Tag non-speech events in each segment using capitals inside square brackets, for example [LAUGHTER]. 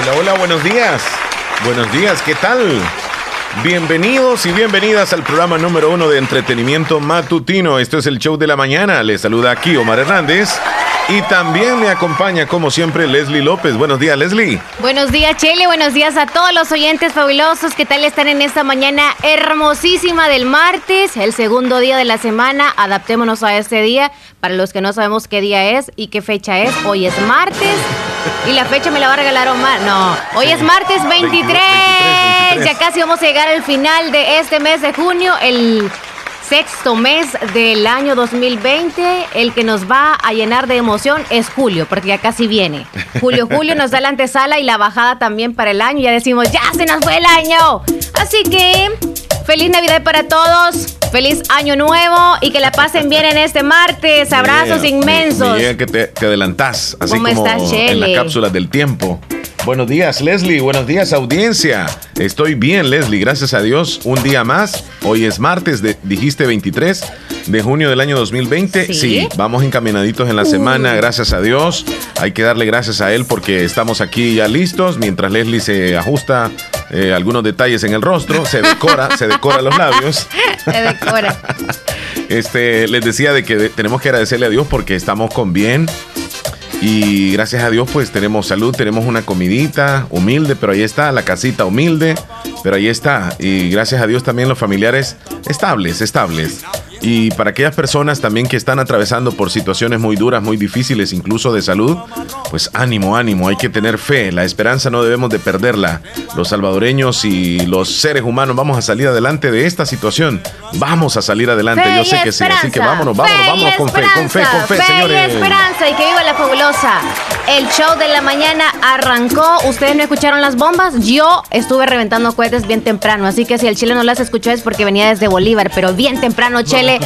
Hola, hola, buenos días. Buenos días, ¿qué tal? Bienvenidos y bienvenidas al programa número uno de entretenimiento matutino. Esto es el show de la mañana. Les saluda aquí Omar Hernández. Y también me acompaña, como siempre, Leslie López. Buenos días, Leslie. Buenos días, Chele. Buenos días a todos los oyentes fabulosos. ¿Qué tal están en esta mañana hermosísima del martes? El segundo día de la semana. Adaptémonos a este día. Para los que no sabemos qué día es y qué fecha es, hoy es martes. Y la fecha me la va a regalar Omar. No, hoy es martes 23. Ya casi vamos a llegar al final de este mes de junio. El sexto mes del año 2020. El que nos va a llenar de emoción es julio, porque ya casi viene. Julio, julio nos da la antesala y la bajada también para el año. Ya decimos, ya se nos fue el año. Así que, feliz Navidad para todos. Feliz año nuevo y que la pasen bien en este martes. Abrazos inmensos. que te, adelantás, así como en la cápsula del tiempo. Buenos días, Leslie. Buenos días, audiencia. Estoy bien, Leslie. Gracias a Dios. Un día más. Hoy es martes, dijiste 23 de junio del año 2020. Sí, vamos encaminaditos en la semana. Gracias a Dios. Hay que darle gracias a Él porque estamos aquí ya listos. Mientras Leslie se ajusta eh, algunos detalles en el rostro, se decora, se decora los labios. [LAUGHS] Se decora. Este, les decía de que tenemos que agradecerle a Dios porque estamos con bien y gracias a Dios, pues tenemos salud, tenemos una comidita humilde, pero ahí está, la casita humilde, pero ahí está. Y gracias a Dios también los familiares estables, estables. Y para aquellas personas también que están atravesando por situaciones muy duras, muy difíciles, incluso de salud, pues ánimo, ánimo, hay que tener fe, la esperanza no debemos de perderla. Los salvadoreños y los seres humanos vamos a salir adelante de esta situación. Vamos a salir adelante, yo sé que sí, así que vámonos, vámonos, vámonos con fe, con fe, con fe, señores. Y esperanza y que viva la fabulosa. El show de la mañana arrancó. ¿Ustedes no escucharon las bombas? Yo estuve reventando cohetes bien temprano, así que si el Chile no las escuchó es porque venía desde Bolívar, pero bien temprano, Chile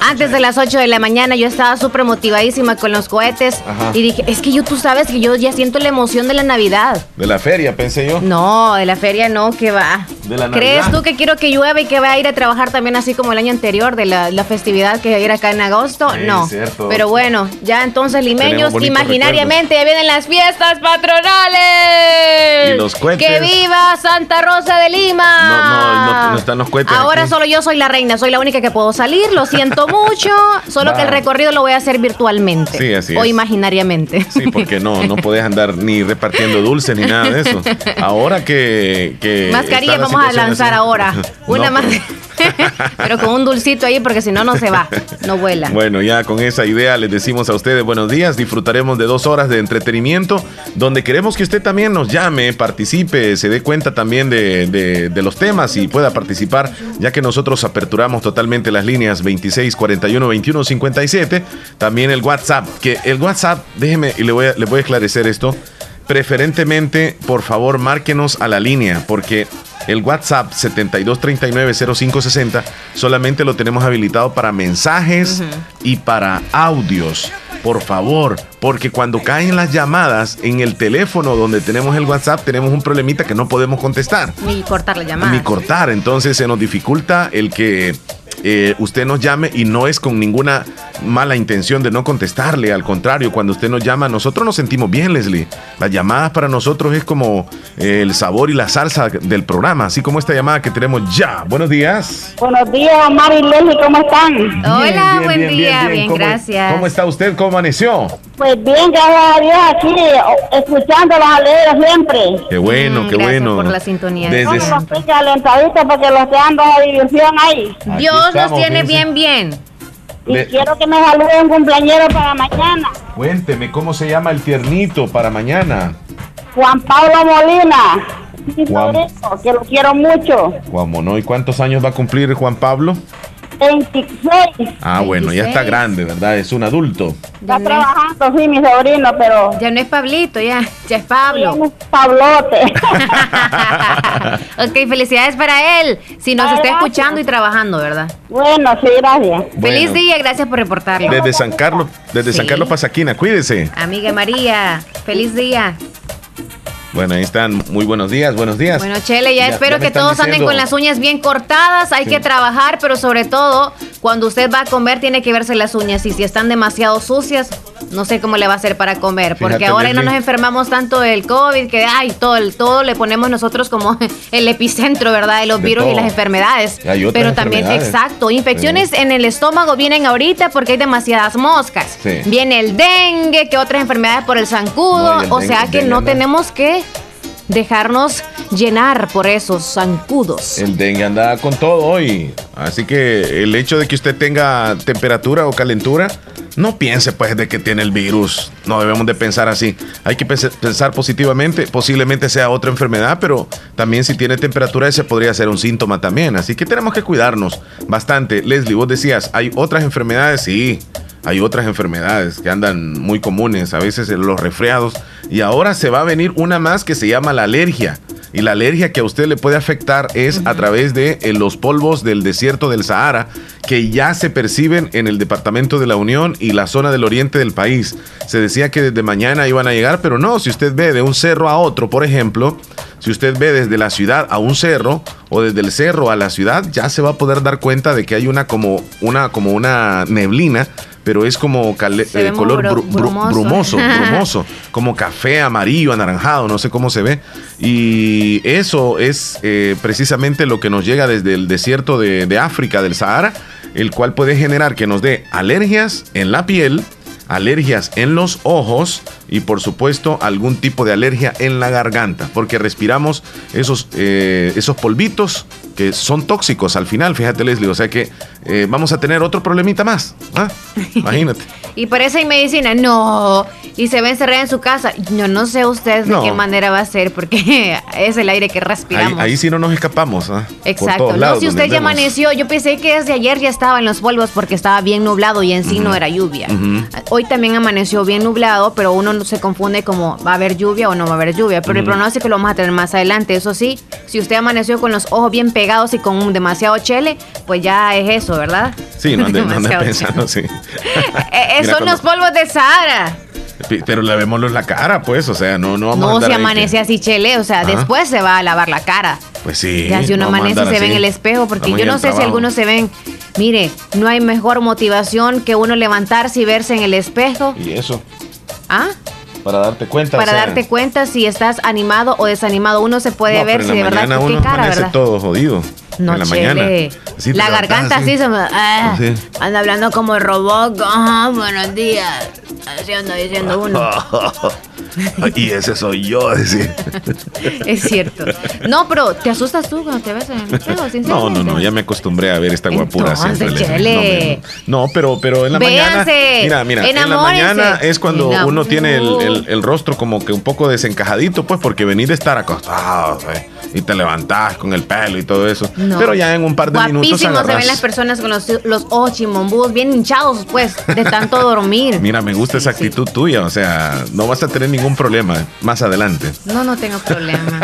antes de las 8 de la mañana yo estaba súper motivadísima con los cohetes y dije, es que yo tú sabes que yo ya siento la emoción de la Navidad. De la feria, pensé yo. No, de la feria no, que va. De la ¿Crees tú que quiero que llueva y que vaya a ir a trabajar también así como el año anterior de la, festividad que va a ir acá en agosto? no. Pero bueno, ya entonces limeños, imaginariamente vienen las fiestas patronales. Y los cohetes. ¡Que viva Santa Rosa de Lima! No, no, no, están los cohetes. Ahora solo yo soy la reina, soy la única que puedo salir lo siento mucho, solo que el recorrido lo voy a hacer virtualmente. Sí, así O imaginariamente. Sí, porque no, no [LAUGHS] puedes andar ni repartiendo dulces ni nada de eso. Ahora que... que Mascarilla vamos a lanzar ahora. [LAUGHS] Una más... [LAUGHS] Pero con un dulcito ahí porque si no, no se va, no vuela. Bueno, ya con esa idea les decimos a ustedes buenos días. Disfrutaremos de dos horas de entretenimiento donde queremos que usted también nos llame, participe, se dé cuenta también de, los temas y pueda participar, ya que nosotros aperturamos totalmente las líneas 26 41 21 57. También el WhatsApp, que el WhatsApp, déjeme y le voy a, le voy a esclarecer esto. Preferentemente, por favor, márquenos a la línea, porque el WhatsApp 72390560 solamente lo tenemos habilitado para mensajes y para audios. Por favor, porque cuando caen las llamadas en el teléfono donde tenemos el WhatsApp, tenemos un problemita que no podemos contestar. Ni cortar la llamada. Ni cortar, entonces se nos dificulta el que eh, usted nos llame y no es con ninguna mala intención de no contestarle. Al contrario, cuando usted nos llama, nosotros nos sentimos bien, Leslie. Las llamadas para nosotros es como eh, el sabor y la salsa del programa, así como esta llamada que tenemos ya. Buenos días. Buenos días, Mari y Leslie, ¿cómo están? Hola, buen día, bien, gracias. ¿Cómo está usted? ¿Cómo amaneció? Pues bien, gracias a Dios, aquí escuchando los alegres siempre. Qué bueno, mm, qué bueno. por la sintonía. Desde... los porque los que ando a diversión ahí. Dios los tiene bien, bien. Y quiero que me salude un cumpleañero para mañana. Cuénteme, ¿cómo se llama el tiernito para mañana? Juan Pablo Molina. Juan... que lo quiero mucho. Juan Mono, ¿y cuántos años va a cumplir Juan Pablo? 26. Ah, bueno, ya está grande, ¿verdad? Es un adulto. Está trabajando, sí, mi sobrino, pero... Ya no es Pablito, ya, ya es Pablo. Ya es Pablote. [LAUGHS] ok, felicidades para él. Si nos está escuchando y trabajando, ¿verdad? Bueno, sí, gracias. Feliz día, gracias por reportarlo. Desde San Carlos, desde San Carlos Pasaquina, cuídese. Amiga María, feliz día. Bueno, ahí están. Muy buenos días, buenos días. Bueno, Chele, ya, espero que todos anden con las uñas bien cortadas. Hay que trabajar, pero sobre todo, cuando usted va a comer, tiene que verse las uñas. Y si están demasiado sucias, no sé cómo le va a hacer para comer, porque ahora no nos enfermamos tanto del COVID, que ay, todo, el, todo le ponemos nosotros como [LAUGHS] el epicentro, ¿verdad? De los virus y las enfermedades. Pero también, exacto, infecciones en el estómago vienen ahorita porque hay demasiadas moscas. Viene el dengue, que otras enfermedades por el zancudo, o sea que no tenemos que dejarnos llenar por esos zancudos. El dengue anda con todo hoy. Así que el hecho de que usted tenga temperatura o calentura, no piense pues de que tiene el virus. No debemos de pensar así. Hay que pensar positivamente. Posiblemente sea otra enfermedad, pero también si tiene temperatura ese podría ser un síntoma también. Así que tenemos que cuidarnos bastante. Leslie, vos decías, hay otras enfermedades, sí hay otras enfermedades que andan muy comunes, a veces los resfriados, y ahora se va a venir una más que se llama la alergia. Y la alergia que a usted le puede afectar es a través de eh, los polvos del desierto del Sahara, que ya se perciben en el departamento de la Unión y la zona del oriente del país. Se decía que desde mañana iban a llegar, pero no, si usted ve de un cerro a otro, por ejemplo, si usted ve desde la ciudad a un cerro o desde el cerro a la ciudad, ya se va a poder dar cuenta de que hay una como una como una neblina pero es como eh, color brumoso. [LAUGHS] brumoso, como café, amarillo, anaranjado, no sé cómo se ve. Y eso es eh, precisamente lo que nos llega desde el desierto de, de África, del Sahara, el cual puede generar que nos dé alergias en la piel, alergias en los ojos y por supuesto algún tipo de alergia en la garganta, porque respiramos esos, eh, esos polvitos que son tóxicos al final, fíjate Leslie, o sea que eh, vamos a tener otro problemita más, ¿ah? [LAUGHS] imagínate. y eso hay medicina, no, y se va a encerrar en su casa, yo no sé usted de qué manera va a ser, porque [LAUGHS] es el aire que respiramos. Ahí, sí no nos escapamos, ¿ah? Exacto, no, si usted ya amaneció, yo pensé que desde ayer ya estaba en los polvos porque estaba bien nublado y en sí no era lluvia. Hoy también amaneció bien nublado, pero uno se confunde como va a haber lluvia o no va a haber lluvia, pero el pronóstico lo vamos a tener más adelante, eso sí, si usted amaneció con los ojos bien pegados, y con demasiado chele, pues ya es eso, ¿verdad? Sí, no [LAUGHS] ande, pensando, sí. [LAUGHS] Eh, eh, son los polvos de Sahara. Pero lavémoslo la cara, pues, o sea, no, no vamos No, si amanece así chele, o sea, después se va a lavar la cara. Pues sí. Ya si uno amanece se ve en el espejo, porque yo no sé si algunos se ven. Mire, no hay mejor motivación que uno levantarse y verse en el espejo. ¿Y eso? ¿Ah? Para darte cuenta. Para darte cuenta si estás animado o desanimado. Uno se puede ver si de verdad qué cara, ¿verdad? todo jodido. No, en la mañana. la garganta así, se me, ah, anda hablando como el robot. Ajá, buenos días. Así anda diciendo uno. [LAUGHS] y ese soy yo, decir. es cierto. No, pero te asustas tú cuando te ves en el No, no, no, ya me acostumbré a ver esta guapura siempre. No, pero, pero en la mañana. Mira, mira, en la mañana es cuando uno tiene el, el, rostro como que un poco desencajadito, pues, porque venís de estar acostado, ¿eh? y te levantás con el pelo y todo eso. Pero ya en un par de minutos agarrás... se ven las personas con los, los ojos bien hinchados, pues, de tanto dormir. Mira, me gusta esa actitud tuya, o sea, no vas a tener ningún problema más adelante. No, no tengo problema.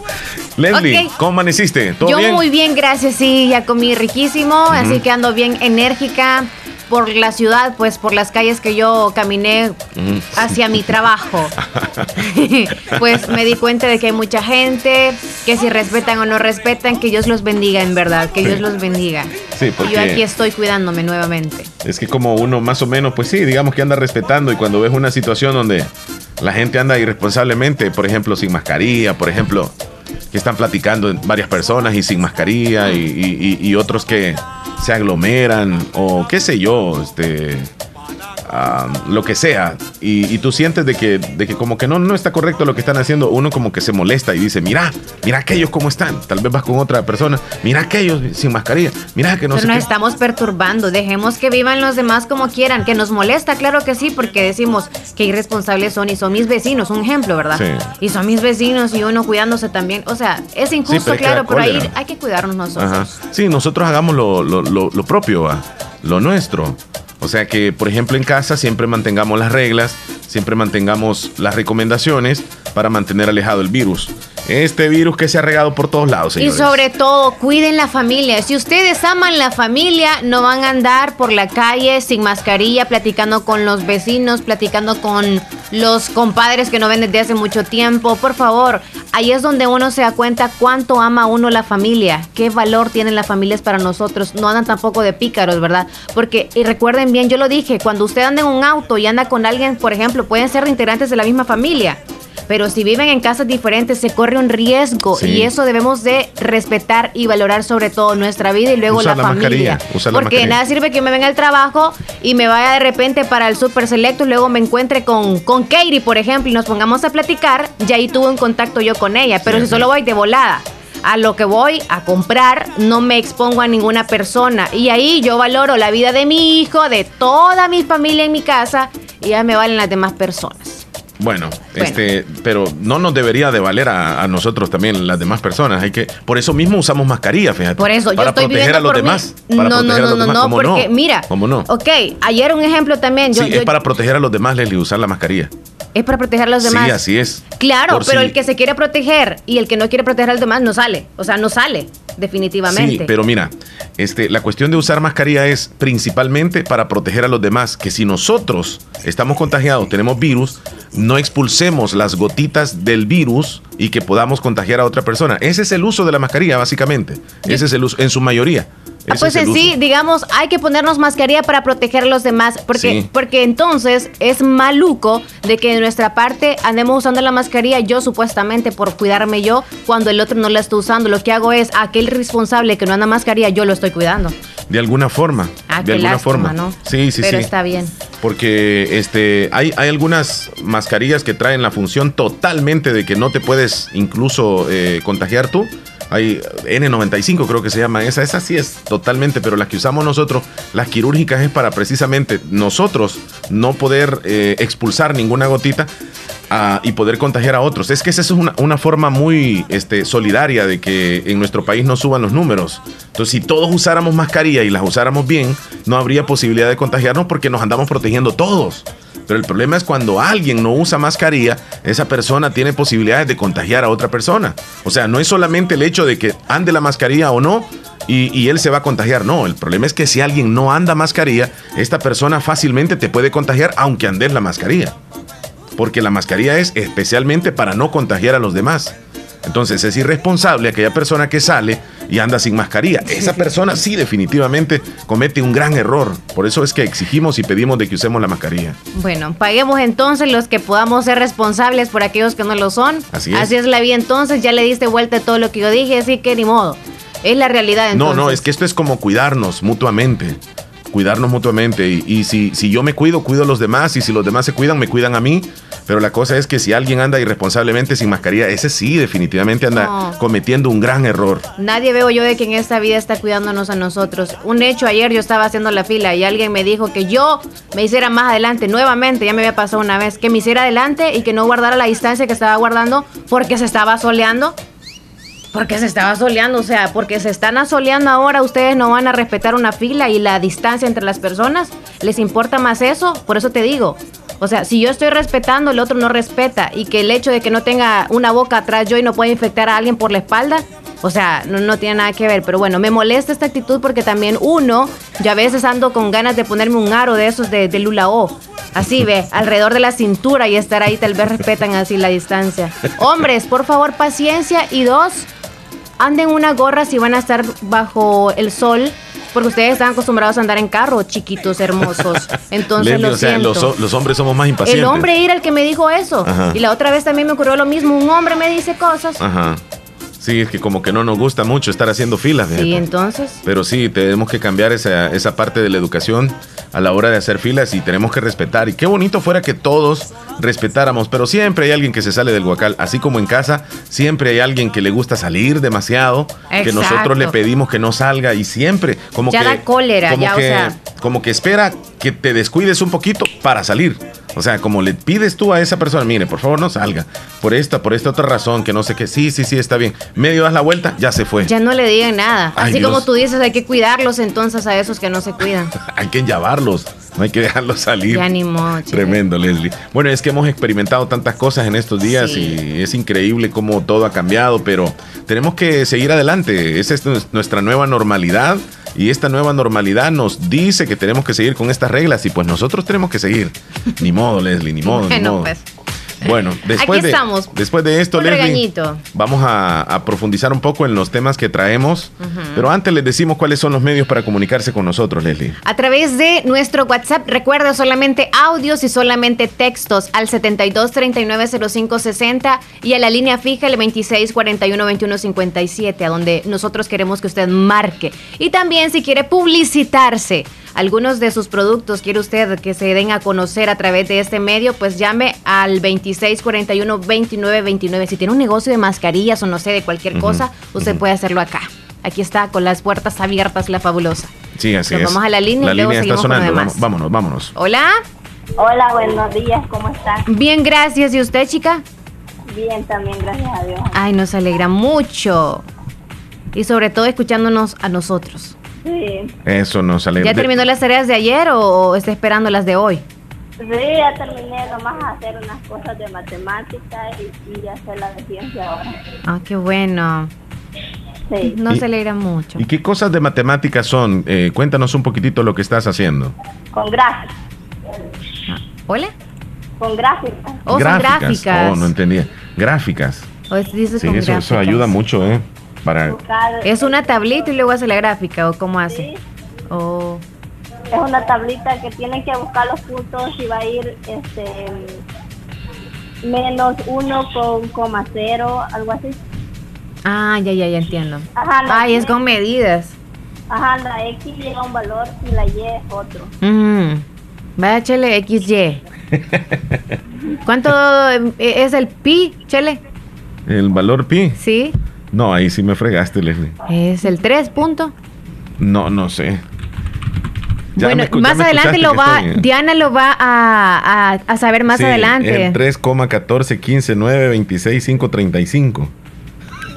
[LAUGHS] Leslie, ¿cómo amaneciste? ¿Todo Yo muy bien, gracias, sí, ya comí riquísimo, así que ando bien enérgica por la ciudad, pues por las calles que yo caminé hacia mi trabajo. [LAUGHS] pues me di cuenta de que hay mucha gente, que si respetan o no respetan, que Dios los bendiga en verdad, que Dios los bendiga. Sí, porque y yo aquí estoy cuidándome nuevamente. Es que como uno más o menos, pues sí, digamos que anda respetando y cuando ves una situación donde la gente anda irresponsablemente, por ejemplo, sin mascarilla, por ejemplo, que están platicando varias personas y sin mascarilla y otros que se aglomeran o qué sé yo, este, lo que sea, y, tú sientes de que, de que como que no, no está correcto lo que están haciendo, uno como que se molesta y dice, mira, mira aquellos cómo están. Tal vez vas con otra persona, mira aquellos sin mascarilla, mira que no Pero nos estamos perturbando, dejemos que vivan los demás como quieran, que nos molesta, claro que sí, porque decimos que irresponsables son y son mis vecinos, un ejemplo, ¿verdad? Y son mis vecinos y uno cuidándose también. O sea, es injusto, claro, pero ahí hay que cuidarnos nosotros. Sí, nosotros hagamos lo, lo, lo, propio, lo nuestro. O sea que, por ejemplo, en casa siempre mantengamos las reglas, siempre mantengamos las recomendaciones para mantener alejado el virus. Este virus que se ha regado por todos lados. Señores. Y sobre todo, cuiden la familia. Si ustedes aman la familia, no van a andar por la calle sin mascarilla, platicando con los vecinos, platicando con los compadres que no ven desde hace mucho tiempo. Por favor, ahí es donde uno se da cuenta cuánto ama uno la familia, qué valor tienen las familias para nosotros. No andan tampoco de pícaros, ¿verdad? Porque, y recuerden bien, yo lo dije, cuando usted anda en un auto y anda con alguien, por ejemplo, pueden ser integrantes de la misma familia pero si viven en casas diferentes se corre un riesgo y eso debemos de respetar y valorar sobre todo nuestra vida y luego la, familia. Porque nada sirve que me venga al trabajo y me vaya de repente para el super selecto y luego me encuentre con, con Katie, por ejemplo, y nos pongamos a platicar, ya ahí tuve un contacto yo con ella, pero si solo voy de volada a lo que voy a comprar, no me expongo a ninguna persona. Y ahí yo valoro la vida de mi hijo, de toda mi familia en mi casa, y ya me valen las demás personas. Bueno, este, pero no nos debería de valer a, nosotros también las demás personas. Hay que, por eso mismo usamos mascarilla, fíjate. Por eso, para proteger a los demás. no, no, no, no, no, porque mira, ¿cómo no? Ok, ayer un ejemplo también. sí, es para proteger a los demás, Leslie, usar la mascarilla. Es para proteger a los demás. Sí, así es. Claro, pero el que se quiere proteger y el que no quiere proteger a los demás no sale. O sea, no sale, definitivamente. Sí, pero mira, este, la cuestión de usar mascarilla es principalmente para proteger a los demás. Que si nosotros estamos contagiados, tenemos virus, no expulsemos las gotitas del virus y que podamos contagiar a otra persona. Ese es el uso de la mascarilla, básicamente. Ese es el uso, en su mayoría. Ah, pues sí, digamos, hay que ponernos mascarilla para proteger a los demás, porque, porque entonces es maluco de que de nuestra parte andemos usando la mascarilla yo supuestamente por cuidarme yo, cuando el otro no la está usando. Lo que hago es, aquel responsable que no anda mascarilla, yo lo estoy cuidando. De alguna forma. Ah, de alguna forma. ¿no? Sí, sí, Pero sí. está bien. Porque este, hay, hay algunas mascarillas que traen la función totalmente de que no te puedes incluso eh, contagiar tú hay N95 creo que se llama esa, esa sí es totalmente, pero las que usamos nosotros, las quirúrgicas es para precisamente nosotros no poder eh, expulsar ninguna gotita y poder contagiar a otros. Es que esa es una, forma muy este, solidaria de que en nuestro país no suban los números. Entonces, si todos usáramos mascarilla y las usáramos bien, no habría posibilidad de contagiarnos porque nos andamos protegiendo todos. Pero el problema es cuando alguien no usa mascarilla, esa persona tiene posibilidades de contagiar a otra persona. O sea, no es solamente el hecho de que ande la mascarilla o no, y, él se va a contagiar. No, el problema es que si alguien no anda mascarilla, esta persona fácilmente te puede contagiar aunque andes la mascarilla. Porque la mascarilla es especialmente para no contagiar a los demás. Entonces es irresponsable aquella persona que sale y anda sin mascarilla. Esa persona sí definitivamente comete un gran error. Por eso es que exigimos y pedimos de que usemos la mascarilla. Bueno, paguemos entonces los que podamos ser responsables por aquellos que no lo son. Así es. Así es la vida entonces, ya le diste vuelta a todo lo que yo dije, así que ni modo. Es la realidad entonces. No, no, es que esto es como cuidarnos mutuamente cuidarnos mutuamente. Y, si, si yo me cuido, cuido a los demás. Y si los demás se cuidan, me cuidan a mí. Pero la cosa es que si alguien anda irresponsablemente sin mascarilla, ese sí, definitivamente anda cometiendo un gran error. Nadie veo yo de que en esta vida está cuidándonos a nosotros. Un hecho, ayer yo estaba haciendo la fila y alguien me dijo que yo me hiciera más adelante, nuevamente, ya me había pasado una vez, que me hiciera adelante y que no guardara la distancia que estaba guardando porque se estaba soleando. Porque se estaba soleando, o sea, porque se están asoleando ahora, ustedes no van a respetar una fila y la distancia entre las personas. ¿Les importa más eso? Por eso te digo. O sea, si yo estoy respetando, el otro no respeta. Y que el hecho de que no tenga una boca atrás yo y no pueda infectar a alguien por la espalda, o sea, no, tiene nada que ver. Pero bueno, me molesta esta actitud porque también uno, ya a veces ando con ganas de ponerme un aro de esos de, de Lula O. Así ve, [LAUGHS] alrededor de la cintura y estar ahí, tal vez respetan así la distancia. [LAUGHS] Hombres, por favor, paciencia. Y dos, anden una gorra si van a estar bajo el sol. Porque ustedes están acostumbrados a andar en carro, chiquitos, hermosos. [LAUGHS] Entonces, lo los, hombres somos más impacientes. El hombre era el que me dijo eso. Y la otra vez también me ocurrió lo mismo. Un hombre me dice cosas. Ajá. Sí, es que como que no nos gusta mucho estar haciendo filas. Sí, entonces. Pero sí, tenemos que cambiar esa, esa parte de la educación a la hora de hacer filas y tenemos que respetar. Y qué bonito fuera que todos respetáramos, pero siempre hay alguien que se sale del guacal, así como en casa, siempre hay alguien que le gusta salir demasiado, que nosotros le pedimos que no salga y siempre como ya que da cólera, como ya, que, o sea, como que espera que te descuides un poquito para salir. O sea, como le pides tú a esa persona, mire, por favor no salga, por esta, por esta otra razón, que no sé qué, sí, sí, sí, está bien. Medio das la vuelta, ya se fue. Ya no le digan nada. Así como tú dices, hay que cuidarlos entonces a esos que no se cuidan. [LAUGHS] hay que llevarlos no hay que dejarlos salir. Ya Tremendo, Leslie. Bueno, es que hemos experimentado tantas cosas en estos días y es increíble cómo todo ha cambiado, pero tenemos que seguir adelante. Esa es nuestra nueva normalidad y esta nueva normalidad nos dice que tenemos que seguir con estas reglas y pues nosotros tenemos que seguir. Ni modo, Leslie, ni modo. ni modo. Pues. [LAUGHS] Bueno, después, de, después de esto, Leslie, vamos a, profundizar un poco en los temas que traemos. Pero antes les decimos cuáles son los medios para comunicarse con nosotros, Leslie. A través de nuestro WhatsApp, recuerda solamente audios y solamente textos al 72 39 05 60 y a la línea fija el 26 41 21 57, a donde nosotros queremos que usted marque. Y también si quiere publicitarse algunos de sus productos quiere usted que se den a conocer a través de este medio, pues llame al 2641 2929. Si tiene un negocio de mascarillas o no sé, de cualquier cosa, usted puede hacerlo acá. Aquí está, con las puertas abiertas, la fabulosa. Sí, así es. Vamos a la línea y luego seguimos Con Vámonos, vámonos. Hola. Hola, buenos días, ¿cómo estás? Bien, gracias. ¿Y usted, chica? Bien, también, gracias a Dios. Ay, nos alegra mucho. Y sobre todo escuchándonos a nosotros. Eso nos alegra. ¿Ya terminó las tareas de ayer o está esperando las de hoy? Sí, ya terminé nomás a hacer unas cosas de matemáticas y, ya sé la de ciencia ahora. Ah, qué bueno. Sí. No se alegra mucho. ¿Y qué cosas de matemáticas son? Eh, cuéntanos un poquitito lo que estás haciendo. Con gráficas. Ah, ¿Hola? Con gráficas. Oh, gráficas. Oh, no entendía. Gráficas. sí, eso, eso ayuda mucho, ¿eh? ¿Es una tablita y luego hace la gráfica o cómo hace? Es una tablita que tiene que buscar los puntos y va a ir este menos 1,0, algo así. Ah, ya, ya, ya entiendo. Ajá, Ay, es con medidas. Ajá, la X lleva un valor y la Y es otro. Vaya, Chele, XY. [LAUGHS] ¿Cuánto es el pi, Chele? ¿El valor pi? Sí. No, ahí sí me fregaste, Leslie. ¿Es el 3 punto? No, no sé. bueno, más adelante lo va, Diana lo va a, a, saber más adelante. El 3,14, 15, 9, 26, 5, 35.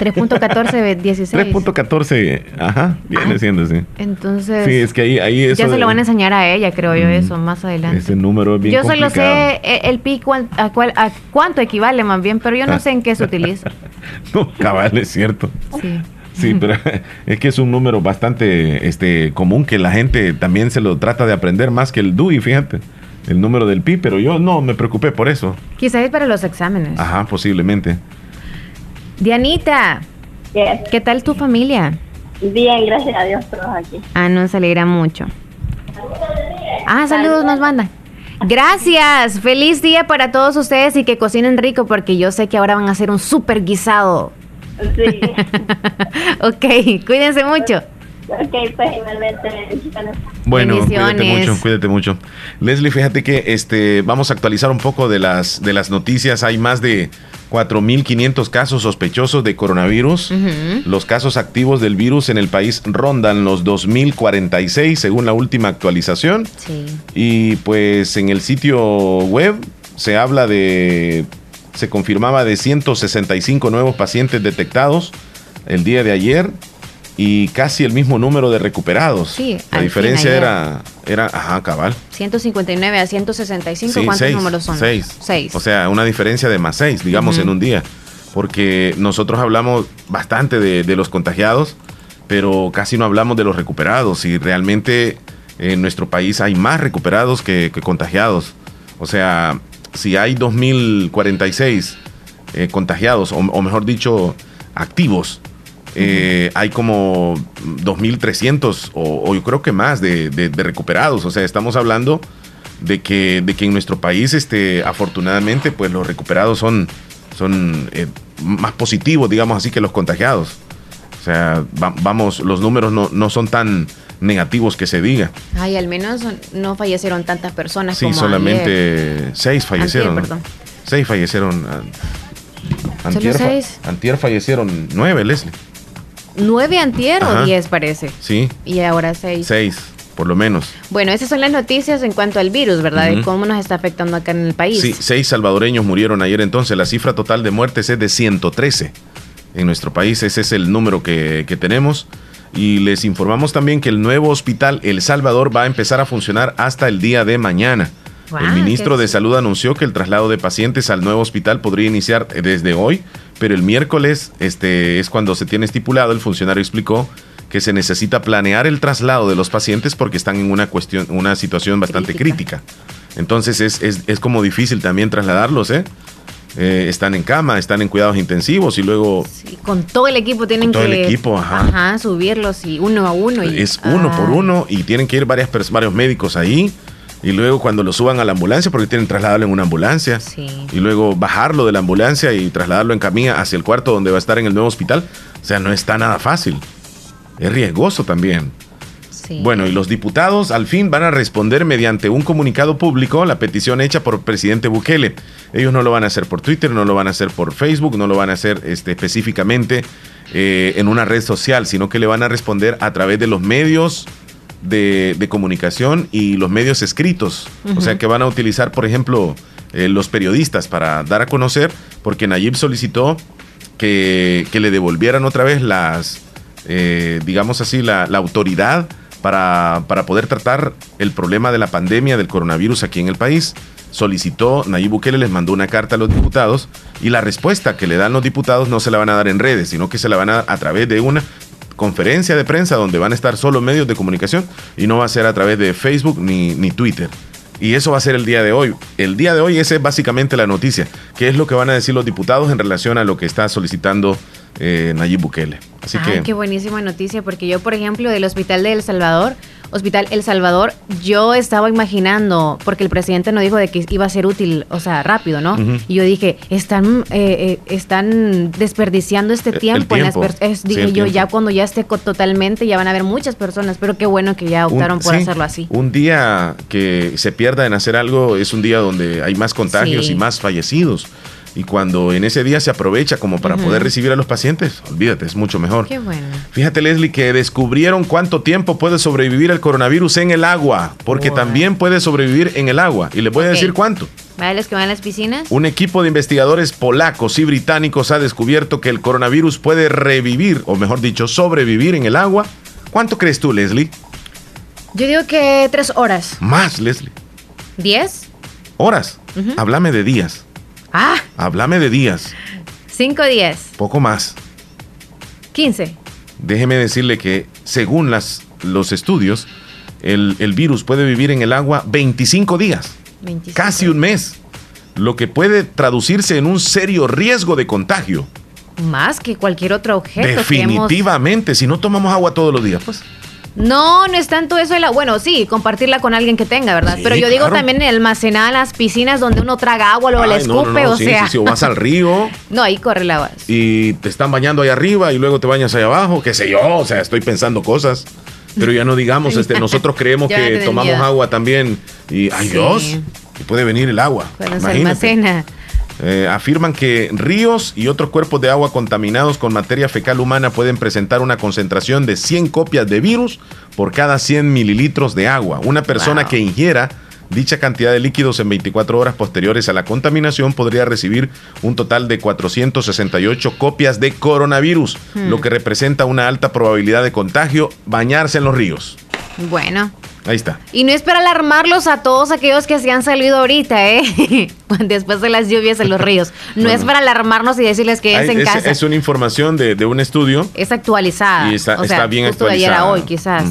3.14, 16. 3.14, ajá, viene ah, siendo así. Entonces. Sí, es que ahí, ahí eso Ya se lo van a enseñar a ella, creo yo, eso, más adelante. Ese número es bien Yo solo sé el, pi a, cuál, a cuánto equivale más bien, pero yo no sé en qué se utiliza. [LAUGHS] no, cabal, es cierto. Sí. Sí, pero es que es un número bastante este, común que la gente también se lo trata de aprender más que el DUI, fíjate el número del pi, pero yo no me preocupé por eso. Quizás es para los exámenes. Ajá, posiblemente. Dianita, ¿qué tal tu familia? Bien, gracias a Dios, todos aquí. Ah, nos alegra mucho. Ah, saludos nos mandan. Gracias, feliz día para todos ustedes y que cocinen rico porque yo sé que ahora van a hacer un súper guisado. Sí. [LAUGHS] ok, cuídense mucho. Ok, pues Bueno, cuídate mucho, cuídate mucho. Leslie, fíjate que este vamos a actualizar un poco de las de las noticias. Hay más de 4.500 casos sospechosos de coronavirus. Los casos activos del virus en el país rondan los 2.046 según la última actualización. Sí. Y pues en el sitio web se habla de, se confirmaba de 165 nuevos pacientes detectados el día de ayer y casi el mismo número de recuperados. Sí, la diferencia era, era, ajá, cabal. 159 a 165, ¿cuántos números son? Seis. Seis. O sea, una diferencia de más seis, digamos, en un día. Porque nosotros hablamos bastante de, los contagiados, pero casi no hablamos de los recuperados. Y realmente en nuestro país hay más recuperados que, contagiados. O sea, si hay 2.046 eh, contagiados, o mejor dicho, activos, eh, hay como 2.300 o, yo creo que más de, recuperados. O sea, estamos hablando de que, de que en nuestro país, este, afortunadamente, pues los recuperados son, son eh, más positivos, digamos así, que los contagiados. O sea, vamos, los números no, son tan negativos que se diga. Ay, al menos no fallecieron tantas personas. Sí, solamente seis fallecieron. seis fallecieron. Antier, seis? antier fallecieron nueve, Leslie. ¿Nueve antier o diez parece? Sí. Y ahora seis. Seis. por lo menos. Bueno, esas son las noticias en cuanto al virus, ¿verdad? De cómo nos está afectando acá en el país. Sí, seis salvadoreños murieron ayer entonces. La cifra total de muertes es de 113 en nuestro país. Ese es el número que, que tenemos. Y les informamos también que el nuevo hospital El Salvador va a empezar a funcionar hasta el día de mañana. el ministro de Salud anunció que el traslado de pacientes al nuevo hospital podría iniciar desde hoy, pero el miércoles este, es cuando se tiene estipulado. El funcionario explicó que se necesita planear el traslado de los pacientes porque están en una cuestión, una situación bastante crítica. Entonces es, es, es, como difícil también trasladarlos, ¿eh? ¿eh? están en cama, están en cuidados intensivos y luego... Sí, con todo el equipo tienen todo que... el equipo, ajá. subirlos y uno a uno. Y, es uno por uno y tienen que ir varias, varios médicos ahí. Y luego cuando lo suban a la ambulancia, porque tienen trasladarlo en una ambulancia. Sí. Y luego bajarlo de la ambulancia y trasladarlo en camilla hacia el cuarto donde va a estar en el nuevo hospital. O sea, no está nada fácil es riesgoso también. Bueno, y los diputados al fin van a responder mediante un comunicado público la petición hecha por el presidente Bukele. Ellos no lo van a hacer por Twitter, no lo van a hacer por Facebook, no lo van a hacer este, específicamente eh, en una red social, sino que le van a responder a través de los medios de, comunicación y los medios escritos. O sea que van a utilizar, por ejemplo, eh, los periodistas para dar a conocer, porque Nayib solicitó que, que le devolvieran otra vez las eh, digamos así, la, autoridad para, para, poder tratar el problema de la pandemia del coronavirus aquí en el país. Solicitó, Nayib Bukele les mandó una carta a los diputados y la respuesta que le dan los diputados no se la van a dar en redes, sino que se la van a dar a través de una conferencia de prensa donde van a estar solo medios de comunicación y no va a ser a través de Facebook ni, ni Twitter. Y eso va a ser el día de hoy. El día de hoy esa es básicamente la noticia. ¿Qué es lo que van a decir los diputados en relación a lo que está solicitando eh, Nayib Bukele? Así que... Qué buenísima noticia, porque yo, por ejemplo, del Hospital de El Salvador, Hospital El Salvador, yo estaba imaginando, porque el presidente no dijo de que iba a ser útil, o sea, rápido, ¿no? Y yo dije, están, eh, eh, están desperdiciando este tiempo. En las dije yo, ya cuando ya esté totalmente, ya van a haber muchas personas, pero qué bueno que ya optaron por hacerlo así. Un día que se pierda en hacer algo es un día donde hay más contagios y más fallecidos. Y cuando en ese día se aprovecha como para poder recibir a los pacientes, olvídate, es mucho mejor. Qué bueno. Fíjate, Leslie, que descubrieron cuánto tiempo puede sobrevivir el coronavirus en el agua, porque también puede sobrevivir en el agua. Y les voy a decir cuánto. ¿Vale los que van a las piscinas? Un equipo de investigadores polacos y británicos ha descubierto que el coronavirus puede revivir, o mejor dicho, sobrevivir en el agua. ¿Cuánto crees tú, Leslie? Yo digo que tres horas. Más, Leslie. ¿Diez? Horas. Háblame de días. Ah. Háblame de días. Cinco días. Poco más. Quince. Déjeme decirle que según las, los estudios, el, virus puede vivir en el agua 25 días. Casi un mes. Lo que puede traducirse en un serio riesgo de contagio. Más que cualquier otro objeto. Definitivamente, si no tomamos agua todos los días, pues. No, no es tanto eso de la. Bueno, sí, compartirla con alguien que tenga, ¿verdad? Pero yo digo también almacenar las piscinas donde uno traga agua, luego la escupe, o sea. si vas al río. [LAUGHS] no, ahí corre la agua. Y te están bañando ahí arriba y luego te bañas ahí abajo, qué sé yo, o sea, estoy pensando cosas. Pero ya no digamos, este, nosotros creemos [LAUGHS] que tomamos agua también y, ay Dios, y puede venir el agua. Cuando se almacena. Eh, afirman que ríos y otros cuerpos de agua contaminados con materia fecal humana pueden presentar una concentración de 100 copias de virus por cada 100 mililitros de agua. Una persona que ingiera dicha cantidad de líquidos en 24 horas posteriores a la contaminación podría recibir un total de 468 copias de coronavirus, lo hmm. que representa una alta probabilidad de contagio bañarse en los ríos. Bueno. Ahí está. Y no es para alarmarlos a todos aquellos que se han salido ahorita, ¿eh? [LAUGHS] Después de las lluvias en los ríos. No es para alarmarnos y decirles que es en casa. Es una información de, un estudio. Es actualizada. Y está, bien actualizada. ayer a hoy, quizás.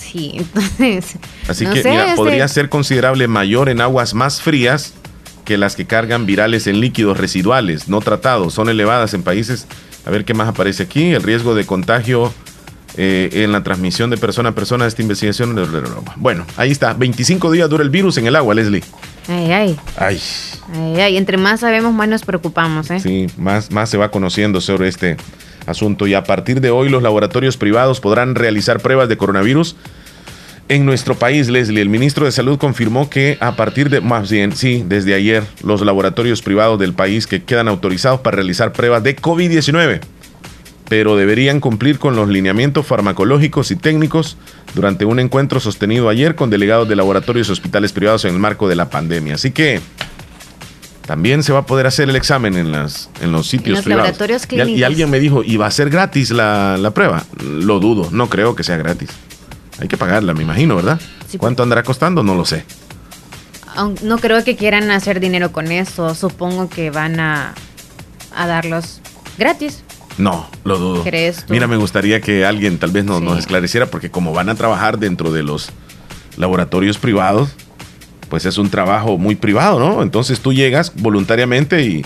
Sí, [LAUGHS] entonces. Así que mira, podría ser considerable mayor en aguas más frías que las que cargan virales en líquidos residuales no tratados. Son elevadas en países. A ver qué más aparece aquí. El riesgo de contagio eh, en la transmisión de persona a persona de esta investigación. Bueno, ahí está. 25 días dura el virus en el agua, Leslie. Ay, ay. Ay. Ay, ay. Entre más sabemos, más nos preocupamos, ¿eh? Sí, más, más se va conociendo sobre este asunto. Y a partir de hoy, los laboratorios privados podrán realizar pruebas de coronavirus. En nuestro país, Leslie, el ministro de Salud confirmó que a partir de, más bien, sí, desde ayer, los laboratorios privados del país que quedan autorizados para realizar pruebas de COVID-19 pero deberían cumplir con los lineamientos farmacológicos y técnicos durante un encuentro sostenido ayer con delegados de laboratorios y hospitales privados en el marco de la pandemia. Así que también se va a poder hacer el examen en, las, en los sitios privados. y, alguien me dijo, ¿y va a ser gratis la, prueba? Lo dudo, no creo que sea gratis. Hay que pagarla, me imagino, ¿verdad? ¿Cuánto andará costando? No lo sé. No creo que quieran hacer dinero con eso. Supongo que van a, a darlos gratis. No, lo dudo. ¿Crees Mira, me gustaría que alguien tal vez nos, nos esclareciera, porque como van a trabajar dentro de los laboratorios privados, pues es un trabajo muy privado, ¿no? Entonces tú llegas voluntariamente y,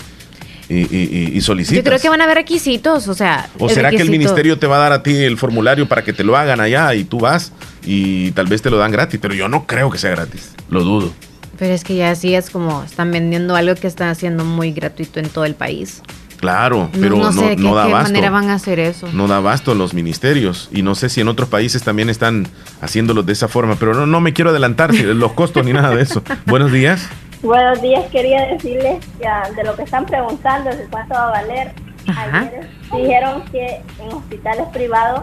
y, solicitas. Yo creo que van a haber requisitos, o sea. ¿O será que el ministerio te va a dar a ti el formulario para que te lo hagan allá y tú vas y tal vez te lo dan gratis? Pero yo no creo que sea gratis, lo dudo. Pero es que ya así es como están vendiendo algo que están haciendo muy gratuito en todo el país. Claro, pero no, sé de qué, manera van a hacer eso. No da abasto los ministerios y no sé si en otros países también están haciéndolo de esa forma, pero no, no me quiero adelantar los costos ni nada de eso. [LAUGHS] Buenos días. Buenos días, quería decirles de lo que están preguntando, de cuánto va a valer. Ayer dijeron que en hospitales privados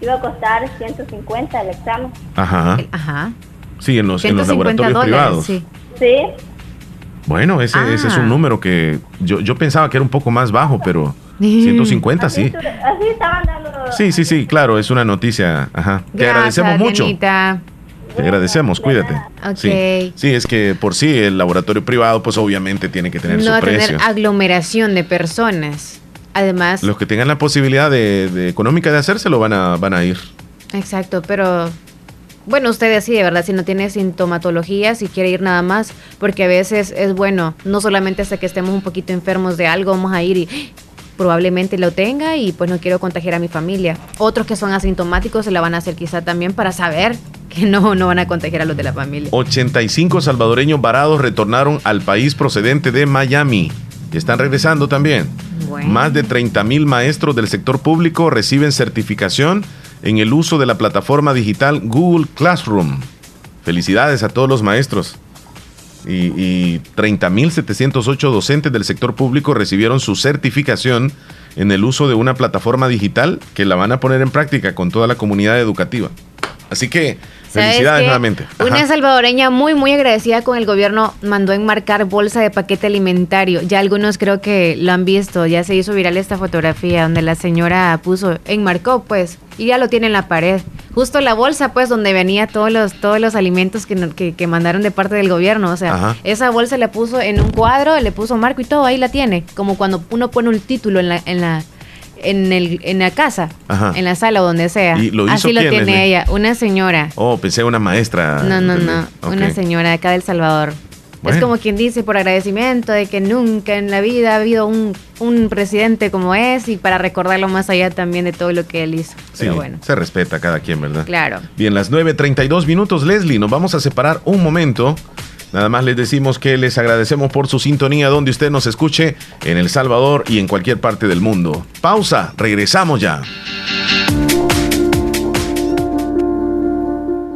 iba a costar 150 el examen. Ajá. Ajá. Sí, en los, en los laboratorios privados. Sí. sí. Bueno, ese, ese es un ah. número que yo, yo pensaba que era un poco más bajo, pero 150 sí. Así estaban dando... Sí, sí, sí, claro, es una noticia. Ajá. Te agradecemos mucho. Te agradecemos, cuídate. Sí, sí, es que por sí el laboratorio privado, pues obviamente tiene que tener no su precio. tener aglomeración de personas. Además. Los que tengan la posibilidad de, de económica de hacérselo van a, van a ir. Exacto, pero bueno, usted decide, ¿verdad? Si no tiene sintomatología, si quiere ir nada más, porque a veces es bueno, no solamente hasta que estemos un poquito enfermos de algo, vamos a ir y probablemente lo tenga y pues no quiero contagiar a mi familia. Otros que son asintomáticos se la van a hacer quizá también para saber que no, no van a contagiar a los de la familia. 85 salvadoreños varados retornaron al país procedente de Miami. Están regresando también. Más de 30 mil maestros del sector público reciben certificación en el uso de la plataforma digital Google Classroom. Felicidades a todos los maestros. Y, y 30.708 docentes del sector público recibieron su certificación en el uso de una plataforma digital que la van a poner en práctica con toda la comunidad educativa. Así que Felicidades nuevamente. Una salvadoreña muy, muy agradecida con el gobierno mandó enmarcar bolsa de paquete alimentario. Ya algunos creo que lo han visto. Ya se hizo viral esta fotografía donde la señora puso, enmarcó pues, y ya lo tiene en la pared. Justo la bolsa pues donde venía todos los, todos los alimentos que, que, mandaron de parte del gobierno. O sea, esa bolsa le puso en un cuadro, le puso marco y todo, ahí la tiene. Como cuando uno pone un título en la, en la en, el, en la casa, en la sala o donde sea. Así lo tiene ella, una señora. Oh, pensé una maestra. No, no, no, una señora de acá del Salvador. Es como quien dice por agradecimiento de que nunca en la vida ha habido un, un, presidente como es y para recordarlo más allá también de todo lo que él hizo. Sí, bueno. se respeta a cada quien, ¿verdad? Claro. Bien, las 9.32 minutos, Leslie, nos vamos a separar un momento Nada más les decimos que les agradecemos por su sintonía donde usted nos escuche en El Salvador y en cualquier parte del mundo. Pausa, regresamos ya.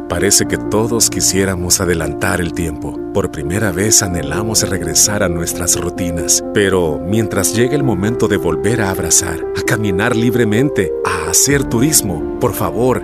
Parece que todos quisiéramos adelantar el tiempo. Por primera vez anhelamos regresar a nuestras rutinas. Pero mientras llegue el momento de volver a abrazar, a caminar libremente, a hacer turismo, por favor,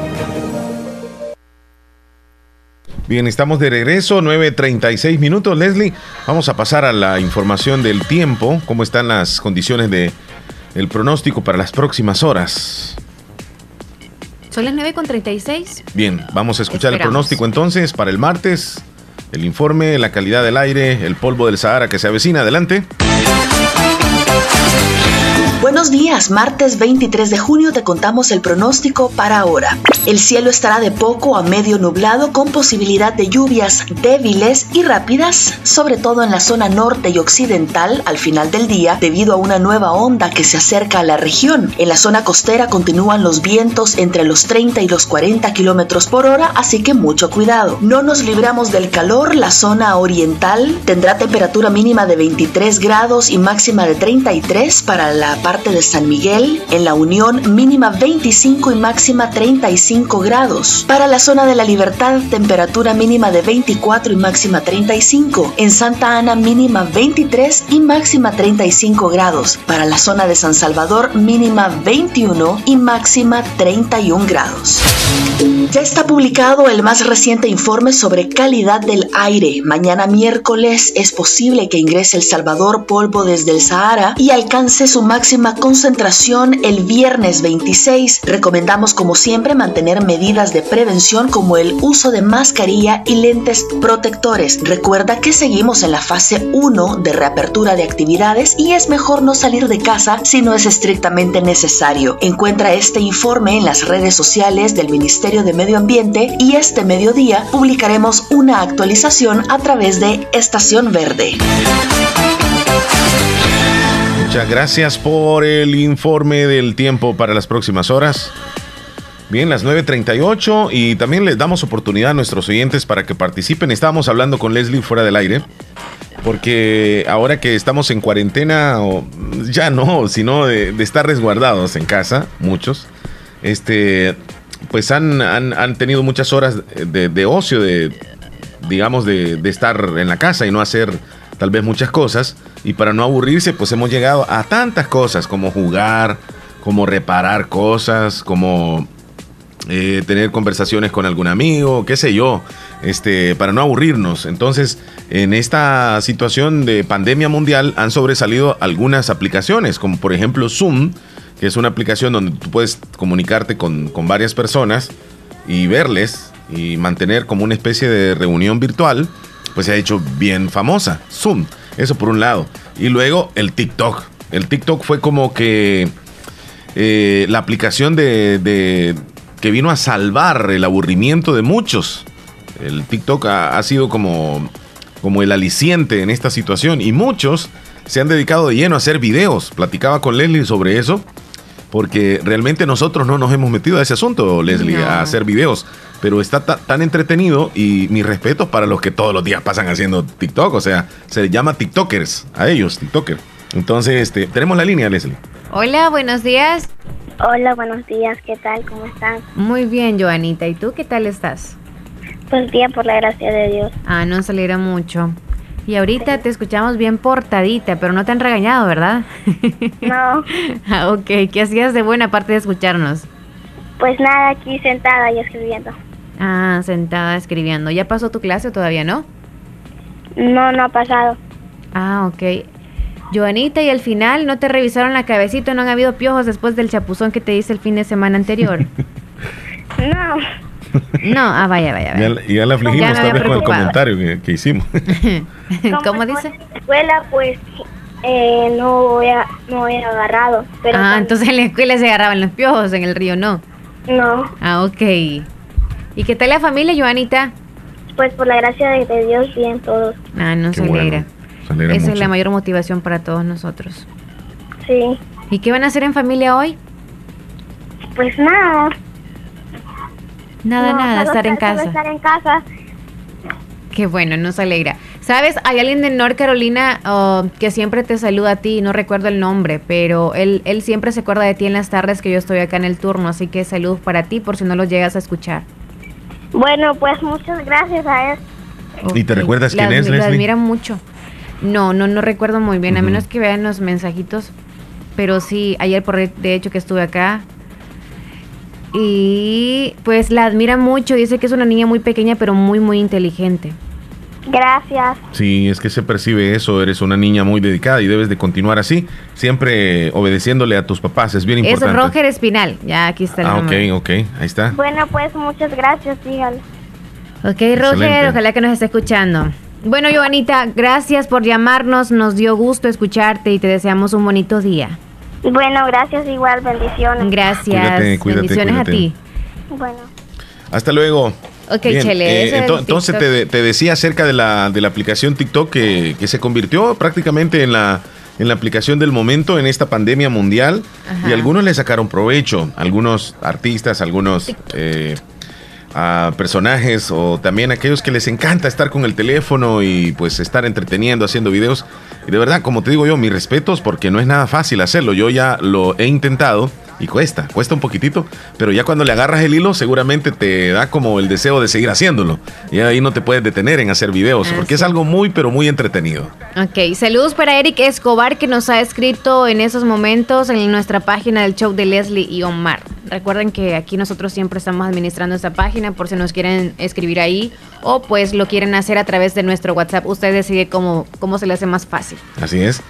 Bien, estamos de regreso, 9.36 minutos. Leslie, vamos a pasar a la información del tiempo, cómo están las condiciones de el pronóstico para las próximas horas. Son las 9.36. Bien, vamos a escuchar el pronóstico entonces para el martes, el informe, la calidad del aire, el polvo del Sahara que se avecina. Adelante. Buenos días, martes 23 de junio te contamos el pronóstico para ahora. El cielo estará de poco a medio nublado con posibilidad de lluvias débiles y rápidas, sobre todo en la zona norte y occidental al final del día debido a una nueva onda que se acerca a la región. En la zona costera continúan los vientos entre los 30 y los 40 kilómetros por hora, así que mucho cuidado. No nos libramos del calor, la zona oriental tendrá temperatura mínima de 23 grados y máxima de 33 para la parte de San Miguel, en la Unión mínima 25 y máxima 35 grados. Para la zona de la Libertad, temperatura mínima de 24 y máxima 35. En Santa Ana mínima 23 y máxima 35 grados. Para la zona de San Salvador mínima 21 y máxima 31 grados. Ya está publicado el más reciente informe sobre calidad del aire. Mañana miércoles es posible que ingrese El Salvador polvo desde el Sahara y alcance su máxima concentración el viernes 26. Recomendamos como siempre mantener medidas de prevención como el uso de mascarilla y lentes protectores. Recuerda que seguimos en la fase 1 de reapertura de actividades y es mejor no salir de casa si no es estrictamente necesario. Encuentra este informe en las redes sociales del Ministerio de Medio Ambiente y este mediodía publicaremos una actualización a través de Estación Verde. Muchas gracias por el informe del tiempo para las próximas horas. Bien, las 9.38 y también les damos oportunidad a nuestros oyentes para que participen. Estábamos hablando con Leslie fuera del aire, porque ahora que estamos en cuarentena, ya no, sino de, estar resguardados en casa, muchos, este, pues han, han, tenido muchas horas de, ocio, de, digamos, de, de estar en la casa y no hacer tal vez muchas cosas. Y para no aburrirse, pues hemos llegado a tantas cosas como jugar, como reparar cosas, como eh, tener conversaciones con algún amigo, qué sé yo, este, para no aburrirnos. Entonces, en esta situación de pandemia mundial han sobresalido algunas aplicaciones, como por ejemplo Zoom, que es una aplicación donde tú puedes comunicarte con, con varias personas y verles y mantener como una especie de reunión virtual pues se ha hecho bien famosa. Zoom, eso por un lado. Y luego el TikTok. El TikTok fue como que eh, la aplicación de, que vino a salvar el aburrimiento de muchos. El TikTok ha, sido como, como el aliciente en esta situación y muchos se han dedicado de lleno a hacer videos. Platicaba con Leslie sobre eso porque realmente nosotros no nos hemos metido a ese asunto, Leslie, a hacer videos pero está tan entretenido y mi respeto para los que todos los días pasan haciendo TikTok, o sea, se llama TikTokers, a ellos, TikToker. Entonces, este, tenemos la línea, Leslie. Hola, buenos días. Hola, buenos días, ¿qué tal? ¿Cómo están? Muy bien, Joanita, ¿y tú qué tal estás? Pues bien, por la gracia de Dios. Ah, no saliera mucho. Y ahorita te escuchamos bien portadita, pero no te han regañado, ¿verdad? [LAUGHS] No. ah, ok, ¿qué hacías de buena parte de escucharnos? Pues nada, aquí sentada y escribiendo. Ah, sentada escribiendo. ¿Ya pasó tu clase o todavía no? No, no ha pasado. Ah, ok. Joanita, ¿y al final no te revisaron la cabecita? ¿No han habido piojos después del chapuzón que te hice el fin de semana anterior? [LAUGHS] no. No, ah, vaya, vaya. vaya. Ya, ya la afligimos tal vez con el comentario que, hicimos. [LAUGHS] ¿Cómo dice? En la escuela, pues eh, no, voy a, no he agarrado. Pero ah, entonces en la escuela se agarraban los piojos, en el río no. No. Ah, ok. ¿Y qué tal la familia, Joanita? Pues por la gracia de, Dios, bien todos. Ah, no se alegra. Esa es la mayor motivación para todos nosotros. Sí. ¿Y qué van a hacer en familia hoy? Pues nada. Nada, nada, estar en casa. Estar en casa. Qué bueno, nos alegra. ¿Sabes? Hay alguien de North Carolina oh, que siempre te saluda a ti, no recuerdo el nombre, pero él, él siempre se acuerda de ti en las tardes que yo estoy acá en el turno, así que saludos para ti por si no lo llegas a escuchar. Bueno, pues muchas gracias a él. ¿Y te recuerdas quién es, Leslie? La admira mucho. No, no, no recuerdo muy bien, a menos que vean los mensajitos. Pero sí, ayer por de hecho que estuve acá. Y pues la admira mucho. Dice que es una niña muy pequeña, pero muy, muy inteligente. Gracias. Sí, es que se percibe eso, eres una niña muy dedicada y debes de continuar así, siempre obedeciéndole a tus papás, es bien importante. Es Roger Espinal, ya aquí está el Ah, ok, ok, ahí está. Bueno, pues muchas gracias, dígale. Ok, Roger, ojalá que nos esté escuchando. Bueno, Joanita, gracias por llamarnos, nos dio gusto escucharte y te deseamos un bonito día. Bueno, gracias igual, bendiciones. Gracias, bendiciones a ti. Bueno. Hasta luego. Ok, Chele. Eh, entonces te, decía acerca de la, de la aplicación TikTok que, se convirtió prácticamente en la, en la aplicación del momento en esta pandemia mundial y algunos le sacaron provecho, algunos artistas, algunos eh, personajes o también aquellos que les encanta estar con el teléfono y pues estar entreteniendo, haciendo videos. Y de verdad, como te digo yo, mis respetos porque no es nada fácil hacerlo. Yo ya lo he intentado y cuesta, cuesta un poquitito, pero ya cuando le agarras el hilo seguramente te da como el deseo de seguir haciéndolo. Y ahí no te puedes detener en hacer videos, ah, porque es algo muy, pero muy entretenido. Ok, saludos para Eric Escobar que nos ha escrito en esos momentos en nuestra página del show de Leslie y Omar. Recuerden que aquí nosotros siempre estamos administrando esta página por si nos quieren escribir ahí o pues lo quieren hacer a través de nuestro WhatsApp. Usted decide cómo, cómo se le hace más fácil. Así es.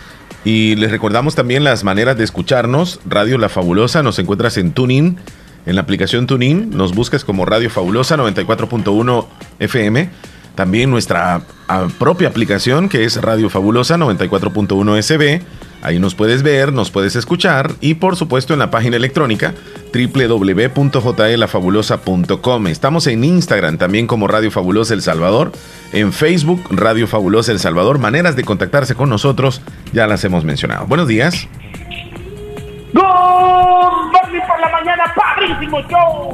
Y les recordamos también las maneras de escucharnos. Radio La Fabulosa, nos encuentras en TuneIn, en la aplicación TuneIn, nos buscas como Radio Fabulosa 94.1 FM. También nuestra ah, propia aplicación que es Radio Fabulosa 94.1 SB Ahí nos puedes ver, nos puedes escuchar y por supuesto en la página electrónica www.jlafabulosa.com. Estamos en Instagram también como Radio Fabulosa El Salvador, en Facebook Radio Fabulosa El Salvador. Maneras de contactarse con nosotros ya las hemos mencionado. Buenos días. Por la mañana,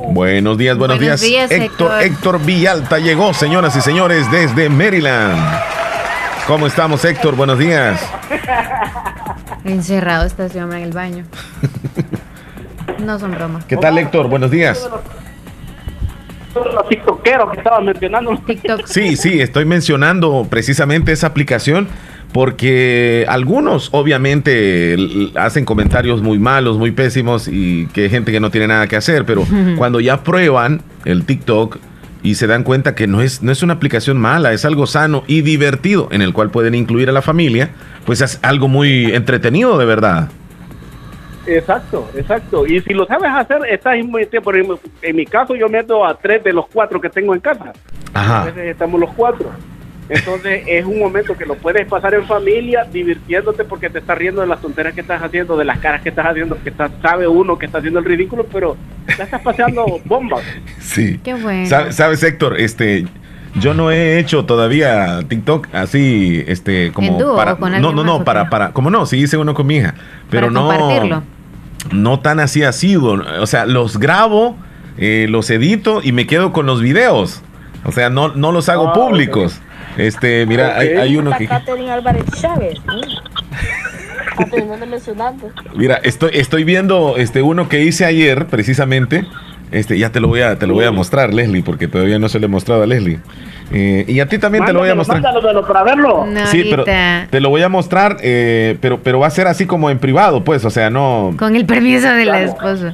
Buenos días, buenos, días. Héctor, Héctor Villalta llegó, señoras y señores, desde Maryland. ¿Cómo estamos, Héctor? Buenos días. [LAUGHS] Encerrado está ese hombre en el baño. [LAUGHS] No son bromas. ¿Qué tal, Héctor? Buenos días. Los tiktokero que estaba mencionando. TikTok. Sí, sí, estoy mencionando precisamente esa aplicación porque algunos obviamente hacen comentarios muy malos, muy pésimos y que hay gente que no tiene nada que hacer, pero cuando ya prueban el TikTok y se dan cuenta que no es, no es una aplicación mala, es algo sano y divertido en el cual pueden incluir a la familia, pues es algo muy entretenido de verdad. Exacto, exacto. Y si lo sabes hacer, estás por en mi caso yo meto a tres de los cuatro que tengo en casa. Ajá. A veces estamos los cuatro. Entonces es un momento que lo puedes pasar en familia, divirtiéndote porque te estás riendo de las tonteras que estás haciendo, de las caras que estás haciendo, que sabe uno que está haciendo el ridículo, pero ya estás paseando [LAUGHS] bombas. Sí. Qué bueno. ¿Sabes, Héctor? Este, yo no he hecho todavía TikTok así, este, como para, no, no, no, para, para, como no, sí hice uno con mi hija, pero no, no tan así asiduo, o sea, los grabo, eh, los edito y me quedo con los videos. O sea, no, no los hago ah, públicos. Este, mira, hay, hay, uno que. Álvarez Chávez. Mira, estoy, estoy viendo este uno que hice ayer, precisamente. Este, ya te lo voy a, te lo voy a mostrar, Leslie, porque todavía no se le he mostrado a Leslie. Eh, y a ti también te lo voy a mostrar. para verlo. sí, pero te lo voy a mostrar, eh, pero, pero va a ser así como en privado, pues, o sea, no. Con el permiso de la esposa.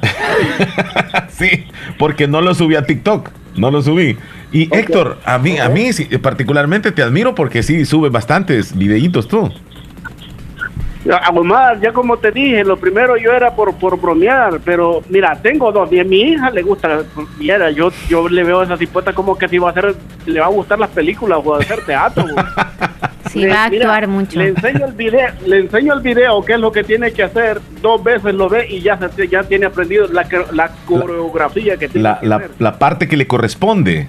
[LAUGHS] sí, porque no lo subí a TikTok, no lo subí. Y Héctor, a mí, a mí particularmente te admiro porque sí subes bastantes videitos tú. Además, ya como te dije, lo primero yo era por, por bromear, pero mira, tengo dos. Y a mi hija le gusta, mira, yo, yo le veo esa cipota como que si va a hacer, le va a gustar las películas o hacer teatro. [LAUGHS] sí, va a actuar mucho. Le enseño el video, le enseño el video, qué es lo que tiene que hacer, dos veces lo ve y ya, ya tiene aprendido la, la coreografía que tiene la, que la, la parte que le corresponde.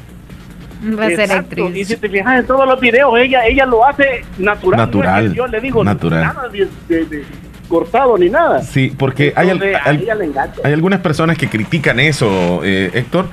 Va a ser actriz. Y si te fijas en todos los videos, ella, ella lo hace natural. Natural. yo le digo, natural. nada de, cortado ni nada. Sí, porque hay, hay, algunas personas que critican eso, eh, Héctor,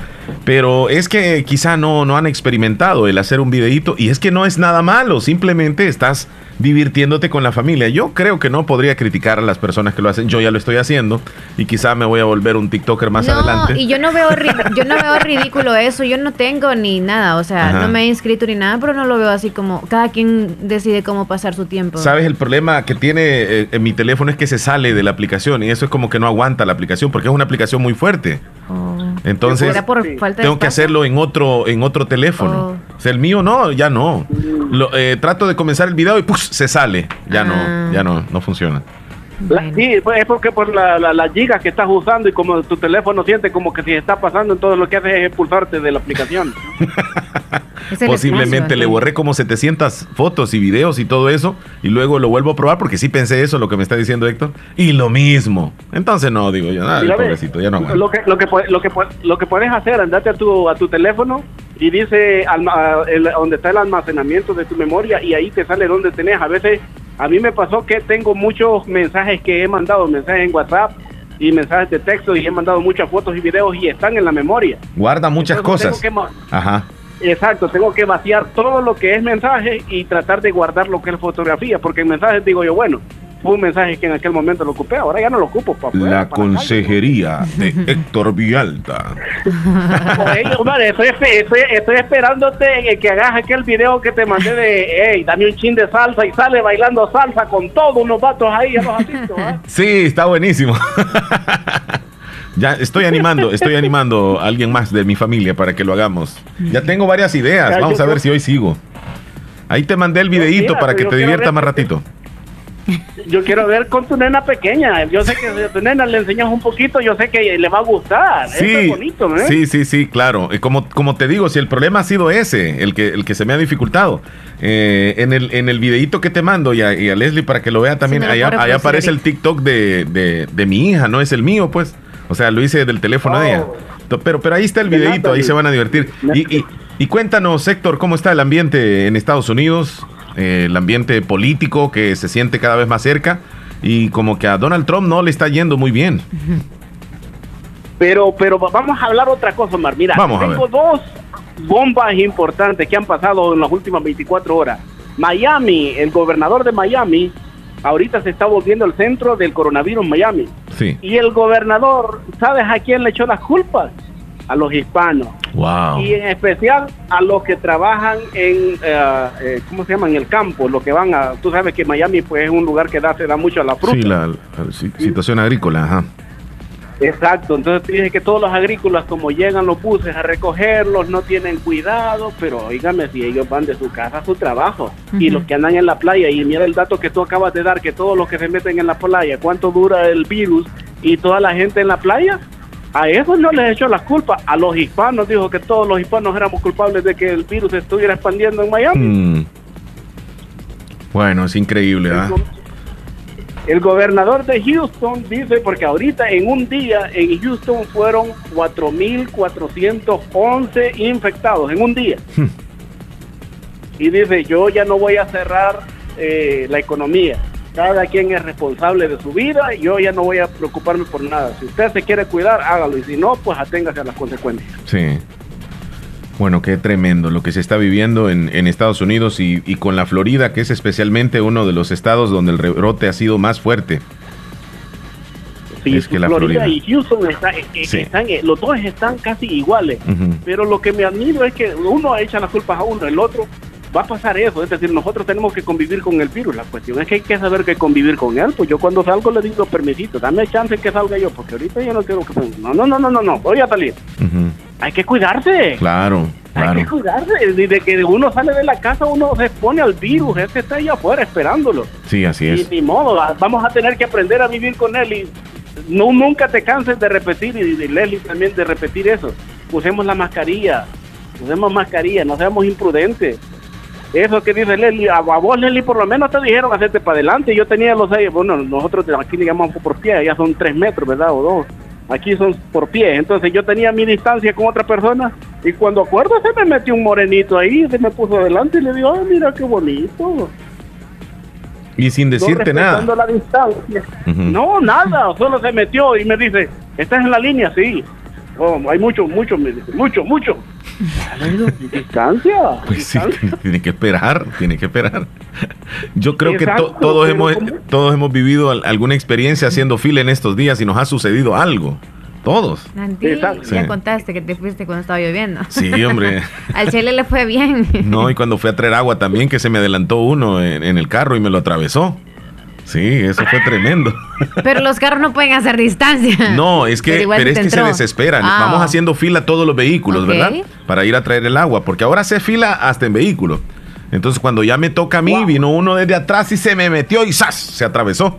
pero es que quizá no, no han experimentado el hacer un videíto y es que no es nada malo, simplemente estás divirtiéndote con la familia. Yo creo que no podría criticar a las personas que lo hacen. Yo ya lo estoy haciendo y quizá me voy a volver un TikToker más adelante. Y yo no veo [LAUGHS] yo no veo ridículo eso. Yo no tengo ni nada, o sea, no me he inscrito ni nada, pero no lo veo así como cada quien decide cómo pasar su tiempo. Sabes el problema que tiene eh, en mi teléfono es que se sale de la aplicación y eso es como que no aguanta la aplicación porque es una aplicación muy fuerte. Oh. Entonces, tengo que hacerlo en otro en otro teléfono. Oh. O sea, el mío no, ya no. Lo, eh, trato de comenzar el video y se sale. Ya no, ah. ya no, no funciona. Sí, pues, es porque por la, la, giga que estás usando y como tu teléfono siente como que si está pasando, todo lo que hace es expulsarte de la aplicación. [LAUGHS] Posiblemente le borré como 700 fotos y videos y todo eso y luego lo vuelvo a probar porque sí pensé eso, lo que me está diciendo Héctor, y lo mismo. Entonces no, digo yo, nada, pobrecito, ya no Lo que, lo, que, lo, que, lo que puedes hacer, andate a tu, a tu teléfono y dice donde está el almacenamiento de tu memoria y ahí te sale donde tenés. A veces a mí me pasó que tengo muchos mensajes que he mandado, mensajes en WhatsApp y mensajes de texto y he mandado muchas fotos y videos y están en la memoria. Guarda muchas cosas. Ajá. Exacto, tengo que vaciar todo lo que es mensaje y tratar de guardar lo que es fotografía, porque en mensajes digo yo, bueno, fue un mensaje que en aquel momento lo ocupé, ahora ya no lo ocupo. Para la consejería de [LAUGHS] Héctor Vialta. estoy, estoy, esperándote que hagas aquel video que te mandé de, hey, dame un chin de salsa y sale bailando salsa con todos unos vatos ahí, ya los asisto, ¿eh? [LAUGHS] Sí, está buenísimo. [LAUGHS] Ya estoy animando, estoy animando a alguien más de mi familia para que lo hagamos. Ya tengo varias ideas, vamos a ver si hoy sigo. Ahí te mandé el videíto para que te diviertas más ratito. Yo quiero ver con tu nena pequeña. Yo sé que a tu nena le enseñas un poquito, yo sé que le va a gustar. Sí, bonito, ¿eh? Sí, sí, sí, claro. Como, como te digo, si el problema ha sido ese, el que, el que se me ha dificultado, eh, en, el, en el videíto que te mando y a, Leslie para que lo vea también, allá, aparece el TikTok de, de, de mi hija, no es el mío, pues. O sea, lo hice del teléfono de ella. Oh. Pero, pero ahí está el videito, ahí se van a divertir. Y, y, cuéntanos, Héctor, ¿cómo está el ambiente en Estados Unidos? Eh, el ambiente político que se siente cada vez más cerca y como que a Donald Trump no le está yendo muy bien. Pero, pero vamos a hablar otra cosa, Mar. Mira, tengo dos bombas importantes que han pasado en las últimas 24 horas. Miami, el gobernador de Miami, ahorita se está volviendo el centro del coronavirus en Miami. Sí. Y el gobernador, ¿sabes a quién le echó las culpas? A los hispanos. Y en especial a los que trabajan en, eh, ¿cómo se llama? En el campo, los que van a, tú sabes que Miami pues es un lugar que da, se da mucho a la fruta. Sí, la, situación agrícola, ajá. Exacto, entonces te dije que todos los agrícolas como llegan los buses a recogerlos no tienen cuidado, pero oígame si ellos van de su casa a su trabajo y los que andan en la playa y mira el dato que tú acabas de dar que todos los que se meten en la playa, cuánto dura el virus y toda la gente en la playa, a eso no les echó la culpa. A los hispanos dijo que todos los hispanos éramos culpables de que el virus estuviera expandiendo en Miami. Mm. Bueno, es increíble, ¿ah? El gobernador de Houston dice, porque ahorita en un día en Houston fueron 4.411 infectados, en un día. Hmm. y dice, yo ya no voy a cerrar eh, la economía cada quien es responsable de su vida y yo ya no voy a preocuparme por nada. Si usted se quiere cuidar, hágalo y si no, pues aténgase a las consecuencias. Sí. Bueno, qué tremendo lo que se está viviendo en, Estados Unidos y, con la Florida, que es especialmente uno de los estados donde el rebrote ha sido más fuerte. Sí, es que la Florida, y Houston eh, eh, están, eh, los dos están casi iguales, pero lo que me admiro es que uno echa las culpas a uno, el otro va a pasar eso, es decir, nosotros tenemos que convivir con el virus, la cuestión es que hay que saber que convivir con él, pues yo cuando salgo le digo permisito, dame chance que salga yo, porque ahorita yo no quiero que... No, no, no, no, no, no, voy a salir. Hay que cuidarse. Claro. Hay que cuidarse. Desde que uno sale de la casa, uno se expone al virus. Ese está ahí afuera esperándolo. Sí, así es. Y ni modo, vamos a tener que aprender a vivir con él. Y no, nunca te canses de repetir, y de Leslie también de repetir eso. Usemos la mascarilla. Usemos mascarilla, no seamos imprudentes. Eso que dice Leslie, a, vos Leslie por lo menos te dijeron hacerte para adelante. Yo tenía los seis, bueno, nosotros aquí le llamamos por pie, ya son tres metros, ¿verdad? O dos. Aquí son por pie. Entonces yo tenía mi distancia con otra persona y cuando acuerdo se me metió un morenito ahí, se me puso adelante y le digo, ay, mira qué bonito. Y sin decirte nada. La distancia. No, nada, solo se metió y me dice, ¿estás en la línea? Sí. Oh, hay mucho, mucho, mucho, mucho. Distancia. Pues sí, tiene que esperar, tiene que esperar. Yo creo que todos, hemos, todos hemos vivido alguna experiencia haciendo fila en estos días y nos ha sucedido algo. Todos. ya contaste que te fuiste cuando estaba lloviendo. Sí, hombre. [LAUGHS] Al Chile le fue bien. no, y cuando fui a traer agua también, que se me adelantó uno en el carro y me lo atravesó. Sí, eso fue tremendo. Pero los carros no pueden hacer distancia. No, es que, pero, es que se desesperan. Ah. Vamos haciendo fila todos los vehículos, ¿verdad? Para ir a traer el agua, porque ahora se fila hasta en vehículos. Entonces cuando ya me toca a mí, vino uno desde atrás y se me metió y ¡zas! se atravesó.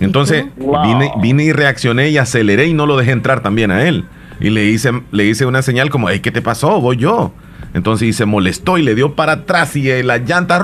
Entonces vine, vine y reaccioné y aceleré y no lo dejé entrar también a él. Y le hice, le hice una señal como, ¿qué te pasó? Voy yo. Entonces se molestó y le dio para atrás y la llanta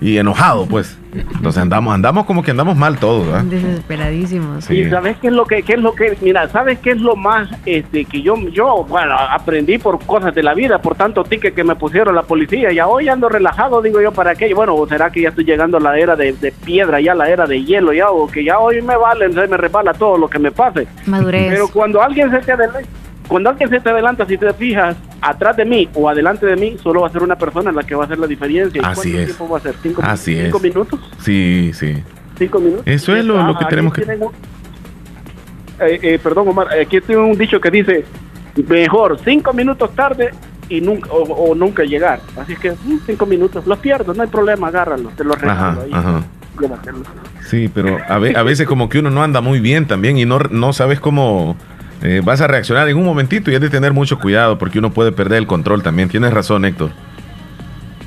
y, enojado, pues. Entonces andamos, andamos como que andamos mal todos, ¿verdad? Desesperadísimos. Y sabes qué es lo que, qué es lo que, mira, sabes qué es lo más, este, que yo, yo, bueno, aprendí por cosas de la vida, por tanto ticket que me pusieron la policía, ya hoy ando relajado, digo yo, ¿para qué? Bueno, será que ya estoy llegando a la era de, piedra, ya la era de hielo, ya, o que ya hoy me vale, me resbala todo lo que me pase. Madurez. Pero cuando alguien se te adelanta, cuando alguien se te adelanta, si te fijas, atrás de mí o adelante de mí, solo va a ser una persona la que va a hacer la diferencia. Así ¿Cuánto es. tiempo va a ser? ¿Cinco, Así cinco minutos? Sí, sí. ¿Cinco minutos? Eso es lo, lo que tenemos que... Eh, eh, perdón, Omar, aquí tengo un dicho que dice, mejor cinco minutos tarde y nunca o, nunca llegar. Así que mm, cinco minutos, los pierdo, no hay problema, agárralo, te lo regalo ahí. Ajá. Sí, pero a, a, veces como que uno no anda muy bien también y no, no sabes cómo eh, vas a reaccionar en un momentito y hay de tener mucho cuidado porque uno puede perder el control también. Tienes razón, Héctor.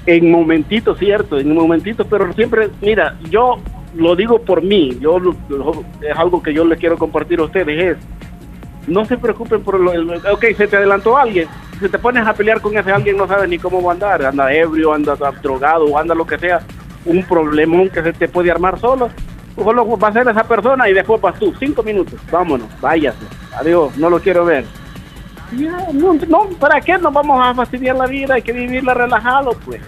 En momentito, cierto, en un momentito, pero siempre, mira, yo lo digo por mí, yo es algo que yo le quiero compartir a ustedes, es, no se preocupen por lo, ok, se te adelantó alguien, si te pones a pelear con ese alguien no sabes ni cómo va a andar, anda ebrio, anda drogado, anda lo que sea, un problemón que se te puede armar solo, solo va a ser esa persona y después vas tú, cinco minutos, vámonos, váyase adiós, no lo quiero ver. no, ¿para qué nos vamos a fastidiar la vida? Hay que vivirla relajado, pues.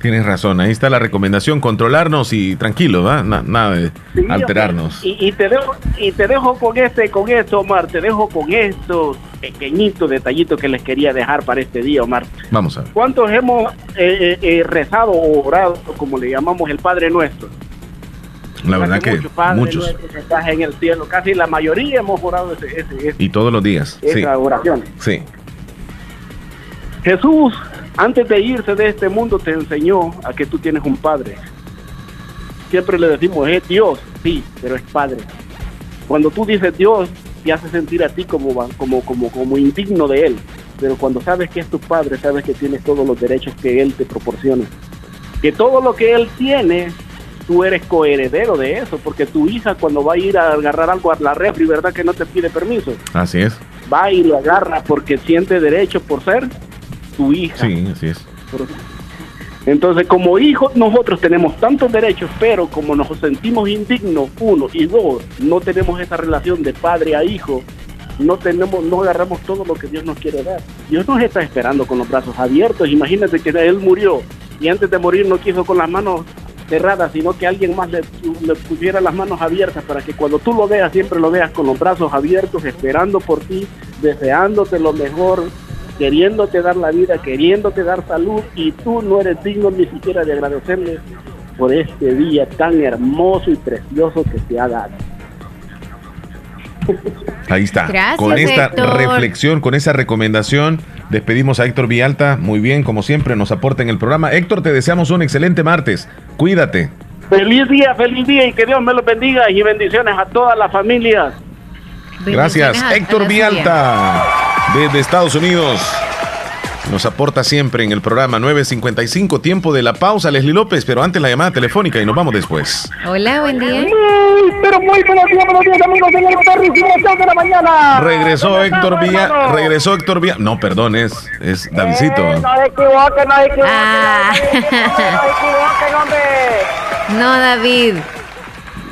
Tienes razón, ahí está la recomendación, controlarnos y tranquilo, ¿va? nada de alterarnos. Y, te dejo, y te dejo con este, con esto, Omar, te dejo con estos pequeñitos detallitos que les quería dejar para este día, Omar. Vamos a ver. ¿Cuántos hemos eh, eh, eh, rezado o orado, como le llamamos el Padre Nuestro? La verdad que muchos. en el cielo, casi la mayoría hemos orado ese, ese, y todos los días. Sí. Sí. Jesús, antes de irse de este mundo, te enseñó a que tú tienes un padre. Siempre le decimos, es Dios, sí, pero es padre. Cuando tú dices Dios, te hace sentir a ti como, como, como, como indigno de Él. Pero cuando sabes que es tu padre, sabes que tienes todos los derechos que Él te proporciona. Que todo lo que Él tiene, tú eres coheredero de eso, porque tu hija cuando va a ir a agarrar algo a la refri, ¿verdad que no te pide permiso? Así es. Va y lo agarra porque siente derecho por ser tu hija. Sí, así es. Entonces, como hijos, nosotros tenemos tantos derechos, pero como nos sentimos indignos, uno, y dos, no tenemos esa relación de padre a hijo, no tenemos, no agarramos todo lo que Dios nos quiere dar. Dios nos está esperando con los brazos abiertos. Imagínate que Él murió y antes de morir no quiso con las manos cerradas, sino que alguien más le, le, pusiera las manos abiertas para que cuando tú lo veas, siempre lo veas con los brazos abiertos, esperando por ti, deseándote lo mejor, queriéndote dar la vida, queriéndote dar salud y tú no eres digno ni siquiera de agradecerle por este día tan hermoso y precioso que te ha dado. Ahí está. con esta reflexión, con esa recomendación, despedimos a Héctor Vialta. Muy bien, como siempre, nos aporta en el programa. Héctor, te deseamos un excelente martes. Cuídate. Feliz día, feliz día y que Dios me los bendiga y bendiciones a todas las familias. Gracias, Héctor Vialta, desde Estados Unidos. Nos aporta siempre en el programa 955, tiempo de la pausa, Leslie López, pero antes la llamada telefónica y nos vamos después. Hola, buen día. Pero muy buenos días, buenos días, amigos, señor de la mañana. Regresó Héctor Villa, regresó Héctor Villa. No, perdón, es, es Davidcito. Eh, no se equivoque, no se equivoque, ah. no se equivoque, hombre. No, David.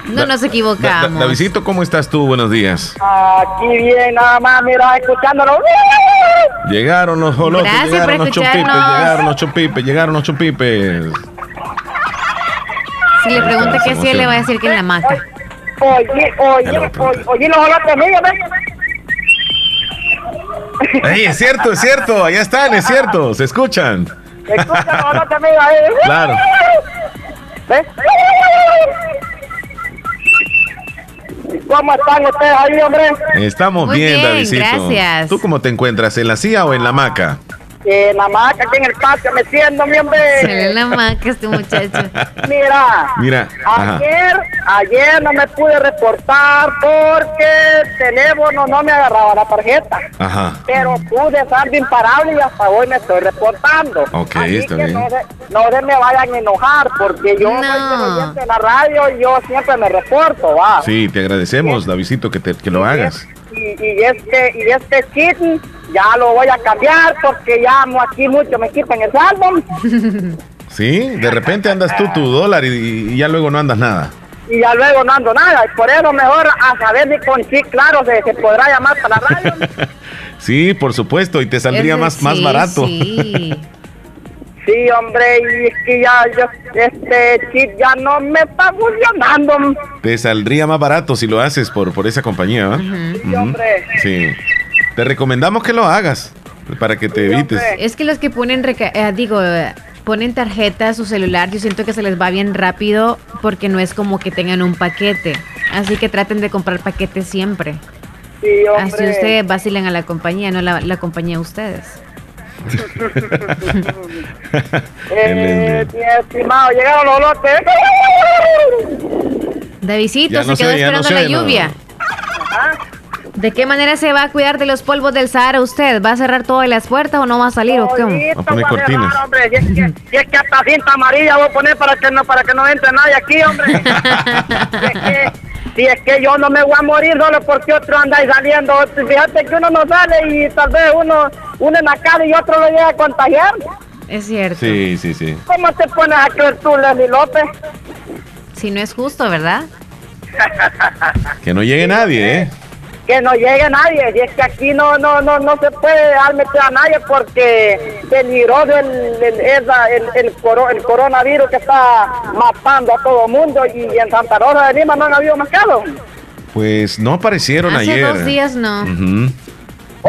No nos equivocamos. Davidito, ¿cómo estás tú? Buenos días. Aquí bien, nada más, mira, escuchándolo. Llegaron los jolotes, llegaron los chupipes, llegaron los chupipes, llegaron los chupipes. Si le pregunta qué hacía, le va a decir que en la maca. Oye, oye, oye, oye, los jolotes míos, Ey, es cierto, es cierto, allá están, es cierto, se escuchan. Se escuchan los jolotes míos ahí. Claro. ¿Ves? ¿Cómo están ustedes ahí, hombre? Estamos bien, bien Gracias. ¿Tú cómo te encuentras? ¿En la silla o en la hamaca? En la hamaca, aquí en el patio, metiéndome, hombre. en la hamaca este muchacho. [LAUGHS] Mira, Mira ayer, ayer no me pude reportar porque el teléfono no me agarraba la tarjeta. Ajá. Pero pude estar imparable y hasta hoy me estoy reportando. Ok, está bien. No, se me vayan a enojar porque yo no. soy en la radio y yo siempre me reporto, va. Sí, te agradecemos, Davidito, que, te, que lo hagas. Y, y, este, y este kit ya lo voy a cambiar porque ya amo aquí mucho, me quitan el álbum. [LAUGHS] Sí, de repente andas tú tu dólar y, ya luego no andas nada. Y ya luego no ando nada, y por eso mejor a saber ni con sí, claro, se, se podrá llamar para la radio. [LAUGHS] sí, por supuesto, y te saldría más, más barato. Sí. [LAUGHS] sí, hombre, y es que ya este chip ya no me está funcionando. Te saldría más barato si lo haces por, por esa compañía, Sí, hombre. Sí. Te recomendamos que lo hagas para que te evites. Es que los que ponen, eh, digo, ponen tarjeta a su celular, yo siento que se les va bien rápido porque no es como que tengan un paquete. Así que traten de comprar paquetes siempre. Sí, hombre. Así ustedes vacilan a la compañía, no la, la compañía a ustedes. Eh, estimado, llegaron los lotes. Davidito, se quedó esperando la lluvia. ¿De qué manera se va a cuidar de los polvos del Sahara usted? ¿Va a cerrar todas las puertas o no va a salir o qué? Va a poner cortinas. hombre, y, es que, y es que hasta cinta amarilla voy a poner para que no para que no entre nadie aquí, hombre. [LAUGHS] es que, yo no me voy a morir solo porque otro anda ahí saliendo. Fíjate que uno no sale y tal vez uno, uno en la calle y otro lo llega a contagiar. Es cierto. Sí, sí, sí. ¿Cómo te pones a creer tú, Leslie López? Si no es justo, ¿verdad? que no llegue nadie, ¿eh? Que no llegue nadie. Y es que aquí no no no no se puede dar meter a nadie porque peligroso el, el, el, el, coronavirus que está matando a todo el mundo. Y en Santa Rosa de Lima no han habido más casos. Pues no aparecieron Hace ayer. dos días no.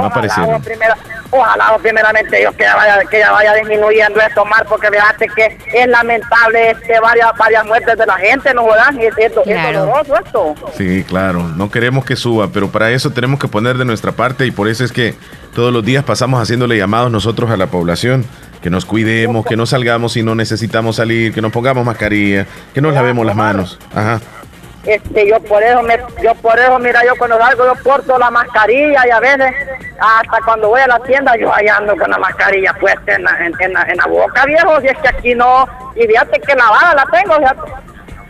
No. Primera, ojalá primeramente Dios que ya vaya, que ya vaya disminuyendo esto, Mar, porque fíjate que es lamentable este, varias, varias muertes de la gente, ¿no verdad? Y es, es, doloroso esto. Sí, claro, no queremos que suba, pero para eso tenemos que poner de nuestra parte y por eso es que todos los días pasamos haciéndole llamados nosotros a la población que nos cuidemos, que no salgamos si no necesitamos salir, que nos pongamos mascarilla, que nos lavemos las manos. Ajá. Este, yo por eso, me, yo por eso, mira, yo cuando salgo yo porto la mascarilla y a veces hasta cuando voy a la tienda yo allá ando con la mascarilla puesta en la, en, la, boca, viejo, si es que aquí no, y fíjate que lavada la tengo, fíjate.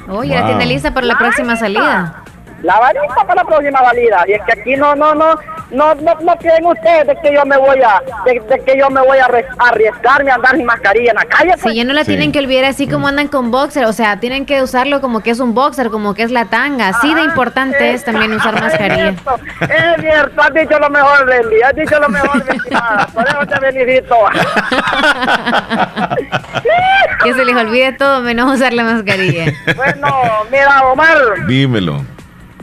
Oye, la tiene lista para la próxima salida. Lavadita para la próxima salida, y es que aquí no, no, no, no, no, no creen ustedes de que yo me voy a, de, que yo me voy a arriesgarme a andar sin mascarilla en la calle. Pues. Si ya no la tienen que olvidar así como andan con boxer, o sea, tienen que usarlo como que es un boxer, como que es la tanga. Así de importante es, también usar [LAUGHS] mascarilla. Es cierto, es cierto, has dicho lo mejor, Leslie, has dicho lo mejor, por eso te felicito. [LAUGHS] que se les olvide todo menos usar la mascarilla. Bueno, mira, Omar. Dímelo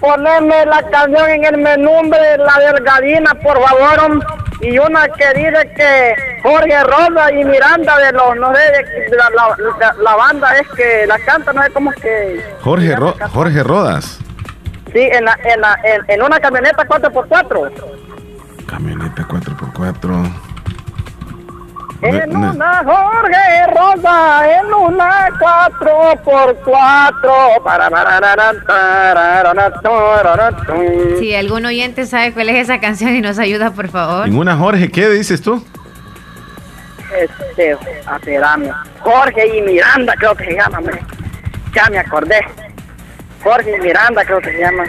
ponerme la canción en el menú, la delgadina, por favor. Y una que dice que Jorge Roda y Miranda de los, no sé, de, la, banda es que la canta, no sé cómo es que... Jorge, Jorge Rodas. Sí, en, la, en, la, en, una camioneta 4x4. Camioneta 4x4. En una Jorge Rosa, en una 4x4. Para, si algún oyente sabe cuál es esa canción y nos ayuda, por favor. En una Jorge, ¿qué dices tú? Este. Jorge y Miranda creo que se llama, ya me acordé. Jorge y Miranda creo que se llama.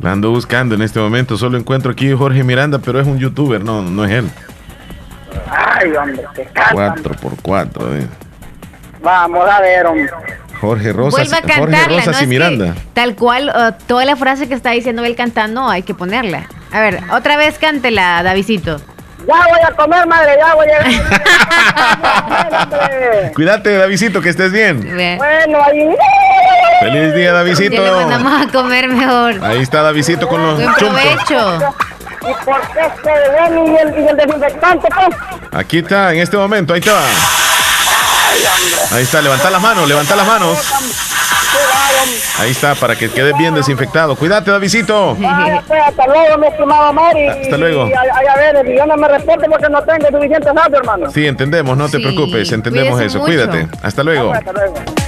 La ando buscando en este momento, solo encuentro aquí Jorge Miranda, pero es un youtuber, no, no es él. Ay, hombre, qué Cuatro por cuatro, eh. Vamos a ver, hombre. Jorge Rosas, Jorge Rosas y Miranda. tal cual, uh, toda la frase que está diciendo él cantando hay que ponerla. A ver, otra vez cántela, Davidito. Ya voy a comer, madre, ya voy a... [LAUGHS] Cuídate, Davidito, que estés bien. Bueno, ahí... Feliz día, Davidito. Ya le mandamos a comer mejor. Ahí está Davidito con los Buen provecho. ¿Y por qué se ven y el, y el desinfectante, pues? Aquí está, en este momento, ahí está. Ahí está, levanta las manos, levanta las manos. Ahí está, para que quede bien desinfectado. Cuídate, Davidito. Pues, hasta luego, mi estimado Mari. Hasta luego. Y, a, ver, yo no me reporte porque no tengo suficiente audio, hermano. Sí, entendemos, no te preocupes, entendemos eso. Cuídate. Hasta luego. hasta luego.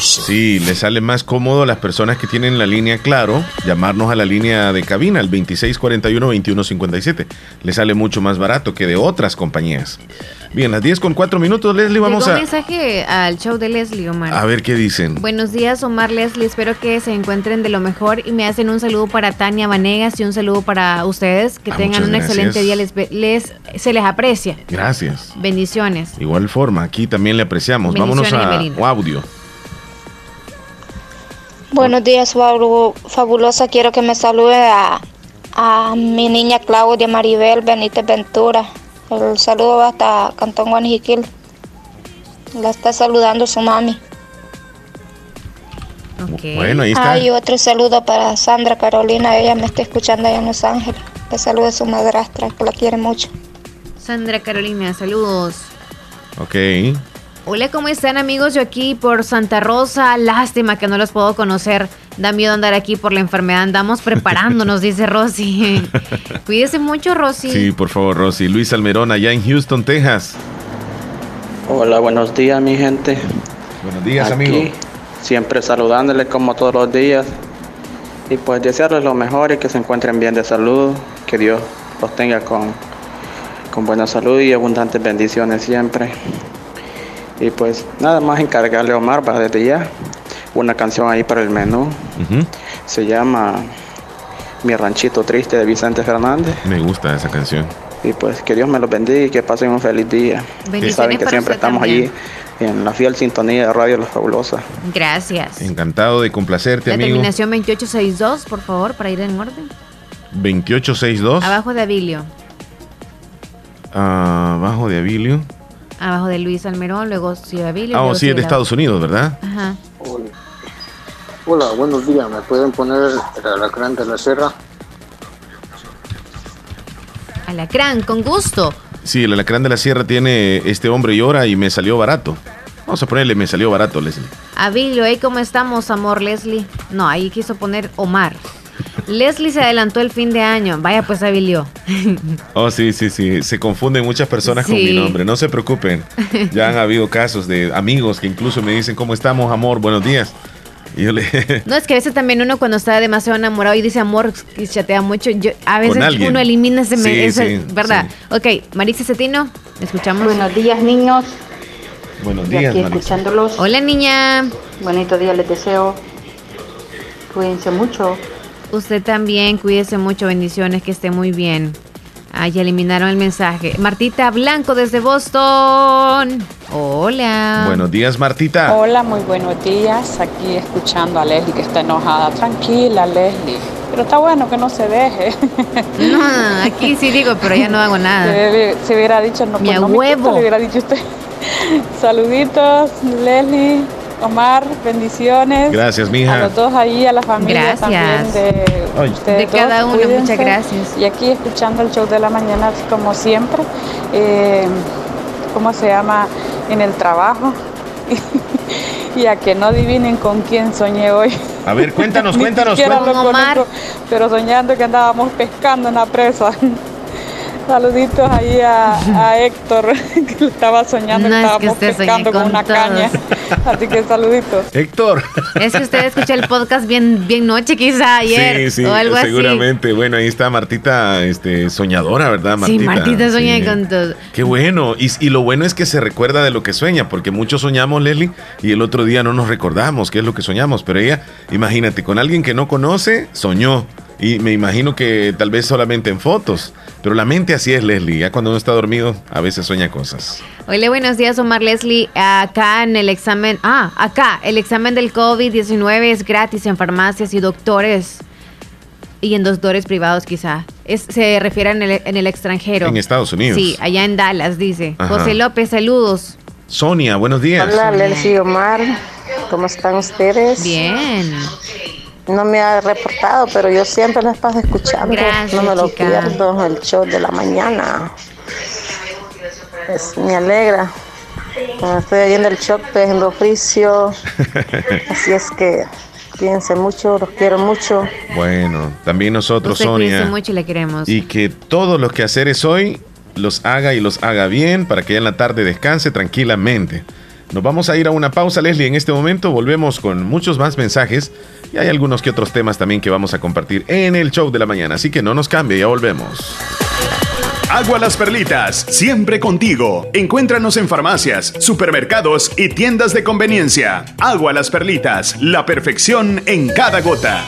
Sí, le sale más cómodo a las personas que tienen la línea Claro llamarnos a la línea de cabina, el 2641-2157. Le sale mucho más barato que de otras compañías. Bien, las 10 con 4 minutos, Leslie, vamos Llegó a... un mensaje al show de Leslie, Omar. A ver qué dicen. Buenos días, Omar Leslie. Espero que se encuentren de lo mejor y me hacen un saludo para Tania Vanegas y un saludo para ustedes. Que Ah, tengan un excelente día. Les, les- se les aprecia. Gracias. Bendiciones. Igual forma, aquí también le apreciamos. Vámonos a a audio. Buenos días, fabu- fabulosa. Quiero que me salude a, a mi niña Claudia Maribel Benítez Ventura. El saludo va hasta Cantón Guanijiquil. La está saludando su mami. Bueno, ahí está. Hay otro saludo para Sandra Carolina. Ella me está escuchando allá en Los Ángeles. Que salude a su madrastra, que la quiere mucho. Sandra Carolina, saludos. Ok. Hola, ¿cómo están amigos? Yo aquí por Santa Rosa. Lástima que no los puedo conocer. Da miedo andar aquí por la enfermedad. Andamos preparándonos, [LAUGHS] dice Rosy. [LAUGHS] Cuídese mucho, Rosy. Sí, por favor, Rosy. Luis Almerón, allá en Houston, Texas. Hola, buenos días mi gente. Buenos días, Aquí, amigo. Siempre saludándoles como todos los días. Y pues desearles lo mejor y que se encuentren bien de salud. Que Dios los tenga con, con buena salud y abundantes bendiciones siempre. Y pues nada más encargarle a Omar para desde ya una canción ahí para el menú. Se llama Mi ranchito triste de Vicente Fernández. Me gusta esa canción. Y pues que Dios me los bendiga y que pasen un feliz día. Bendiciones Saben que para siempre estamos también. allí en la fiel sintonía de Radio La Fabulosa. Gracias. Encantado de complacerte, La amigo. terminación 2862, por favor, para ir en orden. 2862. Abajo de Abilio. Abajo de Avilio. Abajo de Luis Almerón, luego Ciudad Abilio. Ah, oh, luego sí, es de Estados Unidos, ¿verdad? Ajá. Hola, buenos días. ¿Me pueden poner el alacrán de la serra? Alacrán, con gusto. Sí, el alacrán de la sierra tiene este hombre llora y me salió barato. Vamos a ponerle me salió barato, Leslie. Abilio, ¿y cómo estamos, amor Leslie? No, ahí quiso poner Omar. Leslie se adelantó el fin de año. Vaya pues, Abilio. [LAUGHS] Oh, sí, sí, sí. Se confunden muchas personas con mi nombre. No se preocupen. Ya han habido casos de amigos que incluso me dicen, ¿cómo estamos, amor? Buenos días. Y yo le... [LAUGHS] No, es que a veces también uno cuando está demasiado enamorado y dice amor y chatea mucho, yo, a veces uno elimina ese, Sí, ese- sí, ¿verdad? Ok, Marisa Cetino, escuchamos. Buenos días, niños. Buenos días, aquí Marisa. escuchándolos. Hola, niña. Bonito día les deseo. Cuídense mucho. Usted también, cuídese mucho, bendiciones, que esté muy bien. Ah, ya eliminaron el mensaje. Martita Blanco desde Boston. Hola. Buenos días, Martita. Hola, muy buenos días. Aquí escuchando a Leslie que está enojada. Tranquila, Leslie. Pero está bueno que no se deje. [LAUGHS] No, aquí sí digo, pero ya no hago nada. Se, se hubiera dicho, no, Mi pues no me huevo. quita, le hubiera dicho usted. [LAUGHS] Saluditos, Leslie, Omar, bendiciones. Gracias, A mija. los dos ahí, a la familia Gracias. también de De cada uno, cuídense. muchas gracias. Y aquí escuchando el show de la mañana, como siempre, eh, ¿cómo se llama? En el trabajo. [LAUGHS] y a que no adivinen con quién soñé hoy. A ver, cuéntanos, [LAUGHS] cuéntanos. cuéntanos. lo conozco, pero soñando que andábamos pescando en la presa. Saluditos ahí a, Héctor, [LAUGHS] que estaba soñando, no, estábamos pescando con, una caña. [LAUGHS] Así que saluditos. Héctor. Es que usted escuchó el podcast bien, bien noche, quizá ayer. Sí, sí, o algo seguramente. Bueno, ahí está Martita, este, soñadora, ¿verdad, Martita? Sí, Martita sueña con todo. Qué bueno. Y, y, lo bueno es que se recuerda de lo que sueña, porque muchos soñamos, Leslie, y el otro día no nos recordamos qué es lo que soñamos. Pero ella, imagínate, con alguien que no conoce, soñó. Y me imagino que tal vez solamente en fotos. Pero la mente así es, Leslie. Ya cuando uno está dormido, a veces sueña cosas. Hola, buenos días, Omar Leslie. Acá en el examen, ah, acá, el examen del COVID-19 es gratis en farmacias y doctores y en doctores privados quizá. Es, se refiere en el, en el, extranjero. En Estados Unidos. Sí, allá en Dallas, dice. José López, saludos. Sonia, buenos días. Hola, Leslie Omar. ¿Cómo están ustedes? Bien. No me ha reportado, pero yo siempre les paso escuchando. no me lo pierdo, el show de la mañana. me alegra. estoy oyendo el show, en oficio. Así es que cuídense mucho, los quiero mucho. Bueno, también nosotros, Sonia. mucho y le queremos. Y que todos los que es hoy los haga y los haga bien para que en la tarde descanse tranquilamente. Nos vamos a ir a una pausa, Leslie. En este momento volvemos con muchos más mensajes y hay algunos que otros temas también que vamos a compartir en el show de la mañana. Así que no nos cambie, ya volvemos. Agua Las Perlitas, siempre contigo. Encuéntranos en farmacias, supermercados y tiendas de conveniencia. Agua Las Perlitas, la perfección en cada gota.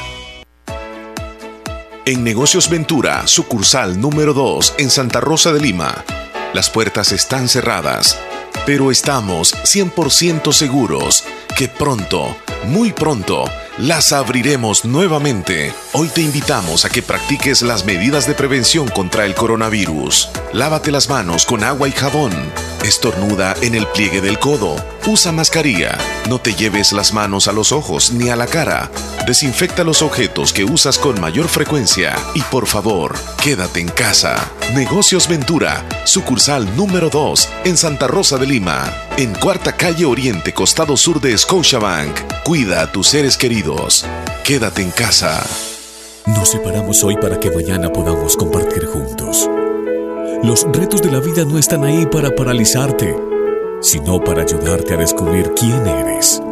En Negocios Ventura, sucursal número 2 en Santa Rosa de Lima. Las puertas están cerradas pero estamos 100% seguros que pronto, muy pronto, las abriremos nuevamente. Hoy te invitamos a que practiques las medidas de prevención contra el coronavirus. Lávate las manos con agua y jabón. Estornuda en el pliegue del codo. Usa mascarilla. No te lleves las manos a los ojos ni a la cara. Desinfecta los objetos que usas con mayor frecuencia. Y por favor, quédate en casa. Negocios Ventura, sucursal número 2 en Santa Rosa de Lima. En Cuarta Calle Oriente, costado sur de Scotiabank. Cuida a tus seres queridos. Quédate en casa. Nos separamos hoy para que mañana podamos compartir juntos. Los retos de la vida no están ahí para paralizarte, sino para ayudarte a descubrir quién eres.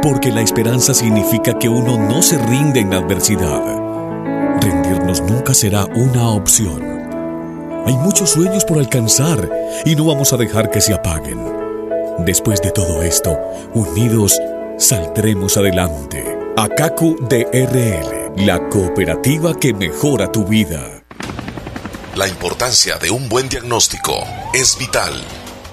Porque la esperanza significa que uno no se rinde en la adversidad. Rendirnos nunca será una opción. Hay muchos sueños por alcanzar y no vamos a dejar que se apaguen. Después de todo esto, unidos saldremos adelante. ACACU DRL, la cooperativa que mejora tu vida. La importancia de un buen diagnóstico es vital.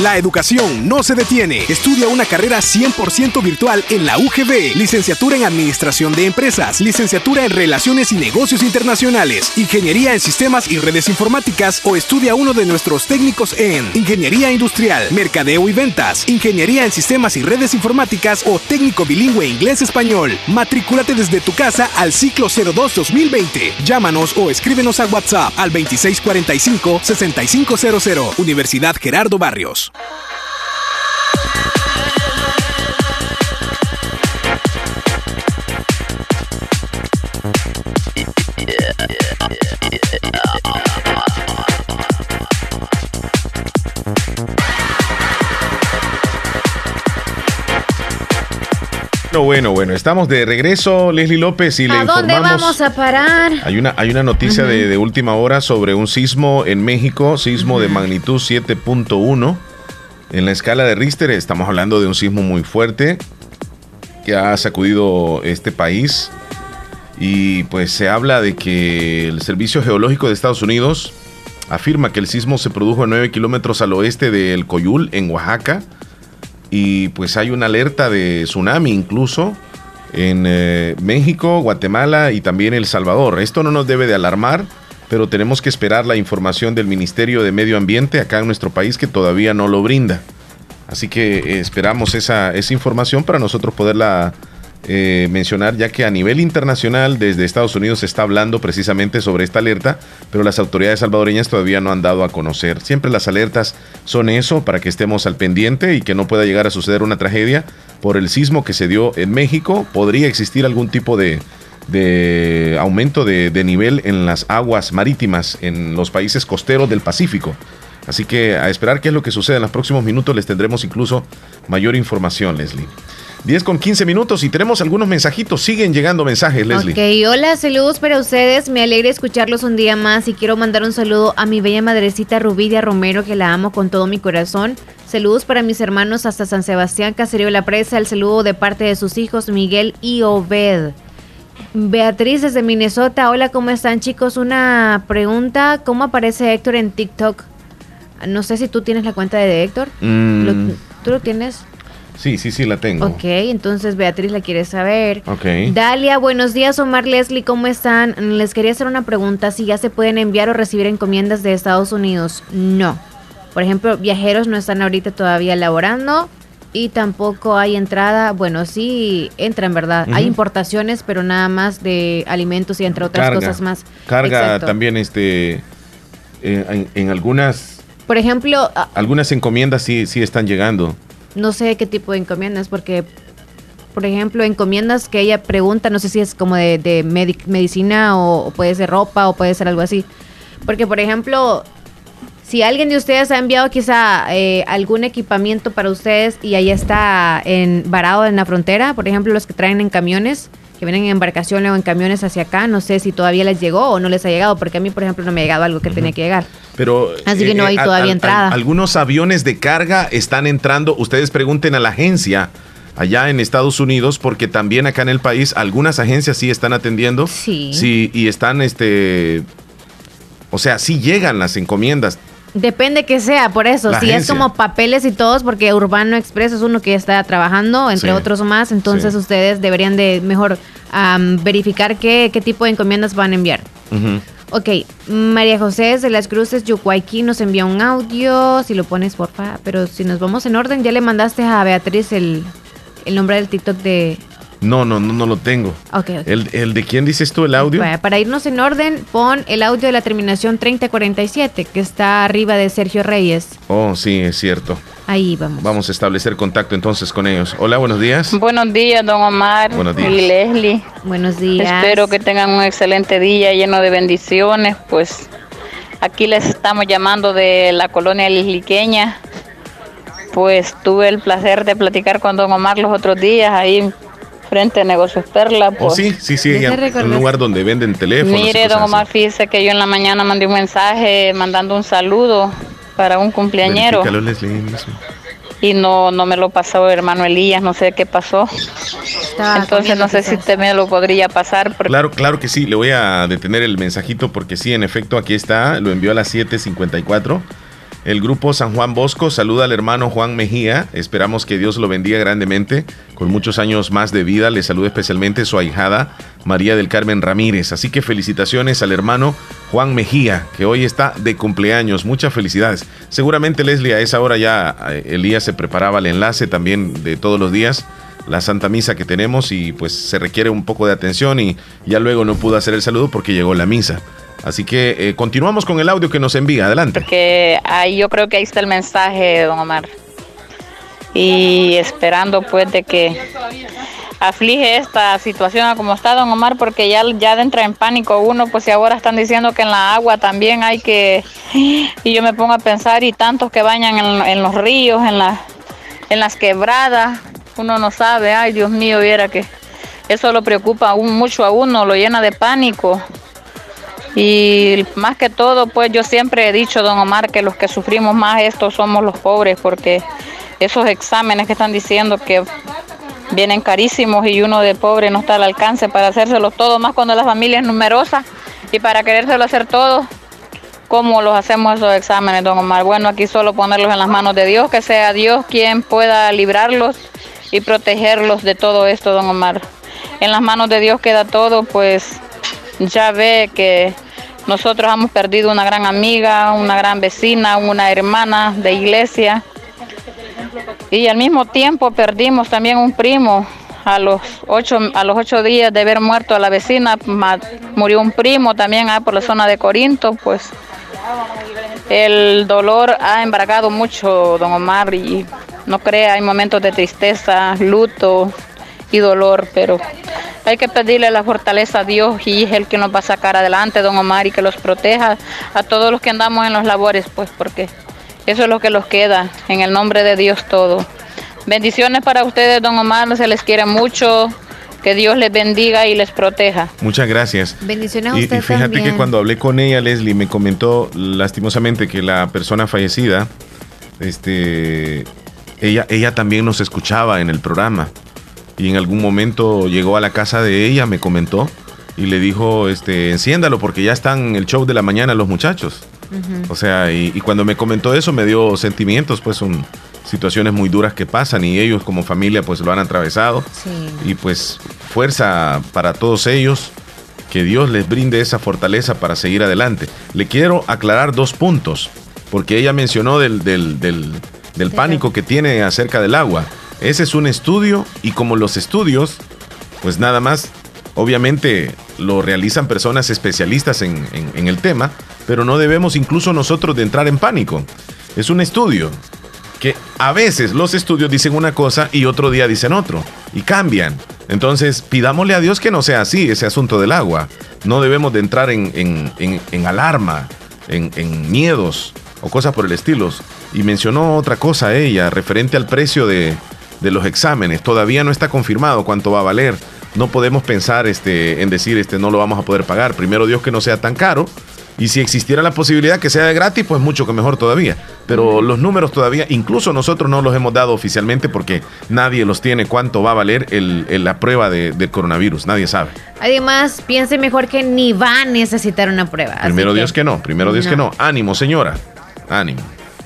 La educación no se detiene. Estudia una carrera 100% virtual en la UGB. Licenciatura en Administración de Empresas. Licenciatura en Relaciones y Negocios Internacionales. Ingeniería en Sistemas y Redes Informáticas o estudia uno de nuestros técnicos en Ingeniería Industrial, Mercadeo y Ventas, Ingeniería en Sistemas y Redes Informáticas o técnico bilingüe inglés-español. Matrículate desde tu casa al ciclo 02-2020. Llámanos o escríbenos a WhatsApp al 2645-6500. Universidad Gerardo Barrios. Bueno, bueno, bueno, estamos de regreso, Leslie López, y le ¿A dónde vamos a parar? Hay una, hay una noticia de, última hora sobre un sismo en México, sismo de magnitud 7.1 en la escala de Richter estamos hablando de un sismo muy fuerte que ha sacudido este país y pues se habla de que el Servicio Geológico de Estados Unidos afirma que el sismo se produjo a 9 kilómetros al oeste del Coyul, en Oaxaca, y pues hay una alerta de tsunami incluso en eh, México, Guatemala y también El Salvador. Esto no nos debe de alarmar pero tenemos que esperar la información del Ministerio de Medio Ambiente acá en nuestro país que todavía no lo brinda. Así que eh, esperamos esa, esa, información para nosotros poderla eh, mencionar, ya que a nivel internacional desde Estados Unidos se está hablando precisamente sobre esta alerta, pero las autoridades salvadoreñas todavía no han dado a conocer. Siempre las alertas son eso, para que estemos al pendiente y que no pueda llegar a suceder una tragedia por el sismo que se dio en México. Podría existir algún tipo de, de aumento de, nivel en las aguas marítimas en los países costeros del Pacífico. Así que a esperar qué es lo que sucede en los próximos minutos les tendremos incluso mayor información, Leslie. 10 con 15 minutos y tenemos algunos mensajitos. Siguen llegando mensajes, Leslie. Ok, hola, saludos para ustedes. Me alegra escucharlos un día más y quiero mandar un saludo a mi bella madrecita Rubidia Romero, que la amo con todo mi corazón. Saludos para mis hermanos hasta San Sebastián, Caserío La Presa. El saludo de parte de sus hijos Miguel y Obed. Beatriz desde Minnesota. Hola, ¿cómo están chicos? Una pregunta. ¿Cómo aparece Héctor en TikTok? No sé si tú tienes la cuenta de Héctor. Mm. ¿Tú lo tienes? Sí, sí, sí, la tengo. Ok, entonces Beatriz la quiere saber. Ok. Dalia, buenos días, Omar Leslie, ¿cómo están? Les quería hacer una pregunta, si ya se pueden enviar o recibir encomiendas de Estados Unidos. No. Por ejemplo, viajeros no están ahorita todavía elaborando y tampoco hay entrada, bueno, sí entra en verdad, hay importaciones, pero nada más de alimentos y entre otras cosas más. Carga también este eh, en, algunas Por ejemplo, algunas encomiendas sí sí están llegando. No sé qué tipo de encomiendas porque por ejemplo, encomiendas que ella pregunta, no sé si es como de, de medicina o, puede ser ropa o puede ser algo así. Porque, por ejemplo, si alguien de ustedes ha enviado quizá eh, algún equipamiento para ustedes y ahí está en, varado en la frontera, por ejemplo los que traen en camiones, que vienen en embarcación o en camiones hacia acá, no sé si todavía les llegó o no les ha llegado, porque a mí, por ejemplo, no me ha llegado algo que tenía que llegar. Pero así que no eh, hay todavía entrada. algunos aviones de carga están entrando. Ustedes pregunten a la agencia allá en Estados Unidos, porque también acá en el país algunas agencias sí están atendiendo. Sí. Sí, y están, este, o sea, sí llegan las encomiendas. Depende que sea, por eso. si es como papeles y todos, porque Urbano Express es uno que está trabajando, entre otros más, entonces ustedes deberían de mejor verificar qué, qué, tipo de encomiendas van a enviar. Ok, María José de las Cruces, Yucuayquí, nos envía un audio, si lo pones porfa, pero si nos vamos en orden, ya le mandaste a Beatriz el, el nombre del TikTok de, no, no, no, no lo tengo. El, de quién dices tú el audio? para irnos en orden, pon el audio de la terminación 3047, que está arriba de Sergio Reyes. Oh, sí, es cierto. Ahí vamos. Vamos a establecer contacto entonces con ellos. Hola, buenos días. Buenos días, don Omar buenos días. y Leslie. Buenos días. Espero que tengan un excelente día lleno de bendiciones. Pues aquí les estamos llamando de la colonia lisliqueña. Pues tuve el placer de platicar con don Omar los otros días ahí frente a Negocios Perla. Oh, pues. sí, sí, un lugar donde venden teléfonos. Mire, don Omar, fíjese que yo en la mañana mandé un mensaje mandando un saludo para un cumpleañero. Y no, no me lo pasó hermano Elías, no sé qué pasó. Entonces no sé si usted me lo podría pasar. Claro, claro que sí, le voy a detener el mensajito porque sí, en efecto, aquí está, lo envió a las 7.54 el grupo San Juan Bosco saluda al hermano Juan Mejía. Esperamos que Dios lo bendiga grandemente. Con muchos años más de vida, le saluda especialmente su ahijada María del Carmen Ramírez. Así que felicitaciones al hermano Juan Mejía, que hoy está de cumpleaños. Muchas felicidades. Seguramente, Leslie, a esa hora ya eh, Elías se preparaba el enlace también de todos los días la Santa Misa que tenemos y pues se requiere un poco de atención y ya luego no pudo hacer el saludo porque llegó la misa. Así que eh, continuamos con el audio que nos envía. Adelante. Ahí yo creo que ahí está el mensaje, don Omar. Y esperando pues de que aflige esta situación como está don Omar, porque ya, ya entra en pánico uno, pues si ahora están diciendo que en la agua también hay que... Y yo me pongo a pensar, y tantos que bañan en, los ríos, en, la, en las quebradas, uno no sabe, ay Dios mío, viera que eso lo preocupa aún mucho a uno, lo llena de pánico. Y más que todo, pues yo siempre he dicho, don Omar, que los que sufrimos más esto somos los pobres, porque esos exámenes que están diciendo que vienen carísimos y uno de pobre no está al alcance para hacérselos todo, más cuando la familia es numerosa y para querérselo hacer todo, ¿cómo los hacemos esos exámenes, don Omar? Bueno, aquí solo ponerlos en las manos de Dios, que sea Dios quien pueda librarlos y protegerlos de todo esto, don Omar. En las manos de Dios queda todo, pues ya ve que nosotros hemos perdido una gran amiga, una gran vecina, una hermana de iglesia. Y al mismo tiempo perdimos también un primo. A los ocho, a los ocho días de haber muerto a la vecina, murió un primo también ahí por la zona de Corinto, pues el dolor ha embargado mucho, don Omar, y no crea, hay momentos de tristeza, luto y dolor, pero hay que pedirle la fortaleza a Dios y es el que nos va a sacar adelante, don Omar, y que los proteja a todos los que andamos en los labores, pues porque eso es lo que los queda, en el nombre de Dios todo. Bendiciones para ustedes, don Omar, se les quiere mucho. Que Dios les bendiga y les proteja. Muchas gracias. Bendiciones a usted. Y, y fíjate que cuando hablé con ella, Leslie, me comentó lastimosamente que la persona fallecida, este, ella, ella también nos escuchaba en el programa y en algún momento llegó a la casa de ella, me comentó y le dijo, este, enciéndalo porque ya están en el show de la mañana los muchachos. O sea, y, cuando me comentó eso me dio sentimientos, pues son situaciones muy duras que pasan y ellos como familia pues lo han atravesado. Y pues fuerza para todos ellos, que Dios les brinde esa fortaleza para seguir adelante. Le quiero aclarar dos puntos, porque ella mencionó del, del, del, del pánico que tiene acerca del agua. Ese es un estudio y como los estudios, pues nada más, obviamente lo realizan personas especialistas en, el tema, pero no debemos incluso nosotros de entrar en pánico. Es un estudio que a veces los estudios dicen una cosa y otro día dicen otro y cambian. Entonces pidámosle a Dios que no sea así ese asunto del agua. No debemos de entrar en, en alarma, en, miedos o cosas por el estilo. Y mencionó otra cosa ella referente al precio de, de los exámenes. Todavía no está confirmado cuánto va a valer. No podemos pensar este, en decir este, no lo vamos a poder pagar. Primero Dios que no sea tan caro. Y si existiera la posibilidad que sea de gratis, pues mucho que mejor todavía. Pero los números todavía, incluso nosotros no los hemos dado oficialmente porque nadie los tiene cuánto va a valer el, la prueba de, del coronavirus. Nadie sabe. Además, piense mejor que ni va a necesitar una prueba. Primero Dios que no, primero Dios que no. Ánimo, señora. Ánimo.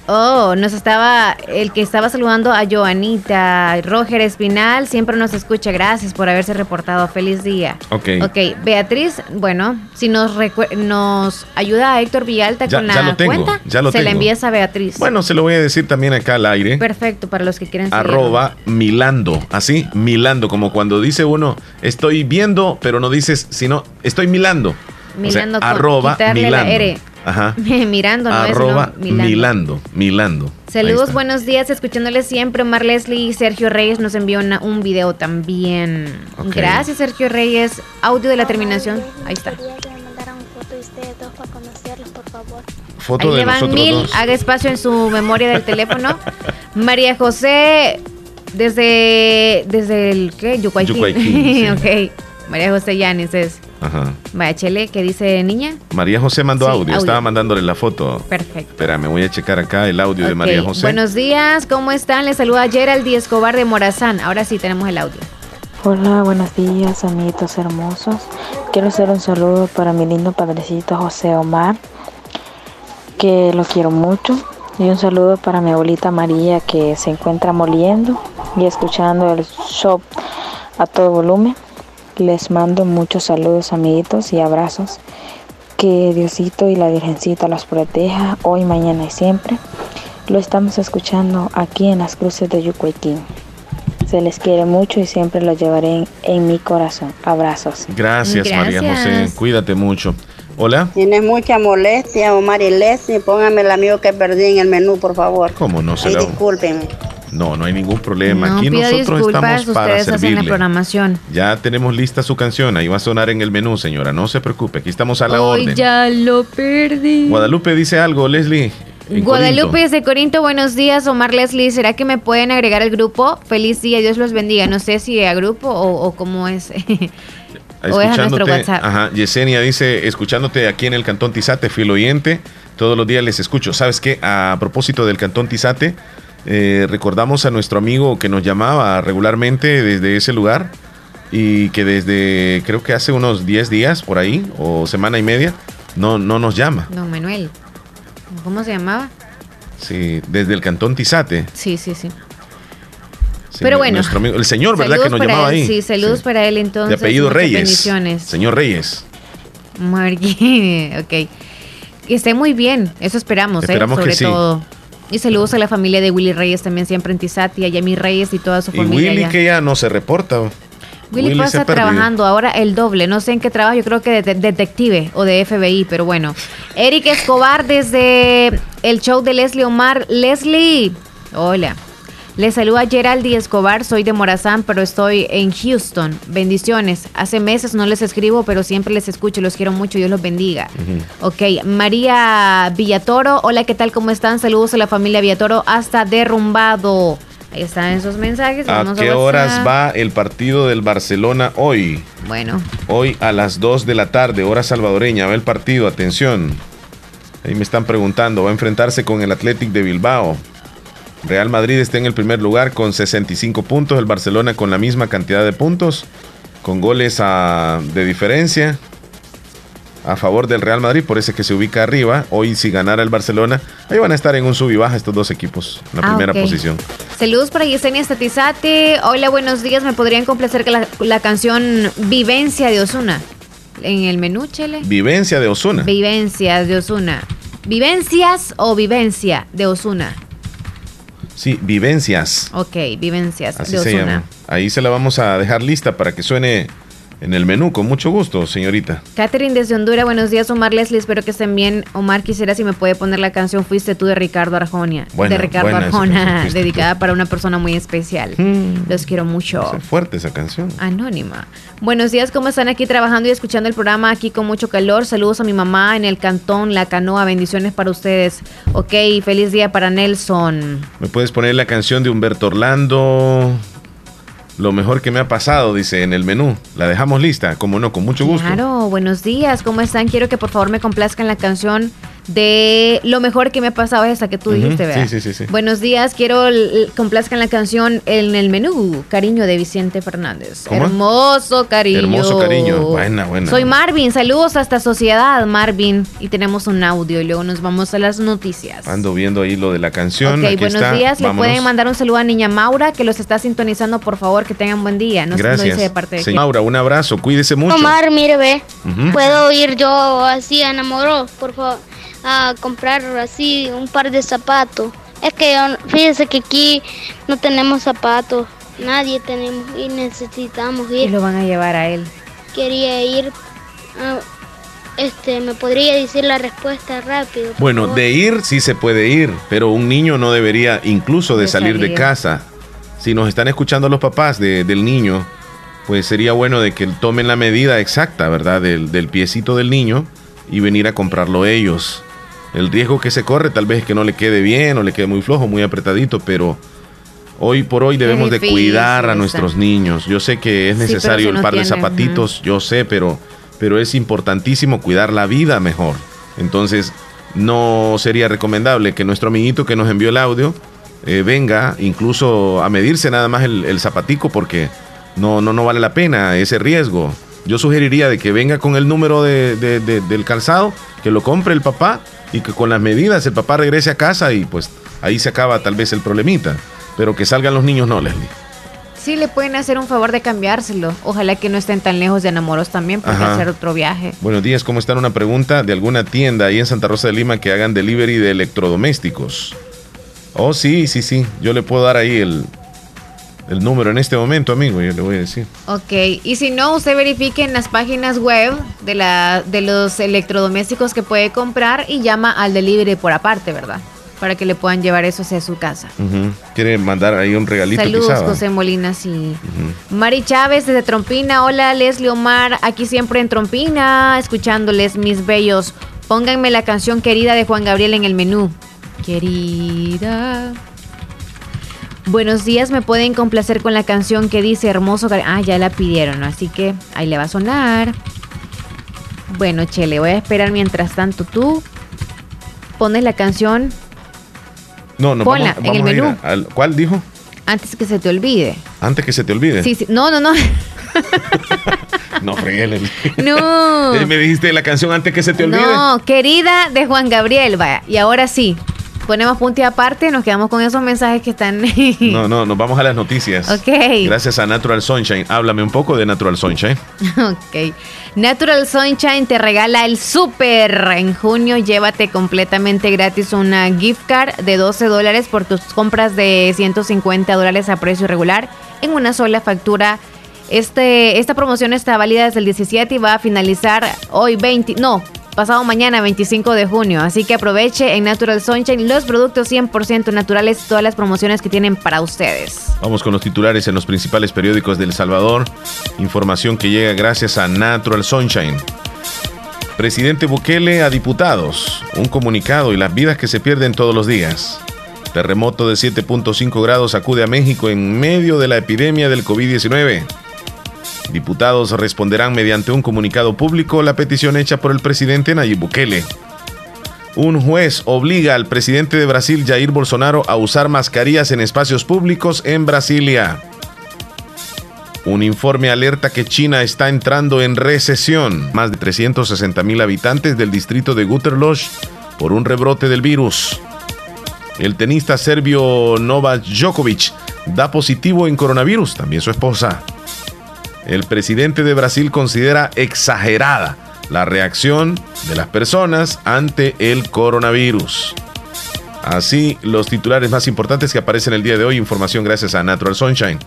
Oh, nos estaba, el que estaba saludando a Joanita, Roger Espinal, siempre nos escucha, gracias por haberse reportado, feliz día. Ok. Ok, Beatriz, bueno, si nos, nos ayuda a Héctor Villalta con la cuenta, ya lo se la envías a Beatriz. Bueno, se lo voy a decir también acá al aire. Perfecto, para los que quieren Arroba Milando, así, Milando, como cuando dice uno, estoy viendo, pero no dices, sino, estoy milando. Milando arroba Milando. Ajá. [LAUGHS] Mirando, ¿no? Arroba Milando. Milando. Saludos, buenos días, escuchándoles siempre. Omar Leslie y Sergio Reyes nos envió un video también. Gracias, Sergio Reyes. Audio de la terminación. Ahí está. Foto Ahí de van mil, haga espacio en su memoria del teléfono. [LAUGHS] María José Desde, desde el, ¿qué? Yucuayquín. [LAUGHS] ok. María José Yanis es. Ajá. Vaya, Chele, ¿qué dice niña? María José mandó audio. Estaba mandándole la foto. Perfecto. Espera, me voy a checar acá el audio de María José. Buenos días, ¿cómo están? Les saluda Gerald Escobar de Morazán. Ahora sí tenemos el audio. Hola, buenos días, amiguitos hermosos. Quiero hacer un saludo para mi lindo padrecito José Omar, que lo quiero mucho. Y un saludo para mi abuelita María, que se encuentra moliendo y escuchando el show a todo volumen. Les mando muchos saludos, amiguitos, y abrazos. Que Diosito y la Virgencita los proteja hoy, mañana y siempre. Lo estamos escuchando aquí en las cruces de Yucuayquín. Se les quiere mucho y siempre lo llevaré en, mi corazón. Abrazos. Gracias, María José. Cuídate mucho. Hola. Tienes mucha molestia, Omar y Leslie. Póngame el amigo que perdí en el menú, por favor. ¿Cómo no se lo... Discúlpenme. No, no hay ningún problema. Aquí nosotros estamos para servirle. La programación. Ya tenemos lista su canción, ahí va a sonar en el menú, señora. No se preocupe, aquí estamos a la Hoy orden. ya lo perdí. Guadalupe dice algo, Leslie. Guadalupe desde Corinto, buenos días, Omar Leslie. ¿Será que me pueden agregar al grupo? Feliz día, Dios los bendiga. No sé si a grupo o, cómo es. [LAUGHS] o es a nuestro WhatsApp. Ajá, Yesenia dice, escuchándote aquí en el Cantón Tizate, fiel oyente, todos los días les escucho. ¿Sabes qué? A propósito del Cantón Tizate, eh, recordamos a nuestro amigo que nos llamaba regularmente desde ese lugar y que desde creo que hace unos 10 días por ahí o semana y media no, no nos llama. Don Manuel. ¿Cómo se llamaba? Sí, desde el cantón Tizate. Sí, sí, sí. Pero bueno. el señor, ¿verdad? Que nos llamaba ahí. Sí, saludos para él entonces. De apellido Reyes. Señor Reyes. [LAUGHS] Ok. Que esté muy bien, eso esperamos, ¿eh? esperamos sobre todo. Y saludos a la familia de Willy Reyes también siempre en Tizati, a Yami Reyes y toda su familia. Y Willy que ya no se reporta. Willy, pasa trabajando ahora el doble, no sé en qué trabajo, yo creo que de, detective o de FBI, pero bueno. Eric Escobar desde el show de Leslie Omar. Leslie, hola. Les saluda Geraldi Escobar, soy de Morazán, pero estoy en Houston. Bendiciones. Hace meses no les escribo, pero siempre les escucho, los quiero mucho, Dios los bendiga. Ok, María Villatoro, hola, ¿qué tal? ¿Cómo están? Saludos a la familia Villatoro hasta Derrumbado. Ahí están esos mensajes. ¿A qué horas va el partido del Barcelona hoy? Bueno. Hoy a las 2 de la tarde, hora salvadoreña, va el partido, atención. Ahí me están preguntando, va a enfrentarse con el Athletic de Bilbao. Real Madrid está en el primer lugar con 65 puntos, el Barcelona con la misma cantidad de puntos, con goles de diferencia a favor del Real Madrid, por eso que se ubica arriba. Hoy si ganara el Barcelona, ahí van a estar en un sub y baja estos dos equipos, en la ah, primera posición. Saludos para Yesenia Statizate. Hola, buenos días. ¿Me podrían complacer que la, canción Vivencia de Osuna? En el menú, Chele. Vivencia de Osuna. Vivencias de Osuna. ¿Vivencias o vivencia de Osuna? Sí, Vivencias. Ok, Vivencias. Así se llama. Ahí se la vamos a dejar lista para que suene en el menú, con mucho gusto, señorita. Catherine desde Honduras, buenos días, Omar Leslie, espero que estén bien. Omar, quisiera si me puede poner la canción Fuiste tú de Ricardo Arjona. de Ricardo Arjona, [LAUGHS] dedicada para una persona muy especial. Hmm. Los quiero mucho. Es fuerte esa canción. Anónima. Buenos días, ¿cómo están aquí trabajando y escuchando el programa aquí con mucho calor? Saludos a mi mamá en el cantón La Canoa, bendiciones para ustedes. Ok, feliz día para Nelson. ¿Me puedes poner la canción de Humberto Orlando? Lo mejor que me ha pasado, dice en el menú. La dejamos lista, como no, con mucho gusto. Claro, buenos días, ¿cómo están? Quiero que por favor me complazcan la canción de lo mejor que me ha pasado esa que tú dijiste, ¿verdad? Sí, sí, sí, Buenos días, quiero complazcan la canción en el menú, Cariño de Vicente Fernández. Hermoso cariño. Hermoso cariño. Buena, buena. Soy Marvin, saludos hasta Sociedad, Marvin. Y tenemos un audio y luego nos vamos a las noticias. Ando viendo ahí lo de la canción. Ok, buenos días. Le pueden mandar un saludo a Niña Maura que los está sintonizando, por favor, que tengan buen día. No Gracias. de parte de Maura, un abrazo, cuídese mucho. Omar, mire, ve. ¿Puedo ir yo así enamoró, por favor? A comprar así un par de zapatos. Es que fíjese que aquí no tenemos zapatos, nadie tenemos y necesitamos ir. Y lo van a llevar a él. Quería ir, este, me podría decir la respuesta rápido. Bueno, de ir sí se puede ir, pero un niño no debería incluso de, salir, de casa. Si nos están escuchando los papás del niño, pues sería bueno de que tomen la medida exacta, ¿verdad? Del, del piecito del niño y venir a comprarlo ellos. El riesgo que se corre tal vez es que no le quede bien o le quede muy flojo, muy apretadito, pero Hoy por hoy debemos de cuidar a nuestros niños. Yo sé que es necesario el par de zapatitos, yo sé, pero, pero es importantísimo cuidar la vida mejor. Entonces, no sería recomendable que nuestro amiguito que nos envió el audio eh, venga incluso a medirse nada más el, zapatico porque no, no, no vale la pena ese riesgo. Yo sugeriría de que venga con el número de, del calzado, que lo compre el papá y que con las medidas el papá regrese a casa y pues ahí se acaba tal vez el problemita. Pero que salgan los niños no, Leslie. Sí, le pueden hacer un favor de cambiárselo. Ojalá que no estén tan lejos de enamoros también para hacer otro viaje. Buenos días, ¿cómo están? Una pregunta de alguna tienda ahí en Santa Rosa de Lima que hagan delivery de electrodomésticos. Oh, sí, sí, sí. Yo le puedo dar ahí el, el número en este momento, amigo, yo le voy a decir. Ok, y si no, usted verifique en las páginas web de, la, de los electrodomésticos que puede comprar y llama al delivery por aparte, ¿verdad? Para que le puedan llevar eso hacia su casa. ¿Quiere mandar ahí un regalito? Saludos, José Molina, sí. Mari Chávez desde Trompina. Hola, Leslie Omar. Aquí siempre en Trompina, escuchándoles mis bellos. Pónganme la canción querida de Juan Gabriel en el menú. Querida. Buenos días, me pueden complacer con la canción que dice Hermoso. Ah, ya la pidieron, así que ahí le va a sonar. Bueno, Chele, voy a esperar mientras tanto tú pones la canción. No, no, Ponla en el menú. ¿Cuál dijo? Antes que se te olvide. Antes que se te olvide. Sí, sí. No, no, no. [LAUGHS] no, freguele. No. [LAUGHS] Me dijiste la canción antes que se te olvide. No, querida de Juan Gabriel, vaya. Y ahora sí ponemos punto y aparte, nos quedamos con esos mensajes que están. no, no, nos vamos a las noticias. Ok. Gracias a Natural Sunshine. Háblame un poco de Natural Sunshine. [LAUGHS] ok. Natural Sunshine te regala el súper. En junio, llévate completamente gratis una gift card de 12 dólares por tus compras de 150 dólares a precio regular en una sola factura. Este, esta promoción está válida desde el 17 y va a finalizar hoy 20, no, pasado mañana 25 de junio. Así que aproveche en Natural Sunshine los productos 100% naturales, todas las promociones que tienen para ustedes. Vamos con los titulares en los principales periódicos de El Salvador. Información que llega gracias a Natural Sunshine. Presidente Bukele a diputados. Un comunicado y las vidas que se pierden todos los días. Terremoto de 7.5 grados acude a México en medio de la epidemia del COVID-19. Diputados responderán mediante un comunicado público la petición hecha por el presidente Nayib Bukele. Un juez obliga al presidente de Brasil, Jair Bolsonaro, a usar mascarillas en espacios públicos en Brasilia. Un informe alerta que China está entrando en recesión. Más de 360 mil habitantes del distrito de Guterloch por un rebrote del virus. El tenista serbio Novak Djokovic da positivo en coronavirus, también su esposa. El presidente de Brasil considera exagerada la reacción de las personas ante el coronavirus. Así, los titulares más importantes que aparecen el día de hoy, información gracias a Natural Sunshine.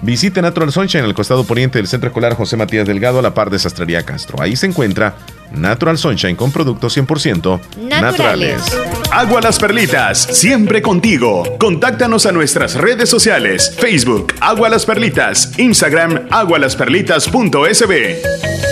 Visite Natural Sunshine en el costado poniente del Centro Escolar José Matías Delgado a la par de Sastrería Castro. Ahí se encuentra Natural Sunshine con productos 100% naturales. Agua Las Perlitas, siempre contigo. Contáctanos a nuestras redes sociales: Facebook, Agua Las Perlitas, Instagram, agualasperlitas.sb.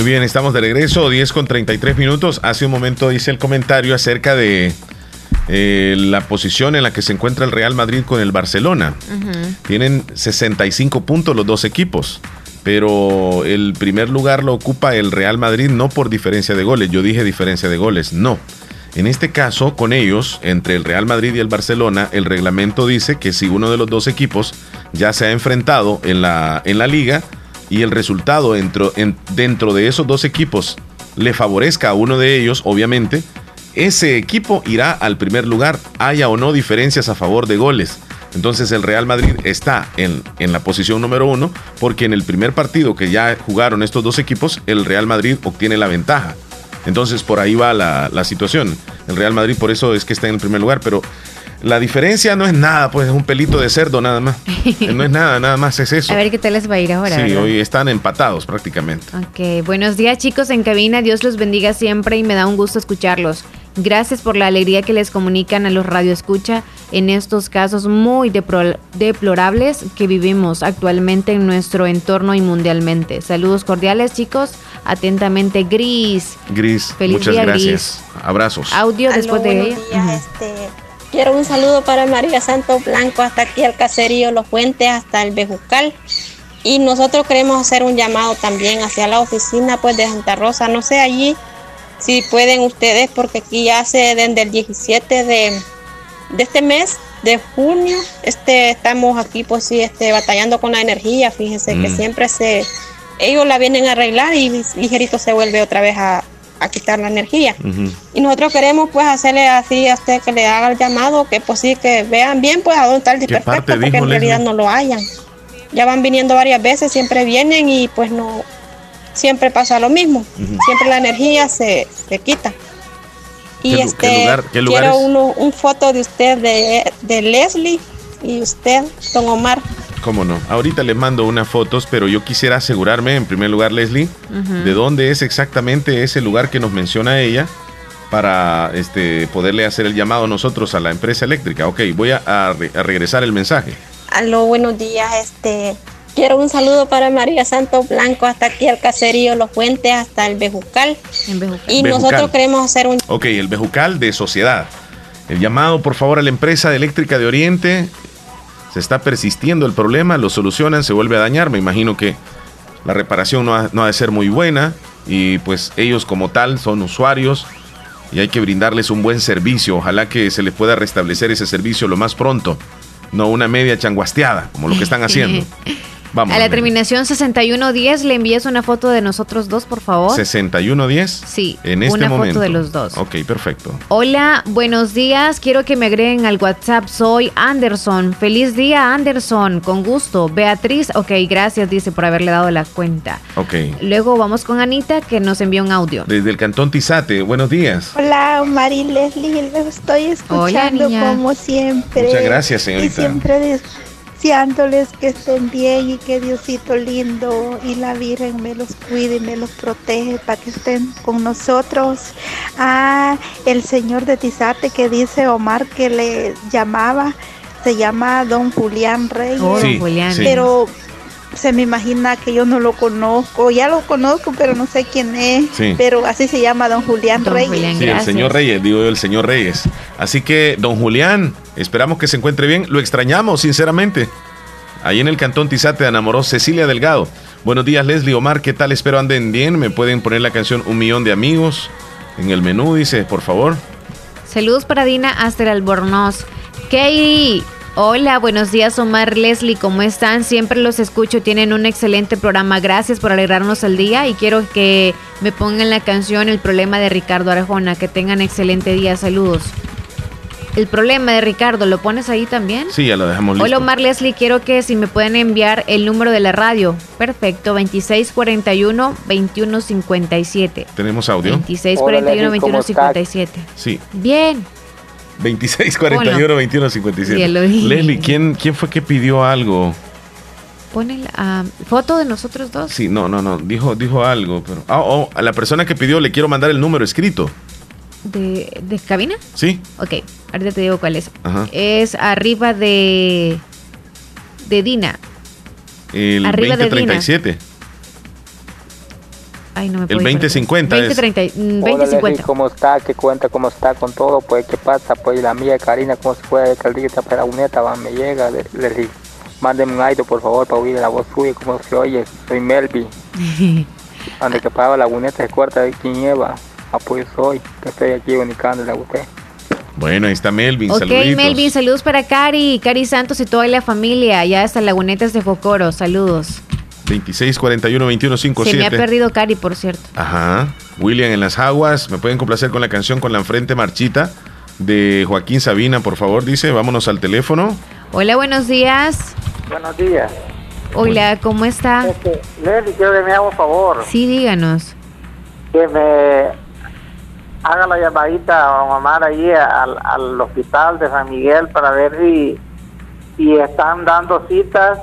Muy bien, estamos de regreso, 10 con 33 minutos. Hace un momento hice el comentario acerca de eh, la posición en la que se encuentra el Real Madrid con el Barcelona. Tienen 65 puntos los dos equipos, pero el primer lugar lo ocupa el Real Madrid no por diferencia de goles. Yo dije diferencia de goles, no. En este caso, con ellos, entre el Real Madrid y el Barcelona, el reglamento dice que si uno de los dos equipos ya se ha enfrentado en la, en la liga, y el resultado dentro, dentro de esos dos equipos le favorezca a uno de ellos, obviamente, ese equipo irá al primer lugar, haya o no diferencias a favor de goles. Entonces el Real Madrid está en, en, la posición número uno porque en el primer partido que ya jugaron estos dos equipos, el Real Madrid obtiene la ventaja. Entonces por ahí va la, la situación. El Real Madrid por eso es que está en el primer lugar, pero la diferencia no es nada, pues es un pelito de cerdo nada más. [LAUGHS] No es nada, nada más es eso. A ver qué tal les va a ir ahora. Sí, hoy están empatados prácticamente. Ok, buenos días chicos en cabina, Dios los bendiga siempre y me da un gusto escucharlos. Gracias por la alegría que les comunican a los radioescucha en estos casos muy deplorables que vivimos actualmente en nuestro entorno y mundialmente. Saludos cordiales chicos, atentamente Gris. Gris, Feliz muchas gracias. Abrazos. Audio después de ella. este Quiero un saludo para María Santo Blanco, hasta aquí al caserío Los Fuentes, hasta el Bejucal. Y nosotros queremos hacer un llamado también hacia la oficina pues de Santa Rosa, no sé allí si pueden ustedes, porque aquí ya hace desde el 17 de, de este mes, de junio, este, estamos aquí pues sí, este, batallando con la energía, fíjense que mm. siempre se, ellos la vienen a arreglar y ligerito se vuelve otra vez a, a quitar la energía. Y nosotros queremos pues hacerle así a usted que le haga el llamado, que pues sí, que vean bien pues a dónde está el desperfecto, porque en realidad no lo hayan. Ya van viniendo varias veces, siempre vienen y pues no, siempre pasa lo mismo, siempre la energía se, se quita. Y este, quiero uno, un foto de usted, de, de Leslie y usted, don Omar. Cómo no. Ahorita le mando unas fotos, pero yo quisiera asegurarme, en primer lugar, Leslie, de dónde es exactamente ese lugar que nos menciona ella para este, poderle hacer el llamado nosotros a la empresa eléctrica. Ok, voy a, regresar el mensaje. Aló, buenos días. Este, quiero un saludo para María Santo Blanco, hasta aquí al caserío Los Fuentes, hasta el Bejucal. Y nosotros queremos hacer un... Ok, el Bejucal de Sociedad. El llamado, por favor, a la empresa eléctrica de Oriente se está persistiendo el problema, lo solucionan, se vuelve a dañar. Me imagino que la reparación no ha, de ser muy buena y pues ellos como tal son usuarios y hay que brindarles un buen servicio. Ojalá que se les pueda restablecer ese servicio lo más pronto, no una media changuasteada como lo que están [LAUGHS] haciendo. A la terminación 6110 le envías una foto de nosotros dos, por favor. 6110. Sí, en este una foto de los dos. Ok, perfecto. Hola, buenos días. Quiero que me agreguen al WhatsApp. Soy Anderson. Feliz día, Anderson. Con gusto. Beatriz, ok, gracias, dice, por haberle dado la cuenta. Ok. Luego vamos con Anita, que nos envió un audio. Desde el cantón Tizate. Buenos días. Hola, Mari Leslie. Lo estoy escuchando como siempre. Muchas gracias, señorita. Y siempre deseándoles que estén bien y que Diosito lindo y la Virgen me los cuide y me los protege para que estén con nosotros. Ah, el señor de Tizate que dice Omar que le llamaba, se llama Don Julián Reyes. Oh, Julián. Pero se me imagina que yo no lo conozco, ya lo conozco, pero no sé quién es, pero así se llama don Julián Reyes. sí, el señor Reyes, digo yo, el señor Reyes. Así que, don Julián, esperamos que se encuentre bien, lo extrañamos, sinceramente. Ahí en el cantón Tizate enamoró Cecilia Delgado. Buenos días, Leslie Omar, ¿qué tal? Espero anden bien. ¿Me pueden poner la canción Un Millón de Amigos? En el menú, dice, por favor. Saludos para Dina Aster Albornoz. Katie, Hola, buenos días Omar, Leslie, ¿cómo están? Siempre los escucho, tienen un excelente programa. Gracias por alegrarnos el día y quiero que me pongan la canción El problema de Ricardo Arjona. Que tengan excelente día, saludos. El problema de Ricardo, ¿lo pones ahí también? Sí, ya lo dejamos listo. Hola Omar Leslie, quiero que si me pueden enviar el número de la radio. Perfecto, 2641-2157. ¿Tenemos audio? 2641-2157. Sí. Bien. 2641-2157. Leslie, ¿quién, ¿quién fue que pidió algo? Pone la foto de nosotros dos. Sí, no, no, no. Dijo, dijo algo, pero. Ah, oh, a la persona que pidió le quiero mandar el número escrito. ¿De, de cabina? Sí. Ok, ahorita te digo cuál es. Es arriba de. de Dina. El arriba 2037. De Dina. Ay, no me el 2050 2030, es. 2050. ¿Cómo está? ¿Qué cuenta? ¿Cómo está con todo? Pues, ¿qué pasa? Pues, la mía, Karina, ¿cómo se? Que está para la uneta, va, me llega. Le, le, Mándeme un audio, por favor, para oír la voz suya, cómo se oye. Soy Melvi. Donde [LAUGHS] que paga la guneta de cuarta de quién lleva. Ah, pues soy, que estoy aquí ubicándole a usted. Bueno, ahí está Melvin, Ok, Melvin, saludos para Cari, Cari Santos y toda la familia. Ya hasta Lagunetas de Focoro, saludos. 26 41 21 57. Se me ha perdido Cari, por cierto. Ajá. William en las aguas. Me pueden complacer con la canción con la frente marchita de Joaquín Sabina, por favor, dice. Vámonos al teléfono. Hola, buenos días. Buenos días. Hola, ¿cómo está? Este, quiero que me haga un favor. Sí, díganos. Que me haga la llamadita a mamá allí al, al, hospital de San Miguel para ver si, si están dando citas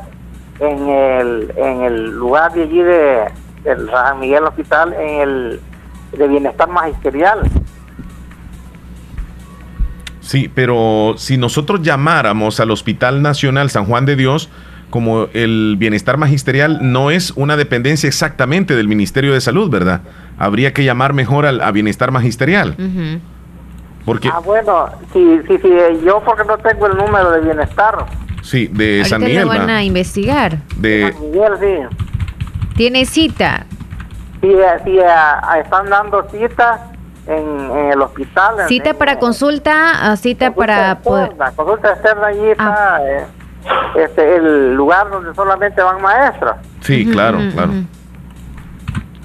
en el, en el lugar de allí de, del San Miguel Hospital en el de bienestar magisterial. Sí, pero si nosotros llamáramos al Hospital Nacional San Juan de Dios, como el bienestar magisterial no es una dependencia exactamente del Ministerio de Salud, ¿verdad? Habría que llamar mejor al a bienestar magisterial. Porque Ah, bueno, sí, sí, sí, yo porque no tengo el número de bienestar. Sí, de San Miguel. Lo van a investigar. De, San Miguel, sí. ¿Tiene cita? Sí, eh, sí, eh, están dando cita en, el hospital. Cita para consulta, cita para... la consulta externa allí está ah. eh, este, el lugar donde solamente van maestros. Sí, claro, claro.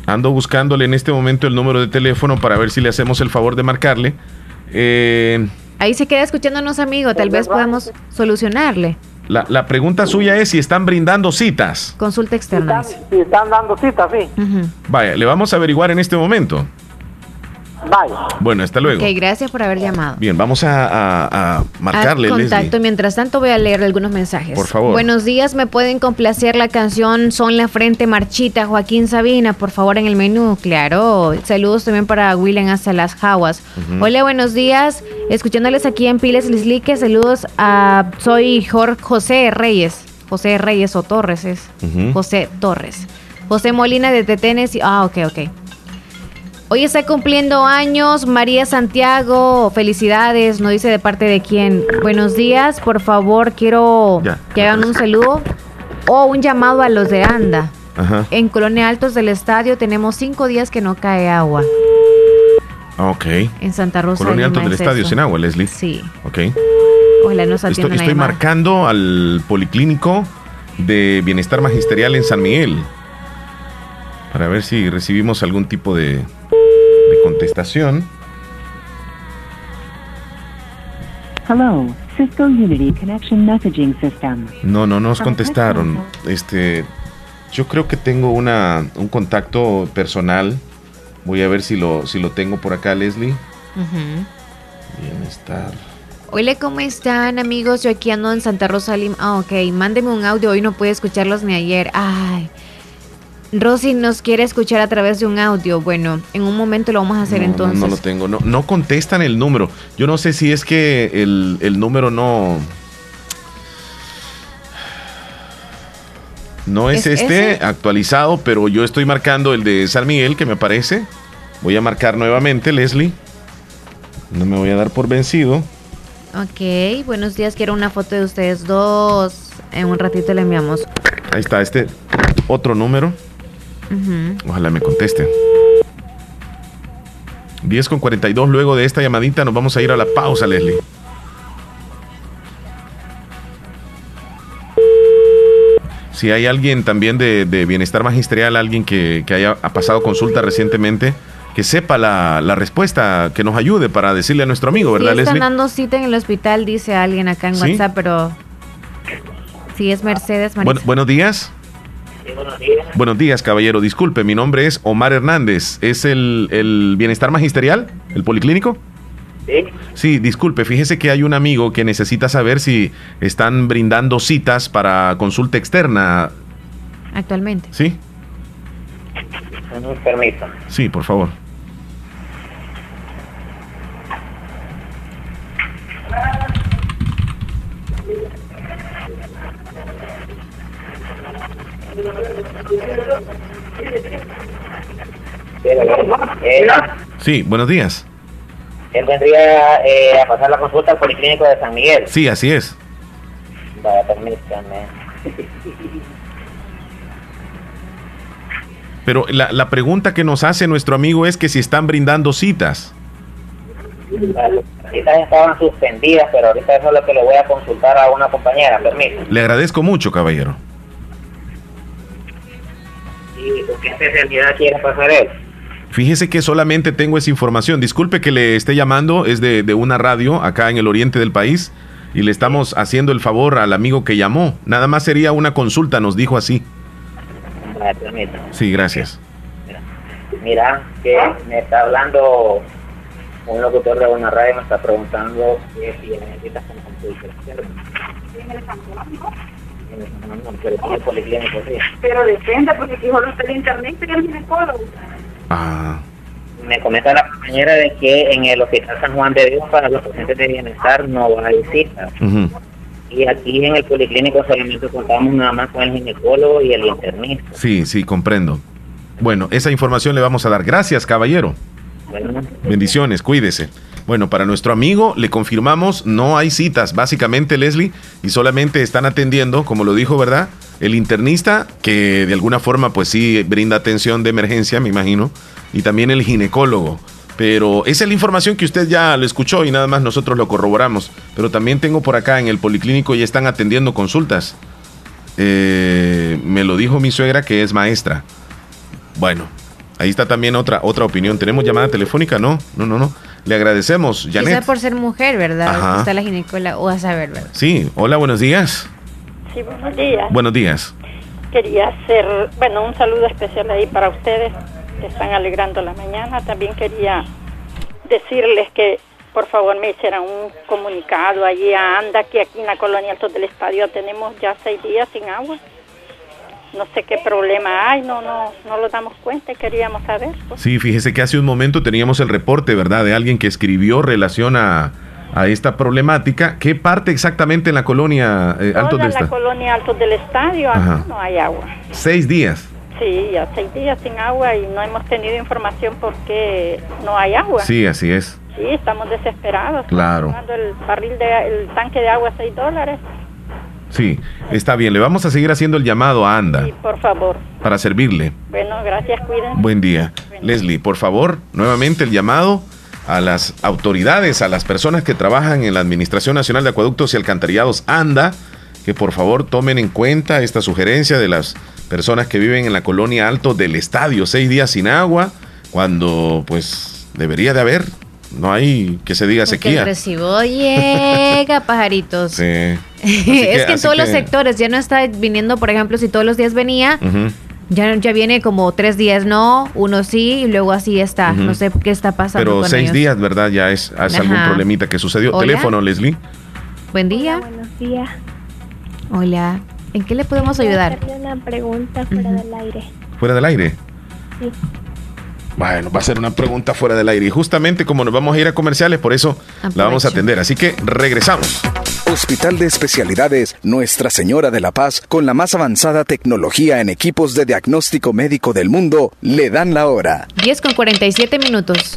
Ando buscándole en este momento el número de teléfono para ver si le hacemos el favor de marcarle. Eh, Ahí se queda escuchándonos, amigo. Tal vez podamos solucionarle. La, la, pregunta suya es si están brindando citas. Consulta externa. Si están, están dando citas, sí. Vaya, le vamos a averiguar en este momento. Bueno, hasta luego. Ok, gracias por haber llamado. Bien, vamos a, marcarle. contacto. Mientras tanto, voy a leer algunos mensajes. Por favor. Buenos días, me pueden complacer la canción Son la Frente Marchita, Joaquín Sabina, por favor, en el menú. Claro. Saludos también para William hasta las Jaguas. Hola, buenos días. Escuchándoles aquí en Piles Lislique, saludos a. Soy Jorge José Reyes. José Reyes o Torres es. José Torres. José Molina de Tetenes. Ah, ok, ok. Hoy está cumpliendo años María Santiago. Felicidades, no dice de parte de quién. Buenos días, por favor, quiero que hagan un saludo o un llamado a los de Anda. En Colonia Altos del Estadio tenemos cinco días que no cae agua. Ok. En Santa Rosa. Colonia Altos del Estadio sin agua, Leslie. Sí. Ok. Ojalá nos Estoy, estoy marcando al Policlínico de Bienestar Magisterial en San Miguel para ver si recibimos algún tipo de contestación. Hello, Cisco Unity Connection Messaging System. No, no nos contestaron. Este, yo creo que tengo una, un contacto personal. Voy a ver si lo, si lo tengo por acá, Leslie. Bienestar. Hola, ¿cómo están amigos? Yo aquí ando en Santa Rosa Lima. Ah, ok, mándeme un audio. Hoy no pude escucharlos ni ayer. Ay, Rosy nos quiere escuchar a través de un audio. Bueno, en un momento lo vamos a hacer entonces. No, lo tengo. No, no contestan el número. Yo no sé si es que el, número no. No es, este actualizado, pero yo estoy marcando el de San Miguel, que me parece. Voy a marcar nuevamente, Leslie. No me voy a dar por vencido. Ok, buenos días. Quiero una foto de ustedes dos. En un ratito le enviamos. Ahí está, este otro número. Ojalá me conteste. 10 con 42. Luego de esta llamadita nos vamos a ir a la pausa, Leslie. Si hay alguien también de, bienestar magisterial, alguien que, haya pasado consulta recientemente que sepa la, respuesta, que nos ayude para decirle a nuestro amigo, ¿verdad, sí, están dando cita en el hospital, dice alguien acá en WhatsApp, pero sí es Mercedes. buenos días. Buenos días. Buenos días, caballero. Disculpe, mi nombre es Omar Hernández. ¿Es el, el bienestar magisterial? ¿El policlínico? Sí. Sí, disculpe, fíjese que hay un amigo que necesita saber si están brindando citas para consulta externa. Actualmente. Sí. Un permiso. Sí, por favor. Sí, buenos días. Él vendría eh, a pasar la consulta al Policlínico de San Miguel. Sí, así es. Vaya, permítame. Pero la, la pregunta que nos hace nuestro amigo es que si están brindando citas. Las citas estaban suspendidas, pero ahorita eso es lo que le voy a consultar a una compañera, permiso. Le agradezco mucho, caballero. ¿Y con qué especialidad quiere pasar él? Fíjese que solamente tengo esa información. Disculpe que le esté llamando, es de, una radio acá en el oriente del país y le estamos haciendo el favor al amigo que llamó. Nada más sería una consulta, nos dijo así. Sí, gracias. Mira, que me está hablando un locutor de una radio, me está preguntando si necesitas con Pero depende, porque si solo está el internet, sería el ginecólogo. Me comenta la compañera de que en el Hospital San Juan de Dios para los pacientes de bienestar no hay citas. Y aquí en el policlínico solamente contamos nada más con el ginecólogo y el internista. Sí, sí, comprendo. Bueno, esa información le vamos a dar. Gracias, caballero. Bendiciones, cuídese. Bueno, para nuestro amigo le confirmamos, no hay citas, básicamente, Leslie, y solamente están atendiendo, como lo dijo, ¿verdad? El internista, que de alguna forma, pues sí, brinda atención de emergencia, me imagino, y también el ginecólogo. Pero esa es la información que usted ya lo escuchó y nada más nosotros lo corroboramos. Pero también tengo por acá en el policlínico ya están atendiendo consultas. Eh, me lo dijo mi suegra que es maestra. Bueno, ahí está también otra, otra opinión. ¿Tenemos llamada telefónica? No, no, no, no. Le agradecemos, Janet. Quizá por ser mujer, ¿verdad? Está la ginecóloga o a saber, ¿verdad? Sí, hola, buenos días. Sí, buenos días. Buenos días. Quería hacer, bueno, un saludo especial ahí para ustedes que están alegrando la mañana. También quería decirles que por favor me hicieran un comunicado allí a ANDA, que aquí en la colonia Alto del Estadio tenemos ya seis días sin agua no sé qué problema hay, no, no, no lo damos cuenta y queríamos saber. Pues. Sí, fíjese que hace un momento teníamos el reporte, ¿verdad?, de alguien que escribió relación a, esta problemática. ¿Qué parte exactamente en la colonia eh, Alto del Estadio? la colonia Alto del Estadio no hay agua. ¿Seis días? Sí, ya seis días sin agua y no hemos tenido información porque no hay agua. Sí, así es. Sí, estamos desesperados. Claro. el barril de, el tanque de agua a seis dólares. Sí, está bien. Le vamos a seguir haciendo el llamado a Anda. Sí, por favor. Para servirle. Bueno, gracias, cuídense. Buen día. Leslie, por favor, nuevamente el llamado a las autoridades, a las personas que trabajan en la Administración Nacional de Acueductos y Alcantarillados ANDA, que por favor tomen en cuenta esta sugerencia de las personas que viven en la colonia alto del estadio, seis días sin agua, cuando pues debería de haber, no hay que se diga sequía. el recibo llega, [LAUGHS] pajaritos. Sí. [LAUGHS] es que en todos los sectores ya no está viniendo, por ejemplo, si todos los días venía, ya, ya viene como tres días no, uno sí, y luego así está. No sé qué está pasando. Pero seis días, ¿verdad? Ya es, algún problemita que sucedió. Teléfono, Leslie. Buen día. buenos días. Hola. ¿En qué le podemos ayudar? una pregunta fuera del aire. ¿Fuera del aire? Sí. Bueno, va a ser una pregunta fuera del aire. Y justamente como nos vamos a ir a comerciales, por eso la vamos a atender. Así que regresamos. Hospital de Especialidades Nuestra Señora de la Paz, con la más avanzada tecnología en equipos de diagnóstico médico del mundo, le dan la hora. 10 con 47 minutos.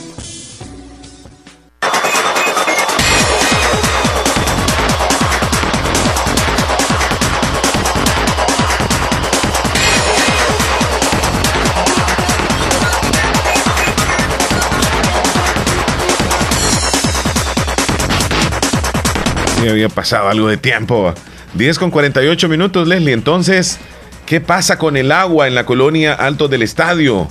Había pasado algo de tiempo. 10 con 48 minutos, Leslie. Entonces, ¿qué pasa con el agua en la colonia Alto del Estadio?